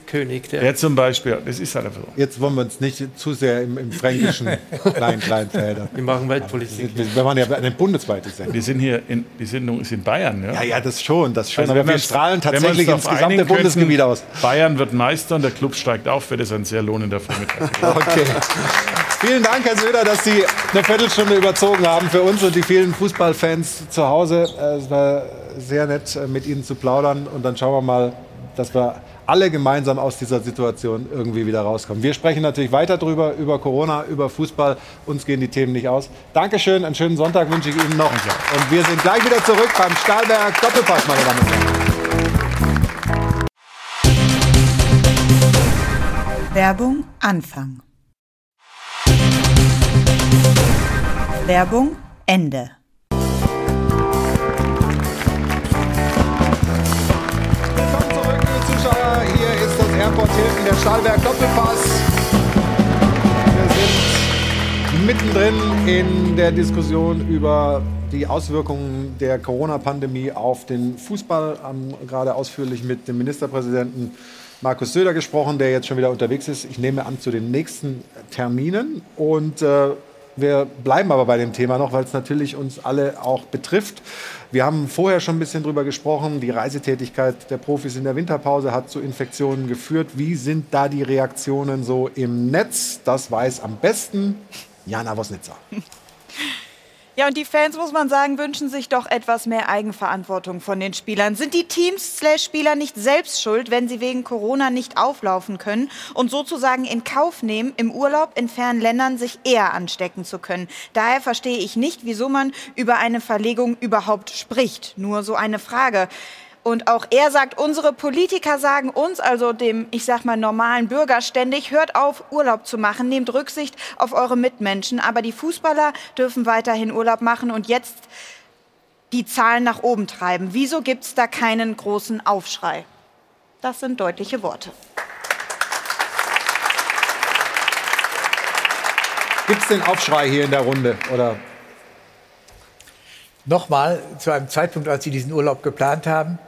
König. Der, der zum Beispiel, das ist halt einfach so. Jetzt wollen wir uns nicht zu sehr im, im fränkischen kleinen Kleinfelder. Wir machen Weltpolitik. Wir, wir machen ja eine bundesweite Sendung. Wir sind hier in, die Sendung ist in Bayern. Ja, ja, ja das schon, das schon. Also aber wir strahlen tatsächlich ins gesamte Bundesgebiet aus. Bayern wird Meister und der Club steigt auf, wird es ein sehr lohnender Vormittag. okay. Vielen Dank, Herr Söder, dass Sie eine Viertelstunde überzogen haben für uns und die vielen Fußballfans zu Hause. Äh, es war sehr nett, äh, mit Ihnen zu plaudern. Und dann schauen wir mal, dass wir alle gemeinsam aus dieser Situation irgendwie wieder rauskommen. Wir sprechen natürlich weiter drüber, über Corona, über Fußball. Uns gehen die Themen nicht aus. Dankeschön, einen schönen Sonntag wünsche ich Ihnen noch. Und wir sind gleich wieder zurück beim Stahlberg Doppelpass, meine Damen und Herren. Werbung Anfang. Werbung Ende. Airport Hilton, der Stahlberg Doppelpass. Wir sind mittendrin in der Diskussion über die Auswirkungen der Corona-Pandemie auf den Fußball. Haben gerade ausführlich mit dem Ministerpräsidenten Markus Söder gesprochen, der jetzt schon wieder unterwegs ist. Ich nehme an zu den nächsten Terminen und äh, wir bleiben aber bei dem Thema noch, weil es natürlich uns alle auch betrifft. Wir haben vorher schon ein bisschen drüber gesprochen. Die Reisetätigkeit der Profis in der Winterpause hat zu Infektionen geführt. Wie sind da die Reaktionen so im Netz? Das weiß am besten Jana Wosnitzer. Ja, und die Fans, muss man sagen, wünschen sich doch etwas mehr Eigenverantwortung von den Spielern. Sind die Teams/Spieler nicht selbst schuld, wenn sie wegen Corona nicht auflaufen können und sozusagen in Kauf nehmen, im Urlaub in fernen Ländern sich eher anstecken zu können? Daher verstehe ich nicht, wieso man über eine Verlegung überhaupt spricht. Nur so eine Frage. Und auch er sagt, unsere Politiker sagen uns, also dem, ich sag mal, normalen Bürger ständig, hört auf, Urlaub zu machen, nehmt Rücksicht auf eure Mitmenschen. Aber die Fußballer dürfen weiterhin Urlaub machen und jetzt die Zahlen nach oben treiben. Wieso gibt es da keinen großen Aufschrei? Das sind deutliche Worte. Gibt es den Aufschrei hier in der Runde? Oder? Nochmal, zu einem Zeitpunkt, als Sie diesen Urlaub geplant haben,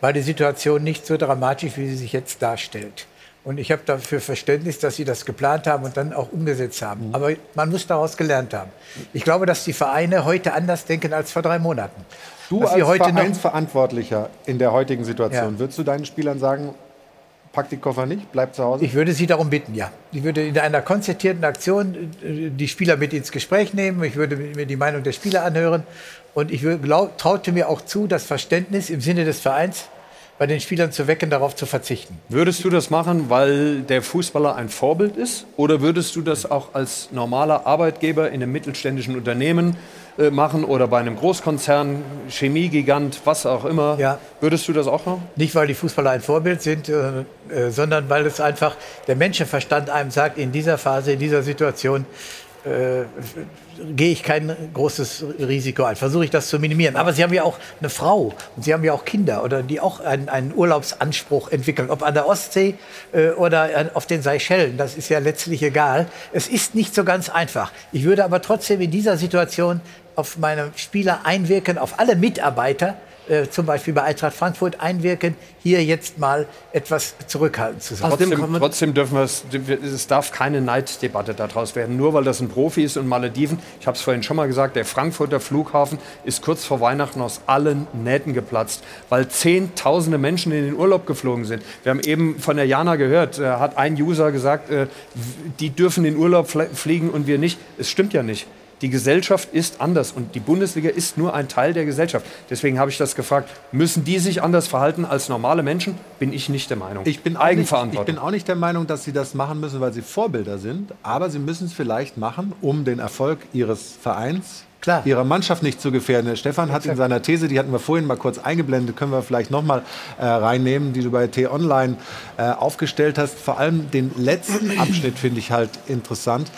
war die Situation nicht so dramatisch, wie sie sich jetzt darstellt. Und ich habe dafür Verständnis, dass Sie das geplant haben und dann auch umgesetzt haben. Aber man muss daraus gelernt haben. Ich glaube, dass die Vereine heute anders denken als vor drei Monaten. Du dass als Vereinsverantwortlicher in der heutigen Situation, ja. würdest du deinen Spielern sagen, pack die Koffer nicht, bleib zu Hause? Ich würde sie darum bitten, ja. Ich würde in einer konzertierten Aktion äh, die Spieler mit ins Gespräch nehmen. Ich würde mir die Meinung der Spieler anhören. Und ich glaub, traute mir auch zu, das Verständnis im Sinne des Vereins bei den Spielern zu wecken, darauf zu verzichten. Würdest du das machen, weil der Fußballer ein Vorbild ist? Oder würdest du das auch als normaler Arbeitgeber in einem mittelständischen Unternehmen äh, machen oder bei einem Großkonzern, Chemiegigant, was auch immer? Ja. Würdest du das auch machen? Nicht, weil die Fußballer ein Vorbild sind, äh, äh, sondern weil es einfach der Menschenverstand einem sagt, in dieser Phase, in dieser Situation, äh, gehe ich kein großes Risiko ein. Versuche ich das zu minimieren. Aber Sie haben ja auch eine Frau und Sie haben ja auch Kinder oder die auch einen, einen Urlaubsanspruch entwickeln, ob an der Ostsee äh, oder auf den Seychellen. Das ist ja letztlich egal. Es ist nicht so ganz einfach. Ich würde aber trotzdem in dieser Situation auf meine Spieler einwirken, auf alle Mitarbeiter, äh, zum Beispiel bei Eintracht Frankfurt einwirken, hier jetzt mal etwas zurückhaltend zu sein. Trotzdem, trotzdem dürfen wir es, es darf keine Neiddebatte daraus werden, nur weil das ein Profi ist und Malediven. Ich habe es vorhin schon mal gesagt, der Frankfurter Flughafen ist kurz vor Weihnachten aus allen Nähten geplatzt, weil Zehntausende Menschen in den Urlaub geflogen sind. Wir haben eben von der Jana gehört, äh, hat ein User gesagt, äh, die dürfen in den Urlaub fliegen und wir nicht. Es stimmt ja nicht. Die Gesellschaft ist anders und die Bundesliga ist nur ein Teil der Gesellschaft. Deswegen habe ich das gefragt. Müssen die sich anders verhalten als normale Menschen? Bin ich nicht der Meinung. Ich bin, auch nicht, ich bin auch nicht der Meinung, dass sie das machen müssen, weil sie Vorbilder sind. Aber sie müssen es vielleicht machen, um den Erfolg ihres Vereins Klar. ihrer Mannschaft nicht zu gefährden. Stefan hat in seiner These, die hatten wir vorhin mal kurz eingeblendet, können wir vielleicht noch mal äh, reinnehmen, die du bei T-Online äh, aufgestellt hast. Vor allem den letzten Abschnitt finde ich halt interessant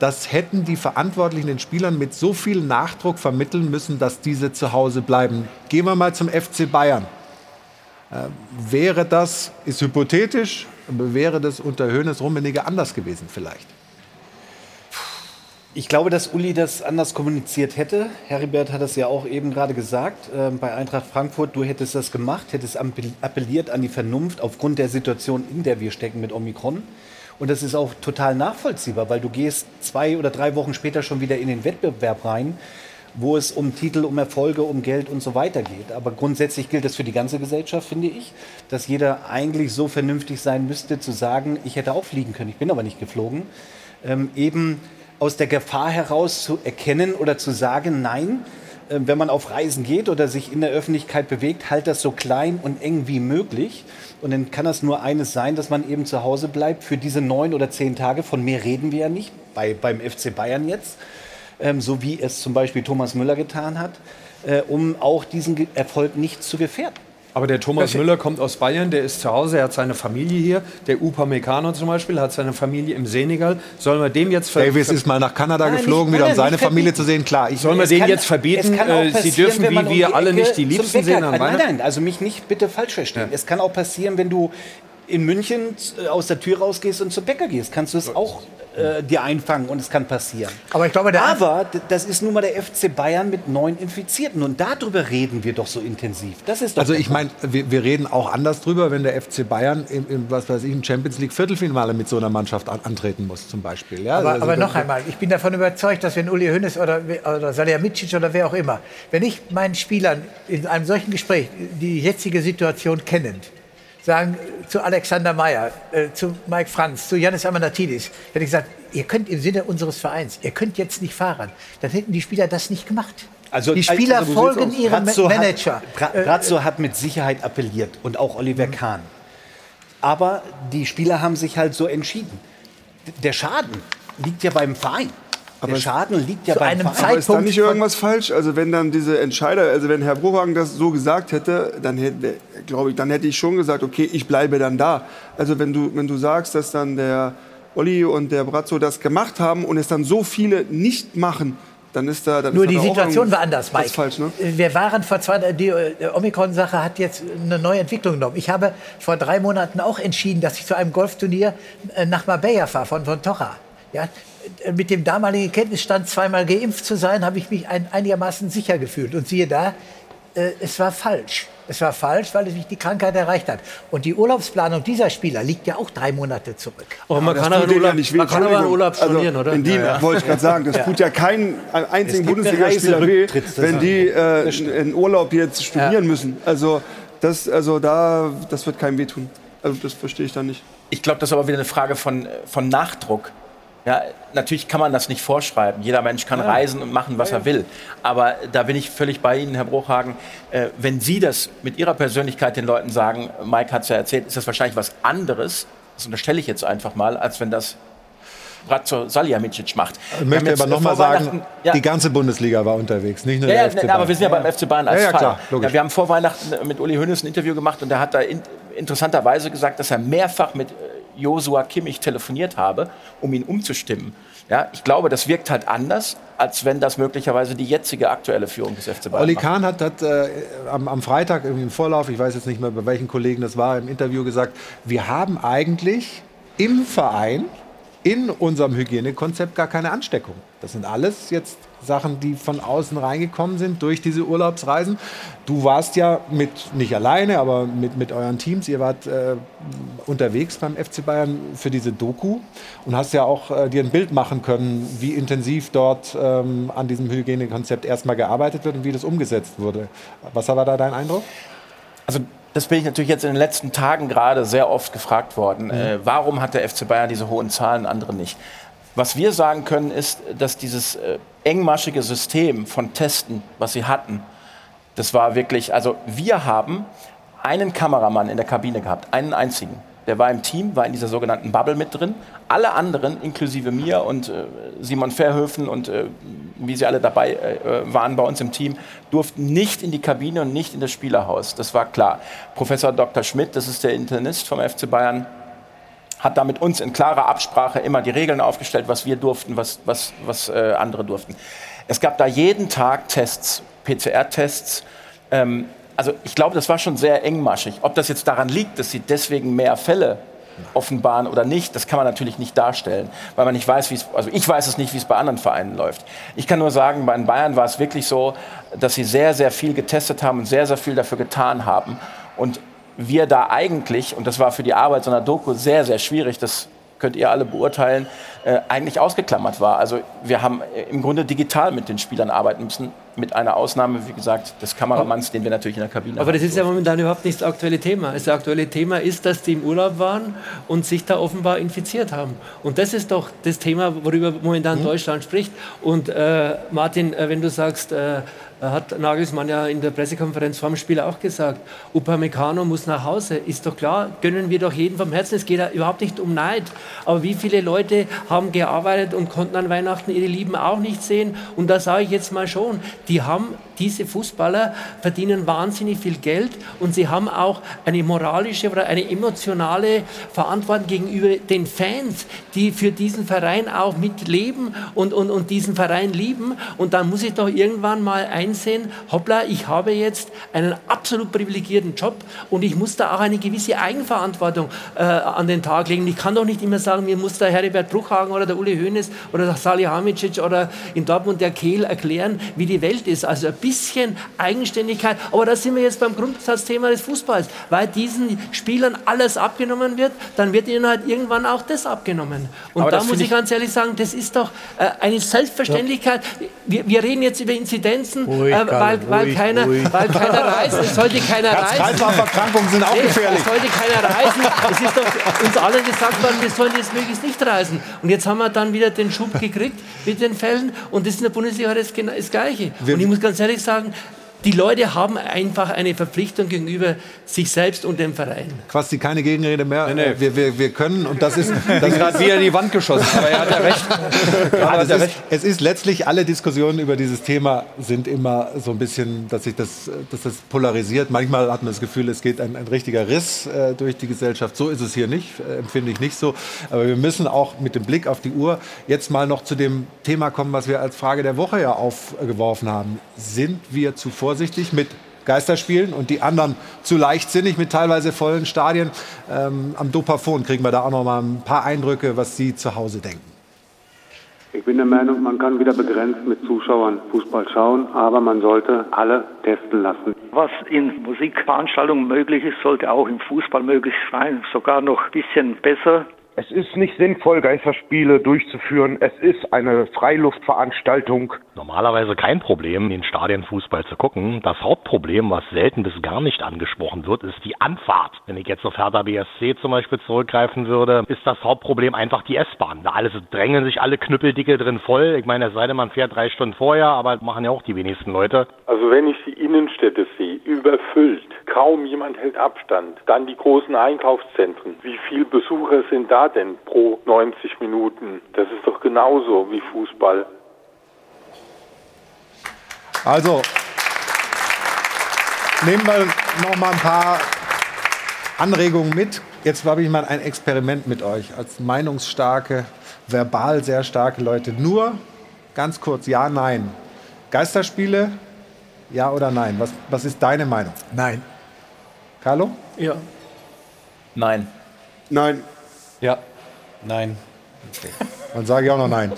das hätten die Verantwortlichen den Spielern mit so viel Nachdruck vermitteln müssen, dass diese zu Hause bleiben. Gehen wir mal zum FC Bayern. Äh, wäre das, ist hypothetisch, wäre das unter Höhnes Rummenigge anders gewesen vielleicht? Ich glaube, dass Uli das anders kommuniziert hätte. Heribert hat es ja auch eben gerade gesagt. Äh, bei Eintracht Frankfurt, du hättest das gemacht, hättest appelliert an die Vernunft aufgrund der Situation, in der wir stecken mit Omikron. Und das ist auch total nachvollziehbar, weil du gehst zwei oder drei Wochen später schon wieder in den Wettbewerb rein, wo es um Titel, um Erfolge, um Geld und so weiter geht. Aber grundsätzlich gilt das für die ganze Gesellschaft, finde ich, dass jeder eigentlich so vernünftig sein müsste, zu sagen, ich hätte auch fliegen können, ich bin aber nicht geflogen. Ähm, eben aus der Gefahr heraus zu erkennen oder zu sagen, nein, äh, wenn man auf Reisen geht oder sich in der Öffentlichkeit bewegt, halt das so klein und eng wie möglich. Und dann kann das nur eines sein, dass man eben zu Hause bleibt für diese neun oder zehn Tage. Von mehr reden wir ja nicht, bei, beim FC Bayern jetzt, ähm, so wie es zum Beispiel Thomas Müller getan hat, äh, um auch diesen Erfolg nicht zu gefährden. Aber der Thomas Müller kommt aus Bayern, der ist zu Hause, er hat seine Familie hier. Der Upamecano zum Beispiel hat seine Familie im Senegal. Sollen wir dem jetzt Davis ist mal nach Kanada Nein, geflogen, wieder um seine Familie zu sehen. Klar, ich Sollen wir den jetzt verbieten? Äh, Sie dürfen wie wir um alle nicht die Liebsten sehen an Nein, nein, also mich nicht bitte falsch verstehen. Ja. Es kann auch passieren, wenn du in München äh, aus der Tür rausgehst und zum Bäcker gehst, kannst du es auch äh, dir einfangen und es kann passieren. Aber ich glaube, Aber das ist nun mal der FC Bayern mit neun Infizierten und darüber reden wir doch so intensiv. Das ist also ich meine, wir, wir, reden auch anders drüber, wenn der FC Bayern im, im, was weiß ich, im Champions League Viertelfinale mit so einer Mannschaft an, antreten muss zum Beispiel. Ja? Aber, also, aber noch einmal, ich bin davon überzeugt, dass wenn Uli Hoeneß oder, oder Salihamidzic oder wer auch immer, wenn ich meinen Spielern in einem solchen Gespräch die jetzige Situation kennend, sagen zu Alexander Meyer, äh, zu Mike Franz, zu Janis Amanatidis, hätte ich gesagt, ihr könnt im Sinne unseres Vereins, ihr könnt jetzt nicht fahren. Dann hätten die Spieler das nicht gemacht. Also, die Spieler also, folgen ihrem Brazzo Manager. Hat, Brazzo hat mit Sicherheit appelliert und auch Oliver mhm. Kahn. Aber die Spieler haben sich halt so entschieden. Der Schaden liegt ja beim Verein. Aber der Schaden liegt ja bei einem Verein. Zeitpunkt. Aber ist da nicht irgendwas falsch? Also wenn dann diese Entscheider, also wenn Herr Bruchhagen das so gesagt hätte, dann hätte, glaube ich, dann hätte ich schon gesagt, okay, ich bleibe dann da. Also wenn du, wenn du sagst, dass dann der Olli und der Brazzo das gemacht haben und es dann so viele nicht machen, dann ist da. Dann Nur ist die Situation war anders, Mike. Falsch, ne? Wir waren vor zwei, die Omikron-Sache hat jetzt eine neue Entwicklung genommen. Ich habe vor drei Monaten auch entschieden, dass ich zu einem Golfturnier äh, nach Marbella fahre, von, von Tocha. Ja, mit dem damaligen Kenntnisstand, zweimal geimpft zu sein, habe ich mich ein, einigermaßen sicher gefühlt. Und siehe da, äh, es war falsch. Es war falsch, weil es mich die Krankheit erreicht hat. Und die Urlaubsplanung dieser Spieler liegt ja auch drei Monate zurück. Oh, man, kann aber, Urlaub, ja man kann aber einen Urlaub stornieren, also, oder? In die ja, ja. wollte ich gerade sagen, das ja. tut ja keinen einzigen Bundesligaspieler weh, wenn die äh, in Urlaub jetzt studieren müssen. Also, das, also da, das wird keinem wehtun. Also das verstehe ich da nicht. Ich glaube, das ist aber wieder eine Frage von, von Nachdruck. Ja, natürlich kann man das nicht vorschreiben. Jeder Mensch kann ja. reisen und machen, was ja. er will. Aber da bin ich völlig bei Ihnen, Herr Bruchhagen. Äh, wenn Sie das mit Ihrer Persönlichkeit den Leuten sagen, Mike hat es ja erzählt, ist das wahrscheinlich was anderes, das unterstelle ich jetzt einfach mal, als wenn das Bratzo Salihamidzic macht. Ich möchte aber nochmal sagen, ja. die ganze Bundesliga war unterwegs, nicht nur ja, der FC Bayern. aber wir sind ja beim FC Bayern als ja, ja, Fall. Klar, wir haben vor Weihnachten mit Uli Hoeneß ein Interview gemacht und der hat da in, interessanterweise gesagt, dass er mehrfach mit Josua Kimmich telefoniert habe, um ihn umzustimmen. Ja, ich glaube, das wirkt halt anders, als wenn das möglicherweise die jetzige aktuelle Führung des FC Bayern Olli Kahn hat, hat äh, am, am, Freitag im Vorlauf, ich weiß jetzt nicht mehr, bei welchen Kollegen das war, im Interview gesagt, wir haben eigentlich im Verein in unserem Hygienekonzept gar keine Ansteckung. Das sind alles jetzt Sachen, die von außen reingekommen sind durch diese Urlaubsreisen. Du warst ja mit, nicht alleine, aber mit, mit euren Teams, ihr wart äh, unterwegs beim FC Bayern für diese Doku und hast ja auch äh, dir ein Bild machen können, wie intensiv dort ähm, an diesem Hygienekonzept erstmal gearbeitet wird und wie das umgesetzt wurde. Was war da dein Eindruck? Also das bin ich natürlich jetzt in den letzten Tagen gerade sehr oft gefragt worden. Mhm. Äh, warum hat der FC Bayern diese hohen Zahlen, andere nicht? Was wir sagen können, ist, dass dieses äh, engmaschige System von Testen, was sie hatten, das war wirklich, also wir haben einen Kameramann in der Kabine gehabt, einen einzigen. Der war im Team, war in dieser sogenannten Bubble mit drin. Alle anderen, inklusive mir und äh, Simon Verhöfen und äh, wie sie alle dabei äh, waren bei uns im Team, durften nicht in die Kabine und nicht in das Spielerhaus. Das war klar. Professor Dr. Schmidt, das ist der Internist vom FC Bayern, hat da mit uns in klarer Absprache immer die Regeln aufgestellt, was wir durften, was, was, was äh, andere durften. Es gab da jeden Tag Tests, PCR-Tests. Ähm, also ich glaube, das war schon sehr engmaschig. Ob das jetzt daran liegt, dass sie deswegen mehr Fälle offenbaren oder nicht, das kann man natürlich nicht darstellen, weil man nicht weiß, wie es, also ich weiß es nicht, wie es bei anderen Vereinen läuft. Ich kann nur sagen, bei den Bayern war es wirklich so, dass sie sehr, sehr viel getestet haben und sehr, sehr viel dafür getan haben. Und wir da eigentlich, und das war für die Arbeit so einer Doku sehr, sehr schwierig, das könnt ihr alle beurteilen, äh, eigentlich ausgeklammert war. Also wir haben äh, im Grunde digital mit den Spielern arbeiten müssen, mit einer Ausnahme, wie gesagt, des Kameramanns, den wir natürlich in der Kabine Aber haben. das ist ja momentan überhaupt nicht das aktuelle Thema. Das aktuelle Thema ist, dass die im Urlaub waren und sich da offenbar infiziert haben. Und das ist doch das Thema, worüber momentan mhm. Deutschland spricht. Und äh, Martin, äh, wenn du sagst, äh, hat Nagelsmann ja in der Pressekonferenz vor dem Spiel auch gesagt, Upamecano muss nach Hause. Ist doch klar, gönnen wir doch jeden vom Herzen. Es geht ja überhaupt nicht um Neid. Aber wie viele Leute haben gearbeitet und konnten an Weihnachten ihre Lieben auch nicht sehen? Und da sage ich jetzt mal schon, die haben diese Fußballer verdienen wahnsinnig viel Geld und sie haben auch eine moralische oder eine emotionale Verantwortung gegenüber den Fans, die für diesen Verein auch mitleben und, und, und diesen Verein lieben. Und dann muss ich doch irgendwann mal einsehen, hoppla, ich habe jetzt einen absolut privilegierten Job und ich muss da auch eine gewisse Eigenverantwortung äh, an den Tag legen. Ich kann doch nicht immer sagen, mir muss der Heribert Bruchhagen oder der Uli Hoeneß oder der Salihamidzic oder in Dortmund der Kehl erklären, wie die Welt ist. Also ein Eigenständigkeit. Aber da sind wir jetzt beim Grundsatzthema des Fußballs. Weil diesen Spielern alles abgenommen wird, dann wird ihnen halt irgendwann auch das abgenommen. Und Aber da muss ich, ich ganz ehrlich sagen, das ist doch äh, eine Selbstverständlichkeit. Ja. Wir, wir, reden jetzt über Inzidenzen, ruhig, äh, weil, weil, ruhig, keiner, ruhig. weil keiner reist. Es sollte keiner reisen. Sind auch nee, gefährlich. Es sollte keiner reisen. Es ist doch uns allen gesagt worden, wir sollen jetzt möglichst nicht reisen. Und jetzt haben wir dann wieder den Schub gekriegt mit den Fällen. Und das ist in der Bundesliga das, das Gleiche. Wir und ich muss ganz ehrlich sagen, die Leute haben einfach eine Verpflichtung gegenüber sich selbst und dem Verein. Quasi keine Gegenrede mehr. Nee, nee. Wir, wir, wir können, und das ist. Das gerade wieder in die Wand geschossen, aber er hat ja recht. aber es ist, es ist letztlich, alle Diskussionen über dieses Thema sind immer so ein bisschen, dass sich das, dass das polarisiert. Manchmal hat man das Gefühl, es geht ein, ein richtiger Riss äh, durch die Gesellschaft. So ist es hier nicht, äh, empfinde ich nicht so. Aber wir müssen auch mit dem Blick auf die Uhr jetzt mal noch zu dem Thema kommen, was wir als Frage der Woche ja aufgeworfen haben. Sind wir zuvor vorsichtig mit Geisterspielen und die anderen zu leichtsinnig mit teilweise vollen Stadien. Ähm, am Dopafon kriegen wir da auch noch mal ein paar Eindrücke, was Sie zu Hause denken. Ich bin der Meinung, man kann wieder begrenzt mit Zuschauern Fußball schauen, aber man sollte alle testen lassen. Was in Musikveranstaltungen möglich ist, sollte auch im Fußball möglich sein, sogar noch ein bisschen besser. Es ist nicht sinnvoll, Geisterspiele durchzuführen. Es ist eine Freiluftveranstaltung. Normalerweise kein Problem, den Stadien Fußball zu gucken. Das Hauptproblem, was selten bis gar nicht angesprochen wird, ist die Anfahrt. Wenn ich jetzt auf Hertha BSC zum Beispiel zurückgreifen würde, ist das Hauptproblem einfach die S-Bahn. Da alles drängen sich alle Knüppeldicke drin voll. Ich meine, es sei denn, man fährt drei Stunden vorher, aber machen ja auch die wenigsten Leute. Also wenn ich die Innenstädte sehe, überfüllt, kaum jemand hält Abstand, dann die großen Einkaufszentren. Wie viele Besucher sind da denn pro 90 Minuten? Das ist doch genauso wie Fußball. Also, nehmen wir noch mal ein paar Anregungen mit. Jetzt habe ich mal ein Experiment mit euch als meinungsstarke, verbal sehr starke Leute. Nur ganz kurz, ja, nein. Geisterspiele, ja oder nein? Was, was ist deine Meinung? Nein. Carlo? Ja. Nein. Nein. Ja. Nein. Okay. Dann sage ich auch noch nein.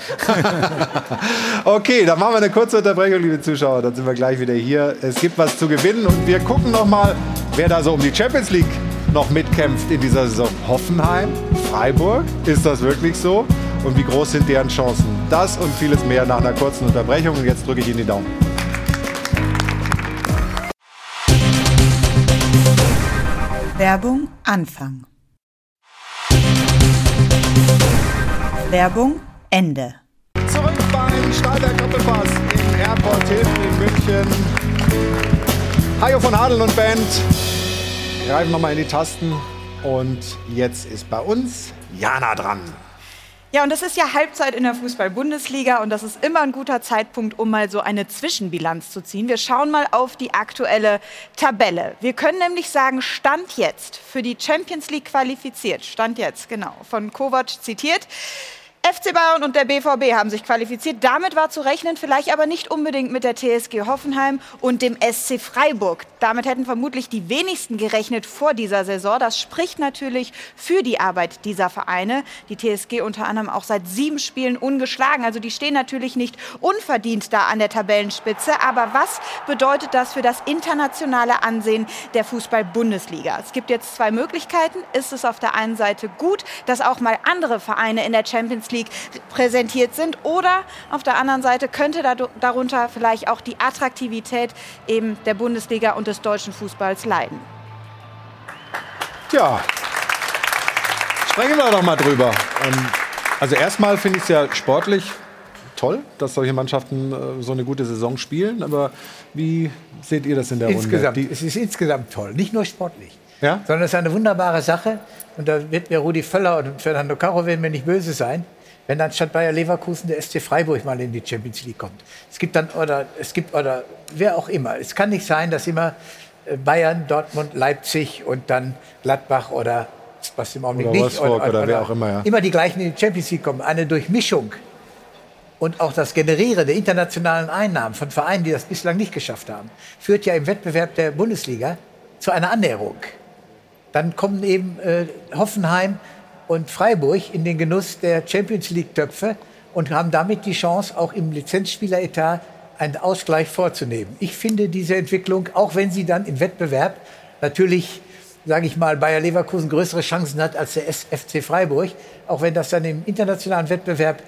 okay, dann machen wir eine kurze Unterbrechung, liebe Zuschauer. Dann sind wir gleich wieder hier. Es gibt was zu gewinnen und wir gucken noch mal, wer da so um die Champions League noch mitkämpft in dieser Saison. Hoffenheim, Freiburg, ist das wirklich so? Und wie groß sind deren Chancen? Das und vieles mehr nach einer kurzen Unterbrechung. Und jetzt drücke ich Ihnen die Daumen. Werbung Anfang. Werbung Ende. Zurück beim Stahlberg Doppelpass im Airport Hilton in München. Hajo von Adel und Band greifen nochmal in die Tasten. Und jetzt ist bei uns Jana dran. Ja, und das ist ja Halbzeit in der Fußball-Bundesliga und das ist immer ein guter Zeitpunkt, um mal so eine Zwischenbilanz zu ziehen. Wir schauen mal auf die aktuelle Tabelle. Wir können nämlich sagen, Stand jetzt für die Champions League qualifiziert. Stand jetzt, genau, von Kovac zitiert. FC Bayern und der BVB haben sich qualifiziert. Damit war zu rechnen, vielleicht aber nicht unbedingt mit der TSG Hoffenheim und dem SC Freiburg. Damit hätten vermutlich die wenigsten gerechnet vor dieser Saison. Das spricht natürlich für die Arbeit dieser Vereine. Die TSG unter anderem auch seit sieben Spielen ungeschlagen. Also die stehen natürlich nicht unverdient da an der Tabellenspitze. Aber was bedeutet das für das internationale Ansehen der Fußball-Bundesliga? Es gibt jetzt zwei Möglichkeiten. Ist es auf der einen Seite gut, dass auch mal andere Vereine in der Champions League League präsentiert sind. Oder auf der anderen Seite könnte darunter vielleicht auch die Attraktivität eben der Bundesliga und des deutschen Fußballs leiden. Tja, sprechen wir doch mal drüber. Ähm, also erstmal finde ich es ja sportlich toll, dass solche Mannschaften äh, so eine gute Saison spielen. Aber wie seht ihr das in der insgesamt, Runde? es ist insgesamt toll, nicht nur sportlich, ja? sondern es ist eine wunderbare Sache. Und da wird mir Rudi Völler und Fernando Caro werden mir nicht böse sein, wenn dann statt Bayer Leverkusen der SC Freiburg mal in die Champions League kommt. Es gibt dann oder es gibt oder wer auch immer. Es kann nicht sein, dass immer äh, Bayern, Dortmund, Leipzig und dann Gladbach oder was im Augenblick oder nicht Wolfsburg oder, oder, wer auch immer. Ja. Immer die gleichen in die Champions League kommen. Eine Durchmischung und auch das Generieren der internationalen Einnahmen von Vereinen, die das bislang nicht geschafft haben, führt ja im Wettbewerb der Bundesliga zu einer Annäherung. Dann kommen eben äh, Hoffenheim und Freiburg in den Genuss der Champions League-Töpfe und haben damit die Chance, auch im Lizenzspieleretat einen Ausgleich vorzunehmen. Ich finde diese Entwicklung, auch wenn sie dann im Wettbewerb natürlich, sage ich mal, Bayer Leverkusen größere Chancen hat als der FC Freiburg, auch wenn das dann im internationalen Wettbewerb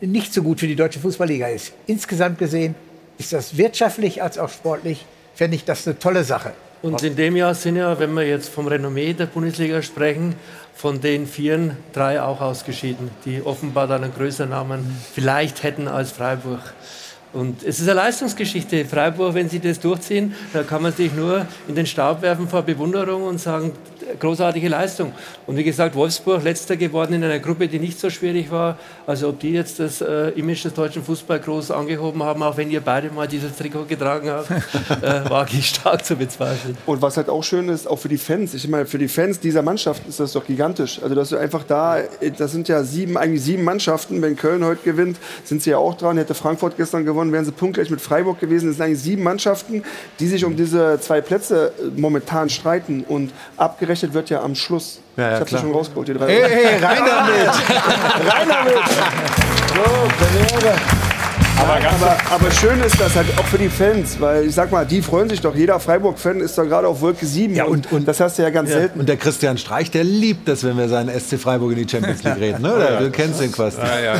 nicht so gut für die deutsche Fußballliga ist. Insgesamt gesehen ist das wirtschaftlich als auch sportlich, fände ich das eine tolle Sache. Und in dem Jahr sind ja, wenn wir jetzt vom Renommee der Bundesliga sprechen, von den Vieren drei auch ausgeschieden, die offenbar dann einen größeren Namen vielleicht hätten als Freiburg. Und es ist eine Leistungsgeschichte. Freiburg, wenn sie das durchziehen, da kann man sich nur in den Staub werfen vor Bewunderung und sagen, großartige Leistung. Und wie gesagt, Wolfsburg letzter geworden in einer Gruppe, die nicht so schwierig war. Also ob die jetzt das äh, Image des deutschen Fußballs groß angehoben haben, auch wenn ihr beide mal dieses Trikot getragen habt, äh, wage ich stark zu bezweifeln. Und was halt auch schön ist, auch für die Fans. Ich meine, für die Fans dieser Mannschaft ist das doch gigantisch. Also dass du einfach da, das sind ja sieben, eigentlich sieben Mannschaften. Wenn Köln heute gewinnt, sind sie ja auch dran. Hätte Frankfurt gestern gewonnen, wären sie punktgleich mit Freiburg gewesen. Es sind eigentlich sieben Mannschaften, die sich um diese zwei Plätze äh, momentan streiten und abgerechnet gerechnet wird ja am Schluss. Ja, ja, ich habe sie schon rausgeholt, die drei. Hey, hey, rein damit! rein damit! So, Premiere. Aber, aber, aber, schön ist das halt auch für die Fans, weil ich sag mal, die freuen sich doch. Jeder Freiburg-Fan ist da gerade auf Wolke 7. Ja, und, und, das hast du ja ganz ja. selten. Und der Christian Streich, der liebt das, wenn wir seinen SC Freiburg in die Champions League reden. Ne? Ja, du kennst ihn quasi. Ja, äh,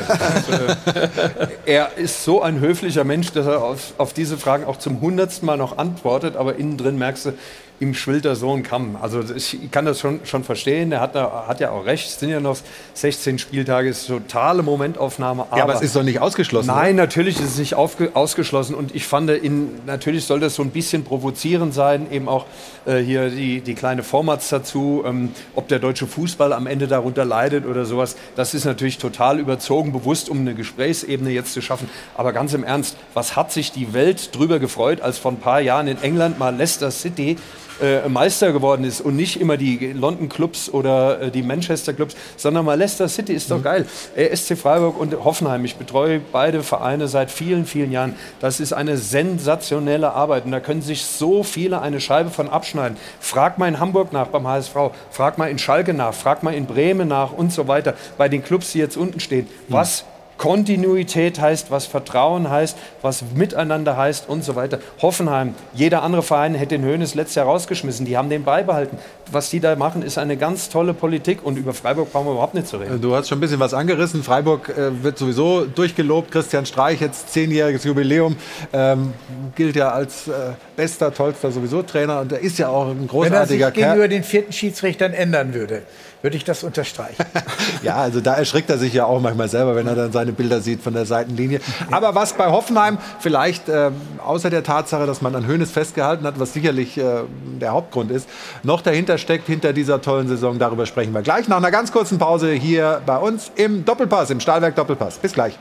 er ist so ein höflicher Mensch, dass er auf, auf diese Fragen auch zum hundertsten Mal noch antwortet. Aber innen drin merkst du, ihm schwillt der Sohn Kamm. Also ich kann das schon, schon verstehen. Er hat, hat ja auch recht. Es sind ja noch 16 Spieltage, ist totale Momentaufnahme. Aber, ja, aber es ist doch nicht ausgeschlossen. Nein, oder? natürlich ist es nicht ausgeschlossen. Und ich fand, in, natürlich soll das so ein bisschen provozierend sein. Eben auch äh, hier die, die kleine Formats dazu. Ähm, ob der deutsche Fußball am Ende darunter leidet oder sowas. Das ist natürlich total überzogen, bewusst, um eine Gesprächsebene jetzt zu schaffen. Aber ganz im Ernst, was hat sich die Welt drüber gefreut, als vor ein paar Jahren in England mal Leicester City äh, Meister geworden ist und nicht immer die London Clubs oder äh, die Manchester Clubs, sondern mal Leicester City ist doch mhm. geil. SC Freiburg und Hoffenheim, ich betreue beide Vereine seit vielen, vielen Jahren. Das ist eine sensationelle Arbeit und da können sich so viele eine Scheibe von abschneiden. Frag mal in Hamburg nach beim HSV, frag mal in Schalke nach, frag mal in Bremen nach und so weiter, bei den Clubs, die jetzt unten stehen. Mhm. Was Kontinuität heißt, was Vertrauen heißt, was Miteinander heißt und so weiter. Hoffenheim, jeder andere Verein hätte den Höhnes letztes Jahr rausgeschmissen. Die haben den beibehalten. Was die da machen, ist eine ganz tolle Politik und über Freiburg brauchen wir überhaupt nicht zu reden. Du hast schon ein bisschen was angerissen. Freiburg äh, wird sowieso durchgelobt. Christian Streich, jetzt zehnjähriges Jubiläum, ähm, gilt ja als äh, bester, tollster sowieso Trainer und er ist ja auch ein großartiger Wenn er sich Kerl. gegenüber den vierten Schiedsrichtern ändern würde würde ich das unterstreichen. ja, also da erschrickt er sich ja auch manchmal selber, wenn er dann seine Bilder sieht von der Seitenlinie. Aber was bei Hoffenheim vielleicht äh, außer der Tatsache, dass man an Hönes festgehalten hat, was sicherlich äh, der Hauptgrund ist, noch dahinter steckt, hinter dieser tollen Saison, darüber sprechen wir gleich nach einer ganz kurzen Pause hier bei uns im Doppelpass, im Stahlwerk Doppelpass. Bis gleich.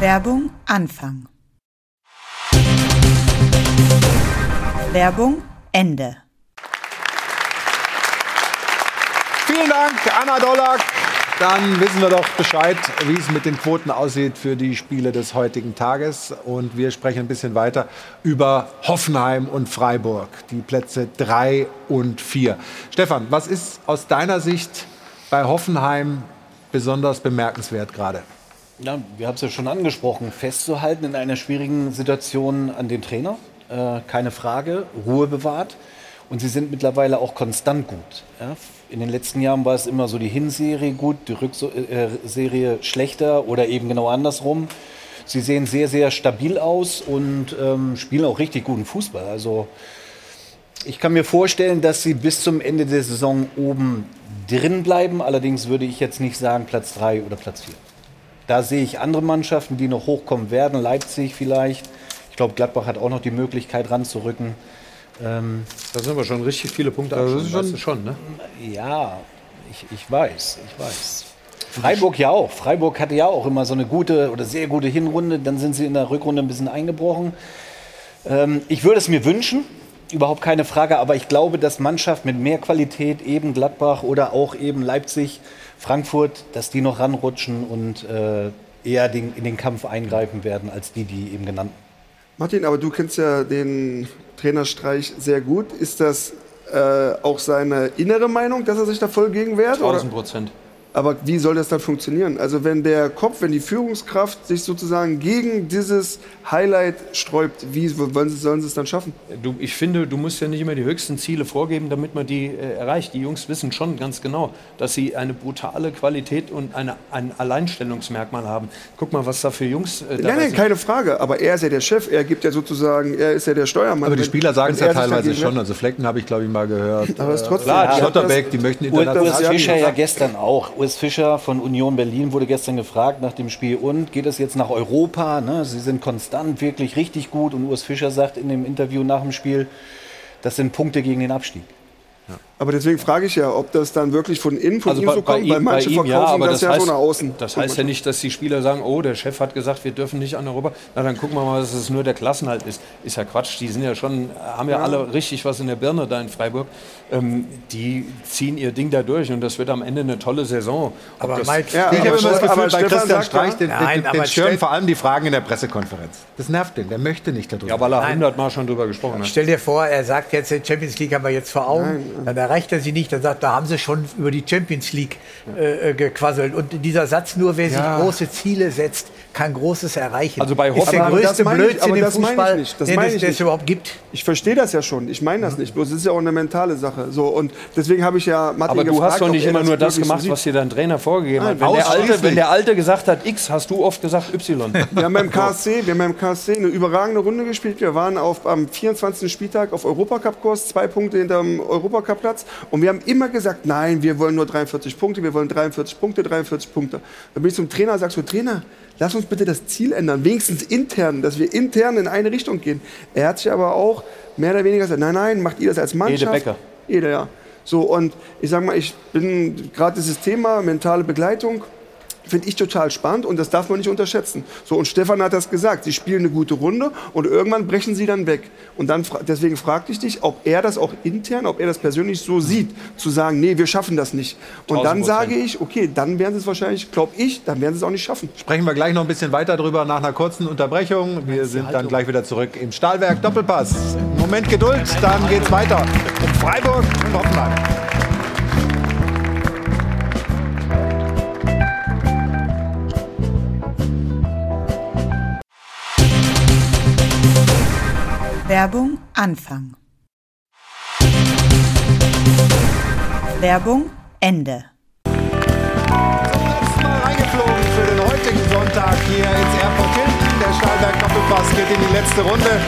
Werbung Anfang. Werbung Ende. Vielen Dank, Anna Dollack. Dann wissen wir doch Bescheid, wie es mit den Quoten aussieht für die Spiele des heutigen Tages. Und wir sprechen ein bisschen weiter über Hoffenheim und Freiburg, die Plätze 3 und 4. Stefan, was ist aus deiner Sicht bei Hoffenheim besonders bemerkenswert gerade? Ja, wir haben es ja schon angesprochen, festzuhalten in einer schwierigen Situation an den Trainer, äh, keine Frage, Ruhe bewahrt. Und sie sind mittlerweile auch konstant gut. Ja? In den letzten Jahren war es immer so die Hinserie gut, die Rückserie schlechter oder eben genau andersrum. Sie sehen sehr, sehr stabil aus und ähm, spielen auch richtig guten Fußball. Also ich kann mir vorstellen, dass sie bis zum Ende der Saison oben drin bleiben. Allerdings würde ich jetzt nicht sagen Platz 3 oder Platz 4. Da sehe ich andere Mannschaften, die noch hochkommen werden. Leipzig vielleicht. Ich glaube, Gladbach hat auch noch die Möglichkeit ranzurücken. Ähm, da sind wir schon richtig viele Punkte Das ist schon- schon, ne? Ja, ich, ich weiß, ich weiß. Freiburg ja auch. Freiburg hatte ja auch immer so eine gute oder sehr gute Hinrunde. Dann sind sie in der Rückrunde ein bisschen eingebrochen. Ähm, ich würde es mir wünschen, überhaupt keine Frage, aber ich glaube, dass Mannschaft mit mehr Qualität, eben Gladbach oder auch eben Leipzig, Frankfurt, dass die noch ranrutschen und äh, eher den, in den Kampf eingreifen werden, als die, die eben genannten. Martin, aber du kennst ja den Trainerstreich sehr gut. Ist das äh, auch seine innere Meinung, dass er sich da voll gegen wehrt? oder? 1000 Prozent. Aber wie soll das dann funktionieren? Also wenn der Kopf, wenn die Führungskraft sich sozusagen gegen dieses Highlight sträubt, wie wollen sie, sollen sie es dann schaffen? Du, ich finde, du musst ja nicht immer die höchsten Ziele vorgeben, damit man die äh, erreicht. Die Jungs wissen schon ganz genau, dass sie eine brutale Qualität und eine, ein Alleinstellungsmerkmal haben. Guck mal, was da für Jungs äh, Nein, dabei nein, sind. keine Frage. Aber er ist ja der Chef. Er gibt ja sozusagen, er ist ja der Steuermann. Aber die Spieler sagen es ja teilweise schon. Also Flecken habe ich, glaube ich, mal gehört. Aber es ist trotzdem- Klar, Ja, Schlotterbeck, das- die möchten international. Fischer ja gestern auch. Urs Fischer von Union Berlin wurde gestern gefragt nach dem Spiel und geht es jetzt nach Europa? Ne? Sie sind konstant wirklich richtig gut und Urs Fischer sagt in dem Interview nach dem Spiel, das sind Punkte gegen den Abstieg. Aber deswegen frage ich ja, ob das dann wirklich von innen von Also ihm bei, so bei kommt, weil ihm, bei manche ihm verkaufen ja, aber das, das, ja heißt, so nach außen. das heißt ja nicht, dass die Spieler sagen, oh, der Chef hat gesagt, wir dürfen nicht an Europa. Na, dann gucken wir mal, dass es nur der Klassenhalt ist. Ist ja Quatsch. Die sind ja schon, haben ja, Ja. alle richtig was in der Birne da in Freiburg. Ähm, die ziehen ihr Ding da durch und das wird am Ende eine tolle Saison. Ob Aber das, Mike, ich habe immer das Gefühl, aber bei Christian sagt Streich, ja- den, Nein, den, den stell- vor allem die Fragen in der Pressekonferenz. Das nervt den, der möchte nicht darüber. ja, weil er Nein. hundertmal schon drüber gesprochen hat. Stell dir vor, er sagt jetzt, die Champions League haben wir jetzt vor Augen. Dann erreicht er sie nicht. Dann sagt, da haben sie schon über die Champions League äh, äh, gequasselt. Und dieser Satz, nur wer Ja. sich große Ziele setzt, kann Großes erreichen. Also bei ist der Hoffenheim- größte das meine ich- Blödsinn aber im das meine ich Fußball, nicht. Das den es, ich es überhaupt gibt. Ich verstehe das ja schon. Ich meine das nicht. Bloß es ist ja auch eine mentale Sache. So, und deswegen habe ich ja Martin Aber du gefragt, hast doch nicht er immer nur das gemacht, was dir dein Trainer vorgegeben Nein, hat. Wenn der, Alte, wenn der Alte gesagt hat X, hast du oft gesagt Y. Wir haben beim KSC, wir haben beim KSC eine überragende Runde gespielt. Wir waren auf, am 24. Spieltag auf Europacup-Kurs, zwei Punkte hinterm Europacup-Platz. Und wir haben immer gesagt, nein, wir wollen nur 43 Punkte, wir wollen 43 Punkte, 43 Punkte. Dann bin ich zum Trainer und sage so, Trainer, lass uns bitte das Ziel ändern, wenigstens intern, dass wir intern in eine Richtung gehen. Er hat sich aber auch mehr oder weniger gesagt, nein, nein, macht ihr das als Mannschaft. Ede Becker. Jeder, ja. So, und ich sage mal, ich bin gerade dieses Thema mentale Begleitung, finde ich total spannend und das darf man nicht unterschätzen. So, und Stefan hat das gesagt, sie spielen eine gute Runde und irgendwann brechen sie dann weg. Und dann, deswegen fragte ich dich, ob er das auch intern, ob er das persönlich so sieht, zu sagen, nee, wir schaffen das nicht. Und dann 1000%. sage ich, okay, dann werden sie es wahrscheinlich, glaube ich, dann werden sie es auch nicht schaffen. Sprechen wir gleich noch ein bisschen weiter drüber nach einer kurzen Unterbrechung. Wir sind dann gleich wieder zurück im Stahlwerk Doppelpass. Moment Geduld, dann geht's weiter. Freiburg und Hoffenheim. Werbung Anfang. Werbung Ende. Mal reingeflogen für den heutigen Sonntag hier ins Airport Hilton. Der Stahlberg Doppelpass geht in die letzte Runde.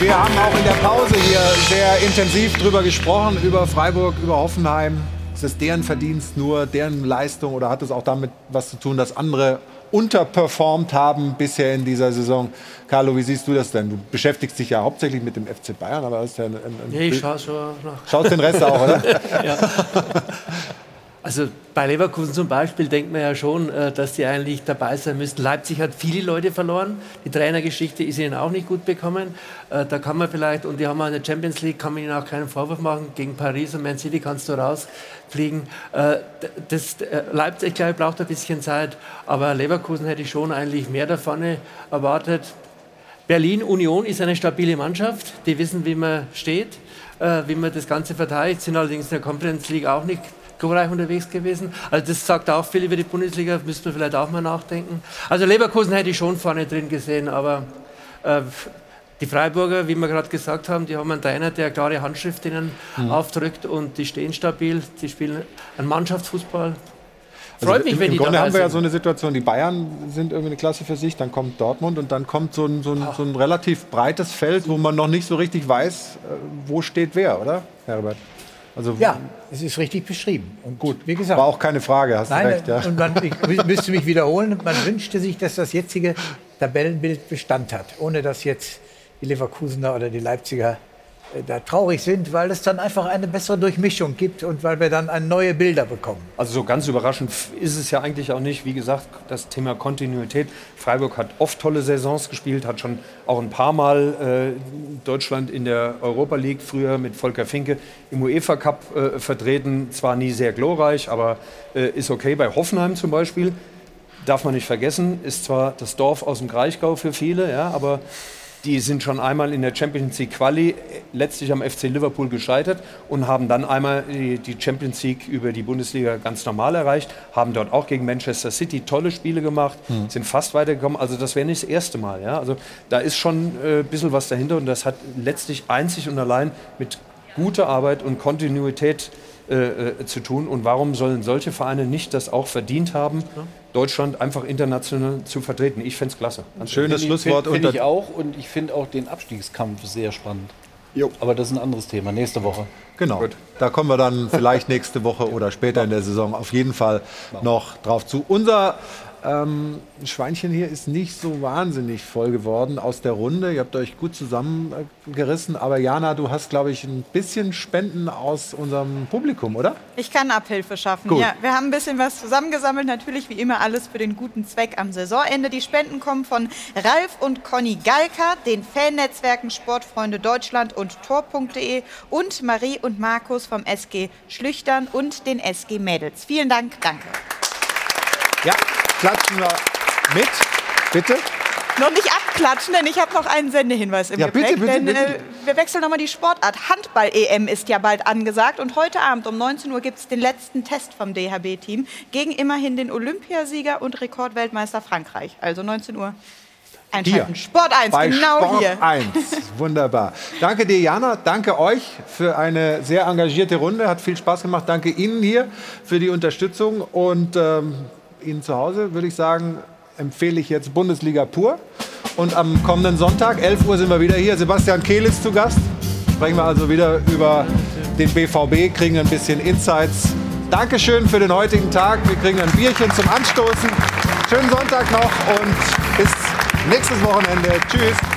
Wir haben auch in der Pause hier sehr intensiv drüber gesprochen, über Freiburg, über Hoffenheim. Ist es deren Verdienst, nur deren Leistung oder hat es auch damit was zu tun, dass andere unterperformt haben bisher in dieser Saison? Carlo, wie siehst du das denn? Du beschäftigst dich ja hauptsächlich mit dem FC Bayern, aber das ist ja ein, ein Ja, ich schaue schon nach. Schaust den Rest auch, oder? ja. Also bei Leverkusen zum Beispiel denkt man ja schon, äh, dass die eigentlich dabei sein müssten. Leipzig hat viele Leute verloren. Die Trainergeschichte ist ihnen auch nicht gut bekommen. Äh, Da kann man vielleicht, und die haben auch in der Champions League, kann man ihnen auch keinen Vorwurf machen. Gegen Paris und Man City kannst du rausfliegen. Äh, Das, Leipzig, glaube ich, braucht ein bisschen Zeit. Aber Leverkusen hätte ich schon eigentlich mehr da vorne erwartet. Berlin Union ist eine stabile Mannschaft. Die wissen, wie man steht, wie man das Ganze verteidigt. Sind allerdings in der Conference League auch nicht glorreich unterwegs gewesen. Also das sagt auch viel über die Bundesliga. Müsste man vielleicht auch mal nachdenken. Also Leverkusen hätte ich schon vorne drin gesehen, aber äh, Die Freiburger, wie wir gerade gesagt haben, die haben einen Trainer, der klare Handschrift ihnen mhm. aufdrückt und die stehen stabil, die spielen einen Mannschaftsfußball. Freut also mich, wenn im, im die Grunde haben wir ja so eine Situation, die Bayern sind irgendwie eine Klasse für sich, dann kommt Dortmund und dann kommt so ein, so ein, so ein relativ breites Feld, wo man noch nicht so richtig weiß, äh, wo steht wer, oder, Herbert? Also, ja, es ist richtig beschrieben. Und gut, wie gesagt. War auch keine Frage, hast nein, du recht. Ja. Und man, ich müsste mich wiederholen, man wünschte sich, dass das jetzige Tabellenbild Bestand hat, ohne dass jetzt die Leverkusener oder die Leipziger da traurig sind, weil es dann einfach eine bessere Durchmischung gibt und weil wir dann neue Bilder bekommen. Also so ganz überraschend ist es ja eigentlich auch nicht. Wie gesagt, das Thema Kontinuität. Freiburg hat oft tolle Saisons gespielt, hat schon auch ein paar Mal äh, Deutschland in der Europa League früher mit Volker Finke im UEFA Cup äh, vertreten. Zwar nie sehr glorreich, aber äh, ist okay. Bei Hoffenheim zum Beispiel darf man nicht vergessen, ist zwar das Dorf aus dem Kraichgau für viele, ja, aber die sind schon einmal in der Champions League Quali letztlich am FC Liverpool gescheitert und haben dann einmal die Champions League über die Bundesliga ganz normal erreicht, haben dort auch gegen Manchester City tolle Spiele gemacht, mhm. sind fast weitergekommen. Also das wäre nicht das erste Mal. Ja? Also da ist schon äh, ein bisschen was dahinter und das hat letztlich einzig und allein mit guter Arbeit und Kontinuität äh, äh, zu tun. Und warum sollen solche Vereine nicht das auch verdient haben, Deutschland einfach international zu vertreten? Ich fände es klasse. Ein schönes find Schlusswort. Finde ich auch und ich finde auch den Abstiegskampf sehr spannend. Jo. Aber das ist ein anderes Thema, nächste Woche. Genau. Gut. Da kommen wir dann vielleicht nächste Woche oder später in der Saison auf jeden Fall noch drauf zu. Unser ähm, Schweinchen hier ist nicht so wahnsinnig voll geworden aus der Runde. Ihr habt euch gut zusammengerissen. Aber Jana, du hast, glaube ich, ein bisschen Spenden aus unserem Publikum, oder? Ich kann Abhilfe schaffen. Gut. Ja, wir haben ein bisschen was zusammengesammelt. Natürlich wie immer alles für den guten Zweck am Saisonende. Die Spenden kommen von Ralf und Conny Galka, den Fannetzwerken Sportfreunde Deutschland und Tor.de und Marie und Markus vom SG Schlüchtern und den SG Mädels. Vielen Dank, danke. Ja, klatschen wir mit. Bitte. Noch nicht abklatschen, denn ich habe noch einen Sendehinweis im ja, Gepäck. Bitte, bitte, denn, bitte. Äh, wir wechseln nochmal die Sportart. Handball-EM ist ja bald angesagt und heute Abend um 19 Uhr gibt es den letzten Test vom DHB-Team gegen immerhin den Olympiasieger und Rekordweltmeister Frankreich. Also 19 Uhr. Einschalten. Hier. Sport 1, Bei genau Sport hier. 1. Wunderbar. Danke dir, Jana. Danke euch für eine sehr engagierte Runde. Hat viel Spaß gemacht. Danke Ihnen hier für die Unterstützung. Und ähm, Ihnen zu Hause würde ich sagen, empfehle ich jetzt Bundesliga pur. Und am kommenden Sonntag, 11 Uhr, sind wir wieder hier. Sebastian Kehl ist zu Gast. Sprechen wir also wieder über den BVB, kriegen ein bisschen Insights. Dankeschön für den heutigen Tag. Wir kriegen ein Bierchen zum Anstoßen. Schönen Sonntag noch und bis nächstes Wochenende. Tschüss.